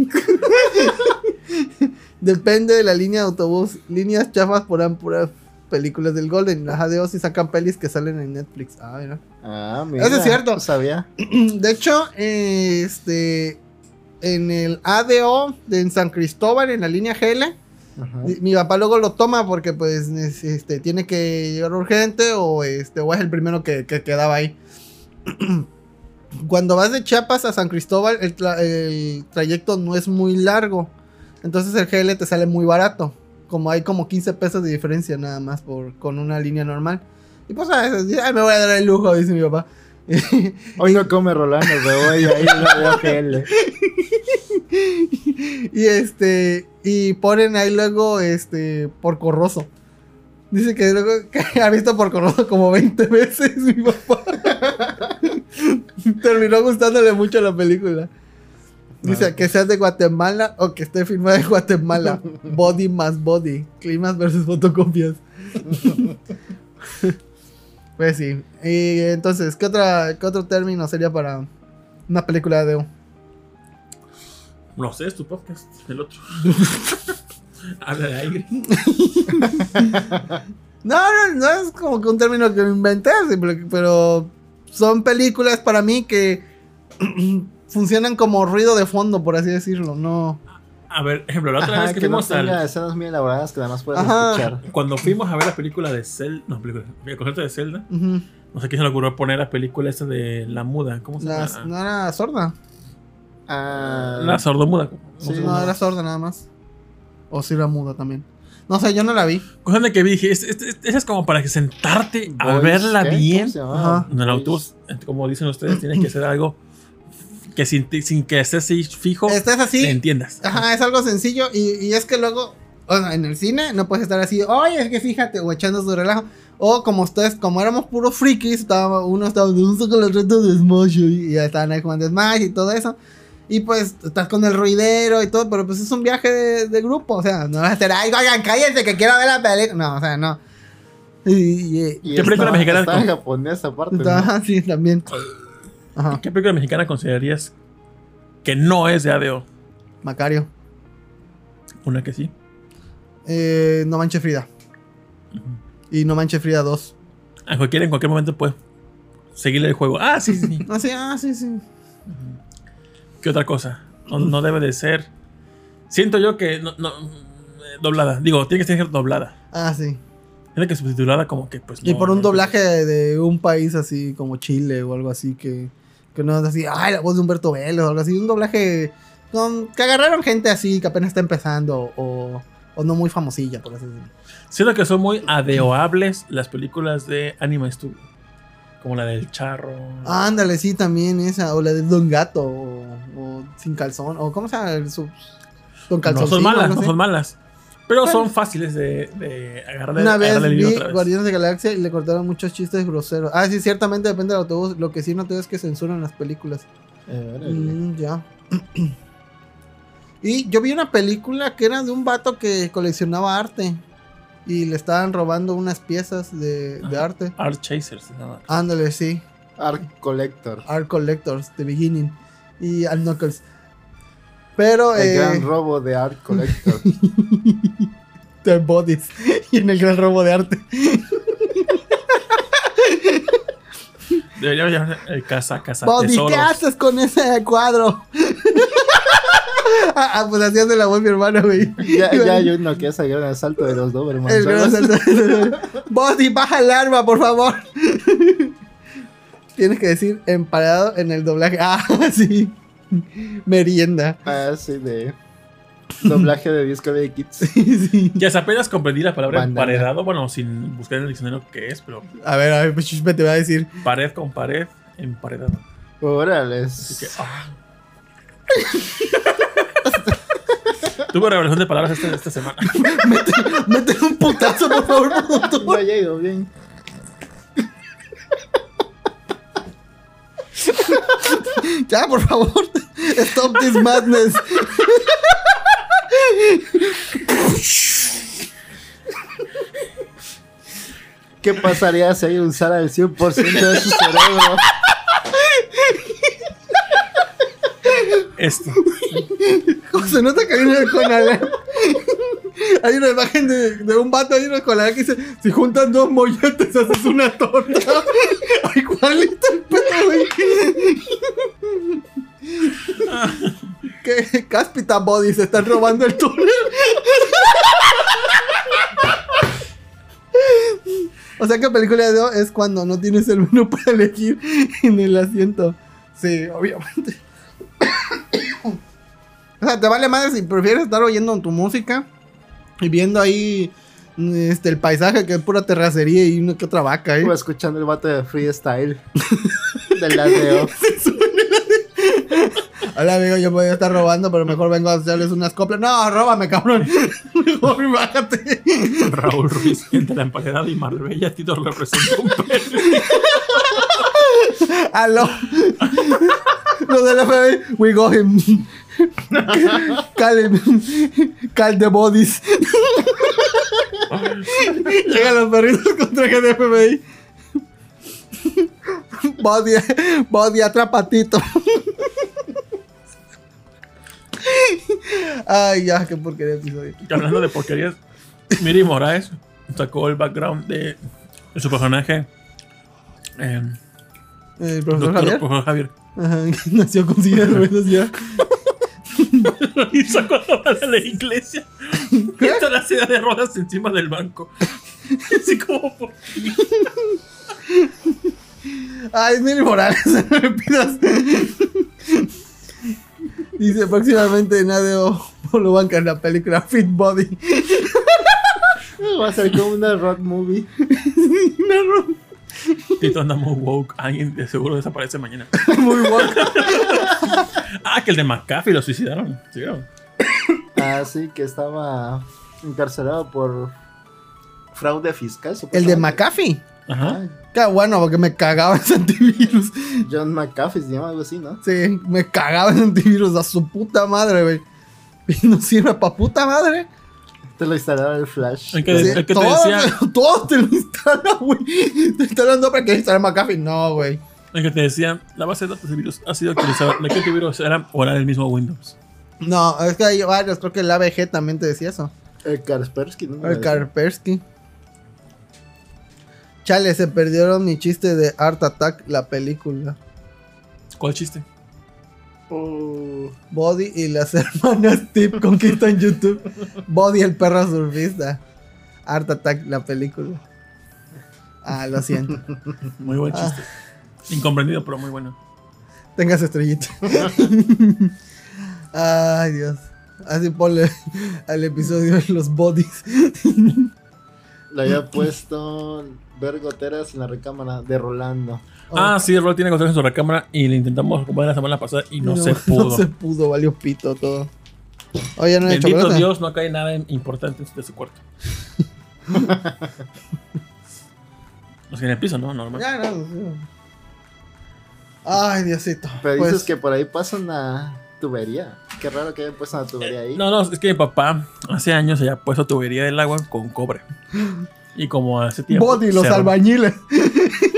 Depende de la línea de autobús. Líneas chafas por, películas del Golden. Las ADO sí sacan pelis que salen en Netflix. Ah, mira. Ah, mira. Eso es cierto. No sabía. De hecho, este. En el ADO de en San Cristóbal, en la línea GL, Ajá. mi papá luego lo toma porque pues es- este, tiene que llegar urgente o, este, o es el primero que, que quedaba ahí. Cuando vas de Chiapas a San Cristóbal, el, tra- el trayecto no es muy largo. Entonces el GL te sale muy barato. Como hay como 15 pesos de diferencia nada más por, con una línea normal. Y pues a veces, ay, me voy a dar el lujo, dice mi papá. Hoy no come Rolando, pero hoy ahí no GL. y este y ponen ahí luego este Porco Rosso. Dice que luego que ha visto Porco Rosso como 20 veces mi papá. Terminó gustándole mucho la película. Dice Ah. que seas de Guatemala o que esté filmada en Guatemala. Body más body. Climas versus fotocopias. pues sí. Y entonces, ¿qué, otra, ¿qué otro término sería para una película de No sé, es tu podcast, el otro. Habla de aire. No, no, no es como que un término que me inventé, pero son películas para mí que funcionan como ruido de fondo, por así decirlo. No. A ver, ejemplo, la otra Ajá, vez que, que no fuimos al. tenga escenas muy elaboradas que nada más puedas Ajá. escuchar. Cuando fuimos a ver la película de Zelda. No, película. El concierto de Zelda. No sé quién se le ocurrió poner la película esta de La Muda. ¿Cómo se La- llama? no era sorda. Ah, La sordomuda. ¿cómo Sí, No, era sorda nada más. O sí era muda también. No sé, yo no la vi. Cosa de que vi, dije, es- es- es- esa es como para que sentarte a verla ¿qué? ¿Cómo bien. se llamaba? Ajá. En el autobús, como dicen ustedes, tienes que hacer algo que sin, sin que estés ahí fijo, Esta es le así. entiendas. Ajá, es algo sencillo. Y, y es que luego, o sea, en el cine, no puedes estar así, oye, es que fíjate, o echando su relajo. O como ustedes, como éramos puros frikis, estaba, uno estaba, un con los retos de Smash y ya estaban ahí jugando Smash y todo eso. Y pues estás con el ruidero y todo, pero pues es un viaje de, de grupo, o sea, no vas a estar, ay, oigan, cállense que quiero ver la película. No, o sea, no. Y, y- Y ¿Qué película mexicana Estaba en japonés aparte. ¿no? Ajá, sí, también. Ajá, ¿Qué película mexicana considerarías que no es de ADO? Macario. Una que sí. Eh, no manche Frida. Y no manche Frida 2. A cualquiera en cualquier momento puede seguirle el juego. Ah, sí, sí. Ah, sí, ah, sí, sí. ¿Qué otra cosa? No, no debe de ser. Siento yo que no, no, eh, doblada. Digo, tiene que ser doblada. Ah, sí. Tiene que subtitulada como que pues Y por un doblaje de un país así como Chile o algo así que, que no es así, ay, la voz de Humberto Vélez o algo así. Un doblaje con, que agarraron gente así que apenas está empezando o, o no muy famosilla, por así decirlo. Siento que son muy adeoables las películas de Anima Studio. Como la del charro. Ándale, sí, también esa. O la de Don Gato o, o Sin Calzón. O ¿cómo se llama? Su, Don Calzón. no son malas, no son malas. Pero son fáciles de, de agarrarle, Una vez agarrarle vi otra vez. Guardianes de la Galaxia y le cortaron muchos chistes groseros. Ah, sí, ciertamente depende del autobús. Lo que sí noté es que censuran las películas. Eh. Mm, ya. y yo vi una película que era de un vato que coleccionaba arte. Y le estaban robando unas piezas de, de Ajá. arte. Art Chasers. se llama. Ándale, sí. Arc Collector. Art Collectors, The Beginning. Y Al Knuckles. Pero, El eh, gran robo de Arc Collector. The Bodies. Y en el gran robo de arte. Debería llamar el casa, casa Body, ¿qué haces con ese cuadro? ah, ah, pues así hace la voz mi hermano, güey. ya, ya hay uno que es el gran asalto de los Doberman. El gran ¿sabes? salto- Body, baja el arma, por favor. Tienes que decir emparedado en el doblaje. Ah, sí. Merienda. Ah, sí, de doblaje de Discovery Kids. Sí, sí. Ya se apenas comprendí la palabra Bandana. emparedado. Bueno, sin buscar en el diccionario qué es, pero A ver, a ver, pues chisme te va a decir. pared con pared, emparedado. Órale. Así que, ah. Tuve revelación de palabras esta, esta semana. Mete un putazo, por favor. No llego bien. Ya, por favor. Stop this madness. ¿Qué pasaría si alguien usara el 100% de su cerebro? Esto. Se nota que viene con Alan. Hay una imagen de, de un vato ahí en el que dice: Si juntan dos molletes, haces una torta. Igualito el pedo. ¿Qué? Caspita Body se están robando el túnel. O sea que película de es cuando no tienes el menú para elegir en el asiento. Sí, obviamente. o sea, te vale madre si prefieres estar oyendo tu música y viendo ahí este, el paisaje que es pura terracería y una que otra vaca, ¿eh? O escuchando el vato de freestyle del ladeo. Hola amigo, yo podría estar robando, pero mejor vengo a hacerles unas coplas. No, róbame, cabrón. Mejor bájate. Raúl Ruiz, entre la emparedada y Marbella, Tito representa un perro. Aló. Los del FBI, we go him. Call him. Call the bodies. Llegan los perritos con traje de FBI. Body, body atrapatito. Ay, ya, qué porquería episodio. Y hablando de porquerías, Miri Moraes sacó el background de, de su personaje. Eh, ¿El profesor doctor- Javier? profesor Javier. Ajá, nació con silla de ruedas ya. Lo hizo cuando va a la iglesia. Está la silla de ruedas encima del banco. Así como por Ay, es Miri Morales, no me pidas. Dice próximamente Nadeo lo banca en la película Fit Body. Va a ser como una road movie. Tito anda muy woke. Alguien de seguro desaparece mañana. Muy bueno. Ah, que el de McAfee lo suicidaron. ¿Sí vieron? Así que estaba encarcelado por fraude fiscal. El de. McAfee. Ajá. Ah, Qué bueno, porque me cagaba ese antivirus. John McAfee se llama algo así, ¿no? Sí, me cagaba ese antivirus a su puta madre, güey. Y no sirve pa' puta madre. Te lo instalaba el Flash. El que, el que te todo, decía, todo te lo instala, güey. Te instalan no para que instalar McAfee. No, güey. el que te decía, la base de datos de virus ha sido actualizada. ¿De qué antivirus era? O era el mismo Windows. No, es que hay varios. Creo que el ABG también te decía eso. El Kaspersky, ¿no? El Karpersky. Chale, se perdieron mi chiste de Art Attack, la película. ¿Cuál chiste? Oh, Body y las hermanas Tip conquistan YouTube. Body el perro surfista. Art Attack, la película. Ah, lo siento. Muy buen chiste. Incomprendido, pero muy bueno. Tengas estrellita. Ay, Dios. Así ponle al episodio de los bodies. le había puesto ver goteras en la recámara de Rolando. Ah, sí, Rol tiene control en su recámara y le intentamos ocupar la semana pasada y no, se pudo. No se pudo, valió pito todo. Oye, no hay Bendito chocolate. Dios, no cae nada importante de su cuarto. o sea, en el piso, ¿no? Normal. Ya, no, no. Ay, Diosito. Pero Pues, dices que por ahí pasa una tubería. Qué raro que hayan puesto una tubería ahí. No, no, es que mi papá hace años había puesto tubería del agua con cobre. Y como hace tiempo. Body, los se, albañiles.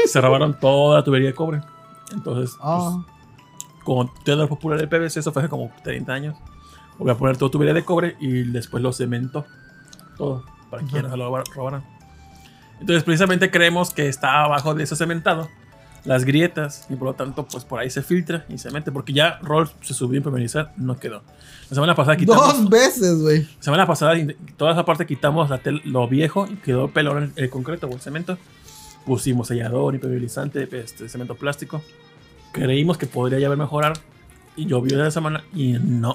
Se robaron toda la tubería de cobre. Entonces, Ah, pues, como todo lo popular del PVC, eso fue hace como 30 años. Voy a poner toda tubería de cobre y después lo cementó. Todo. Para que ya no se lo robar- robaran. Entonces, precisamente creemos que está abajo de ese cementado las grietas y por lo tanto, pues por ahí se filtra y se mete. Porque ya Roll se subió a impermeabilizar, no quedó. La semana pasada quitamos. dos veces, güey. La semana pasada, toda esa parte quitamos la lo viejo y quedó pelón el, el concreto o el cemento. Pusimos sellador, impermeabilizante, este, cemento plástico. Creímos que podría ya haber mejorar y llovió esa semana y no.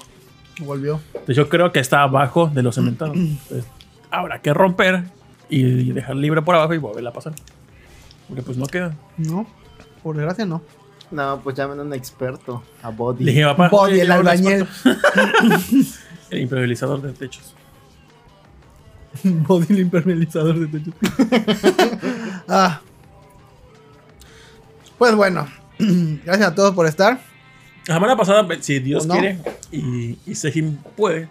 Volvió. Entonces yo creo que está abajo de los cementados. Entonces, habrá que romper y dejar libre por abajo y volverla a pasar. Porque pues no queda. No, por desgracia no. No, pues llamen a un experto. A Body. Le dije, papá. Body, el albañil. El impermeabilizador de techos. Body el impermeabilizador de techo. ah. Pues bueno. Gracias a todos por estar. La semana pasada, si Dios quiere y, y Sejim puede,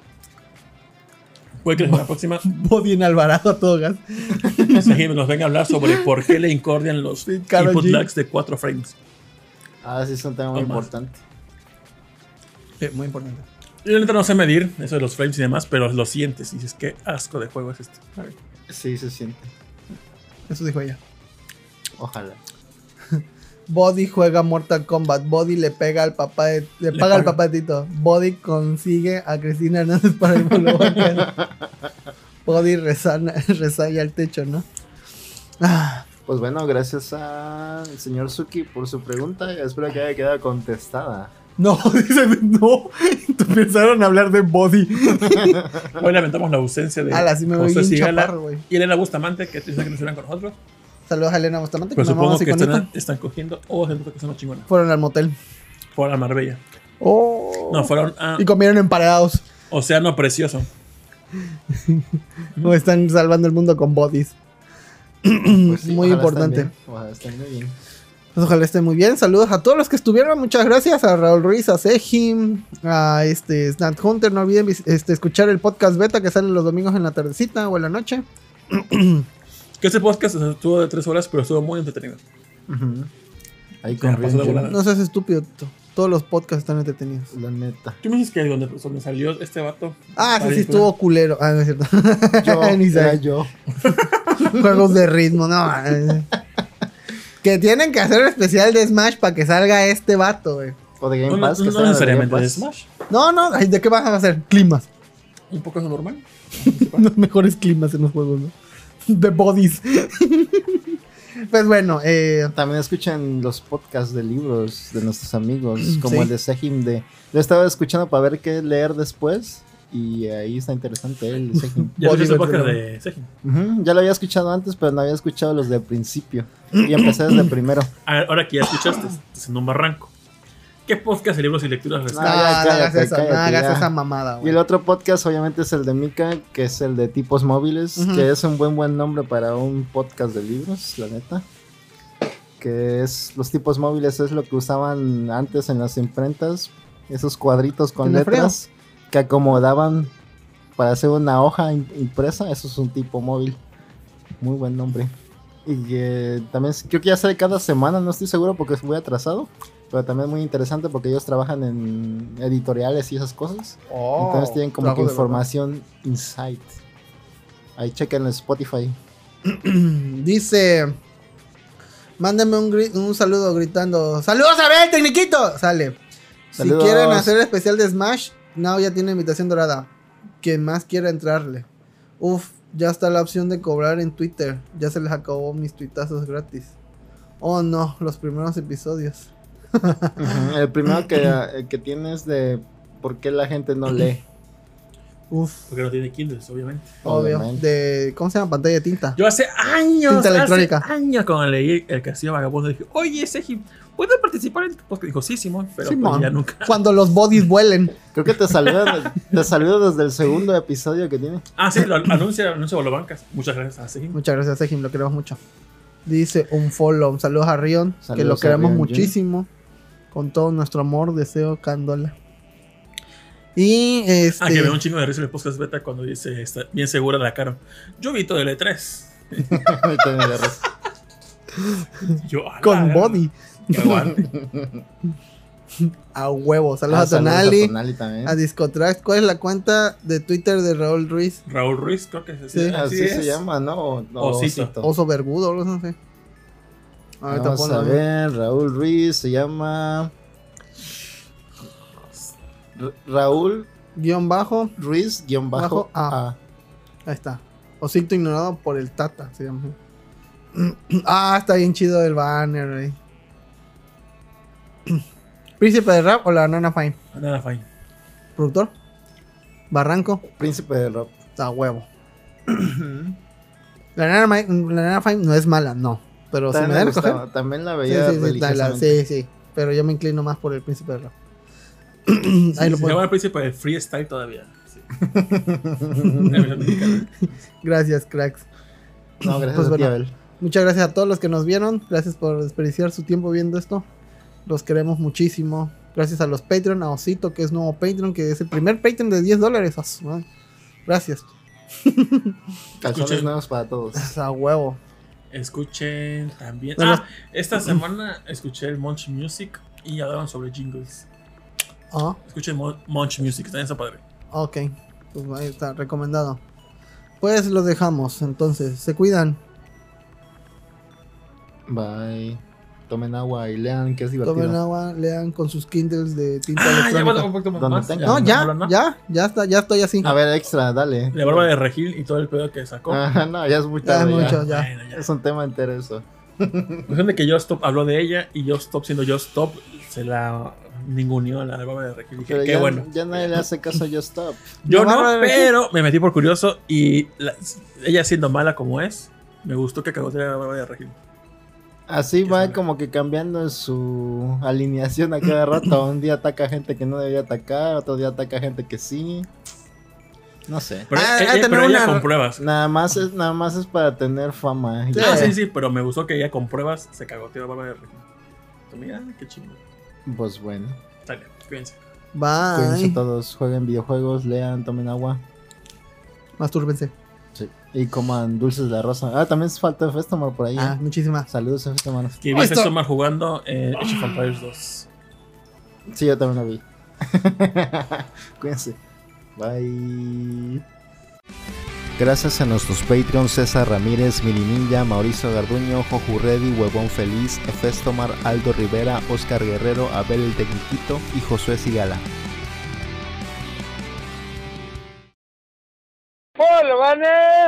puede que la semana próxima Body en Alvarado a todo gas. Sejim nos venga a hablar sobre por qué le incordian los Sí, input G. lags de 4 frames. Ah, sí, es un tema muy importante. Sí, muy importante. Yo no sé medir eso de los frames y demás, pero lo sientes y dices, qué asco de juego es este. Sí, se siente. Eso dijo ella. Ojalá. Body juega Mortal Kombat. Body le pega al papá de, le, paga al papá de Tito. Body consigue a Cristina Hernández para el Body resaya al techo, ¿no? Ah. Pues bueno, gracias al señor Suki por su pregunta. Espero que haya quedado contestada. No, dice, no. Empezaron a hablar de body. Hoy lamentamos la ausencia de Ala, sí me voy José Sigala y Elena Bustamante, que te que no estuvieran con nosotros. Saludos a Elena Bustamante. Pues supongo que están, están, cogiendo o oh, que son chingonas. Fueron al motel. Fueron a Marbella. Oh. No, fueron a... Y comieron emparedados. Océano Precioso. o están salvando el mundo con bodies. Pues muy importante. Ojalá estén muy bien. Pues ojalá estén muy bien. Saludos a todos los que estuvieron. Muchas gracias a Raúl Ruiz, a Sejim, a este Snap Hunter. No olviden este, escuchar el podcast beta que sale los domingos en la tardecita o en la noche. que ese podcast estuvo de tres horas, pero estuvo muy entretenido. Ahí con No seas estúpido. Todos los podcasts están entretenidos. La neta. ¿Tú me dices que donde, donde salió este vato? Ah, sí, sí, estuvo culero. Ah, no es cierto. Yo, Ni era yo. Juegos de ritmo, no. que tienen que hacer un especial de Smash para que salga este vato, güey. O de Game Pass. No, no, no necesariamente de, Smash. No, no, ¿de qué van a hacer? Climas. Un poco eso normal. los mejores climas en los juegos, ¿no? De bodies. pues bueno, eh, también escuchan los podcasts de libros de nuestros amigos, como el de Sejim de... Lo estaba escuchando para ver qué leer después. Y ahí está interesante el ¿Ya el podcast de Sejim? Ya lo había escuchado antes, pero no había escuchado los de principio. Y empecé desde primero. Ahora que ya escuchaste, estás en un barranco. ¿Qué podcast de libros y lecturas no, no, hagas esa, mamada, Y el otro podcast, obviamente, es el de Mika, que es el de tipos móviles, que es un buen, buen nombre para un podcast de libros, la neta. Que es los tipos móviles, es lo que usaban antes en las imprentas, esos cuadritos con letras que acomodaban para hacer una hoja impresa, eso es un tipo móvil. Muy buen nombre. Y eh, también creo que ya sale cada semana, no estoy seguro porque es muy atrasado. Pero también muy interesante porque ellos trabajan en editoriales y esas cosas. Oh, Entonces tienen como que información insight. Ahí chequen en Spotify. Dice. Mándeme un, un, saludo gritando. ¡Saludos a ver, Tecniquito! Sale. Si quieren hacer el especial de Smash, no, ya tiene invitación dorada. Quien más quiera entrarle. Uf, ya está la opción de cobrar en Twitter. Ya se les acabó mis tuitazos gratis. Oh no, los primeros episodios. El primero que, eh, que tienes de por qué la gente no lee. Uf. Porque no tiene Kindles, obviamente. Obvio. De, ¿Cómo se llama? Pantalla de tinta. Yo hace años. Tinta electrónica. Hace años cuando leí El Castillo Vagabundo dije, oye, ese ¿puede participar en tu Dijo, sí, Simón, pero pues ya nunca. Cuando los bodies vuelen. Creo que te salió, te salió desde el segundo episodio que tiene. Ah, sí, lo anuncia, anuncia bancas Muchas gracias a Sejim. Muchas gracias, Sejim, lo queremos mucho. Dice un follow. Saludos a Rion, que lo queremos muchísimo. Con todo nuestro amor, deseo, Candola. Y este. Ah, que me un chingo de risa en el podcast beta cuando dice, está bien segura de la cara. Yo vi todo el E3. Yo, Con body. a huevo. Saludos ah, a Tonali. A, Discotrax. ¿Cuál es la cuenta de Twitter de Raúl Ruiz? Raúl Ruiz, creo que es así. así, se llama, ¿no? Osito. Oso Vergudo, no sé. Vamos a ver, Raúl Ruiz se llama. Raúl. Guión bajo. Ruiz, guion bajo. A. Ahí está. Osito ignorado por el Tata, se llama. ah, está bien chido el banner, ¿Príncipe de rap o la Nana Fine? Nana Fine. ¿Productor? ¿Barranco? Príncipe de rap. Está huevo. la, Nana, la Nana Fine no es mala, no. Pero si me da a También la veía sí, sí, sí, pero yo me inclino más por el príncipe de rap. Ahí lo se llama el príncipe de freestyle todavía. gracias, cracks. No, gracias pues, a Muchas gracias a todos los que nos vieron. Gracias por desperdiciar su tiempo viendo esto. Los queremos muchísimo. Gracias a los Patreon, a Osito, que es nuevo Patreon, que es el primer Patreon de 10 dólares. Gracias. Calzones nuevos para todos. A huevo. Escuchen también. ah, esta semana escuché el Munch Music y hablaban sobre jingles. Ah. Escuchen Munch Music, también está padre. Ok, pues ahí está, recomendado. Pues lo dejamos, entonces, se cuidan. Bye. Tomen agua y lean, que es divertido. Tomen agua, lean con sus Kindles de tinta ah, electrónica. Ya, no, ya, ya, ya, está, ya estoy así. A ver, extra, dale. La barba de Regil y todo el pedo que sacó. Ah, no, ya es muy tarde. Ya es mucho, ya. Es un tema entero eso. Cuestión de que Yo Stop habló de ella y Yo Stop siendo Yo Stop se la ninguneó a la barba de Regil. Dije, qué bueno. Ya nadie le hace caso a Yo Stop. Yo no, pero me metí por curioso y ella siendo mala como es, me gustó que cagó la barba de Regil. Así va como que cambiando su alineación a cada rato. Un día ataca gente que no debería atacar, otro día ataca gente que sí. No sé. Pero, ah, ella, con pruebas. Nada más es, nada más es para tener fama. Sí, sí, sí, pero me gustó que ella con pruebas se cagó tío barba de Mira, qué chingo. Pues bueno. Dale, cuídense. Bye. Cuídense todos, jueguen videojuegos, lean, tomen agua. Mastúrbense. Y coman dulces de la rosa. Ah, también falta Festomar por ahí. Ah, ¿eh? muchísimas. Saludos a Festomar. Que vi oh, Festomar jugando eh, Age of Empires 2. Sí, yo también lo vi. Cuídense. Bye. Gracias a nuestros Patreons César Ramírez, Mirininja, Mauricio Garduño, Joju Reddy, Huevón Feliz, Efestomar, Aldo Rivera, Oscar Guerrero, Abel el Tecniquito y Josué Sigala. ¡Polvanes!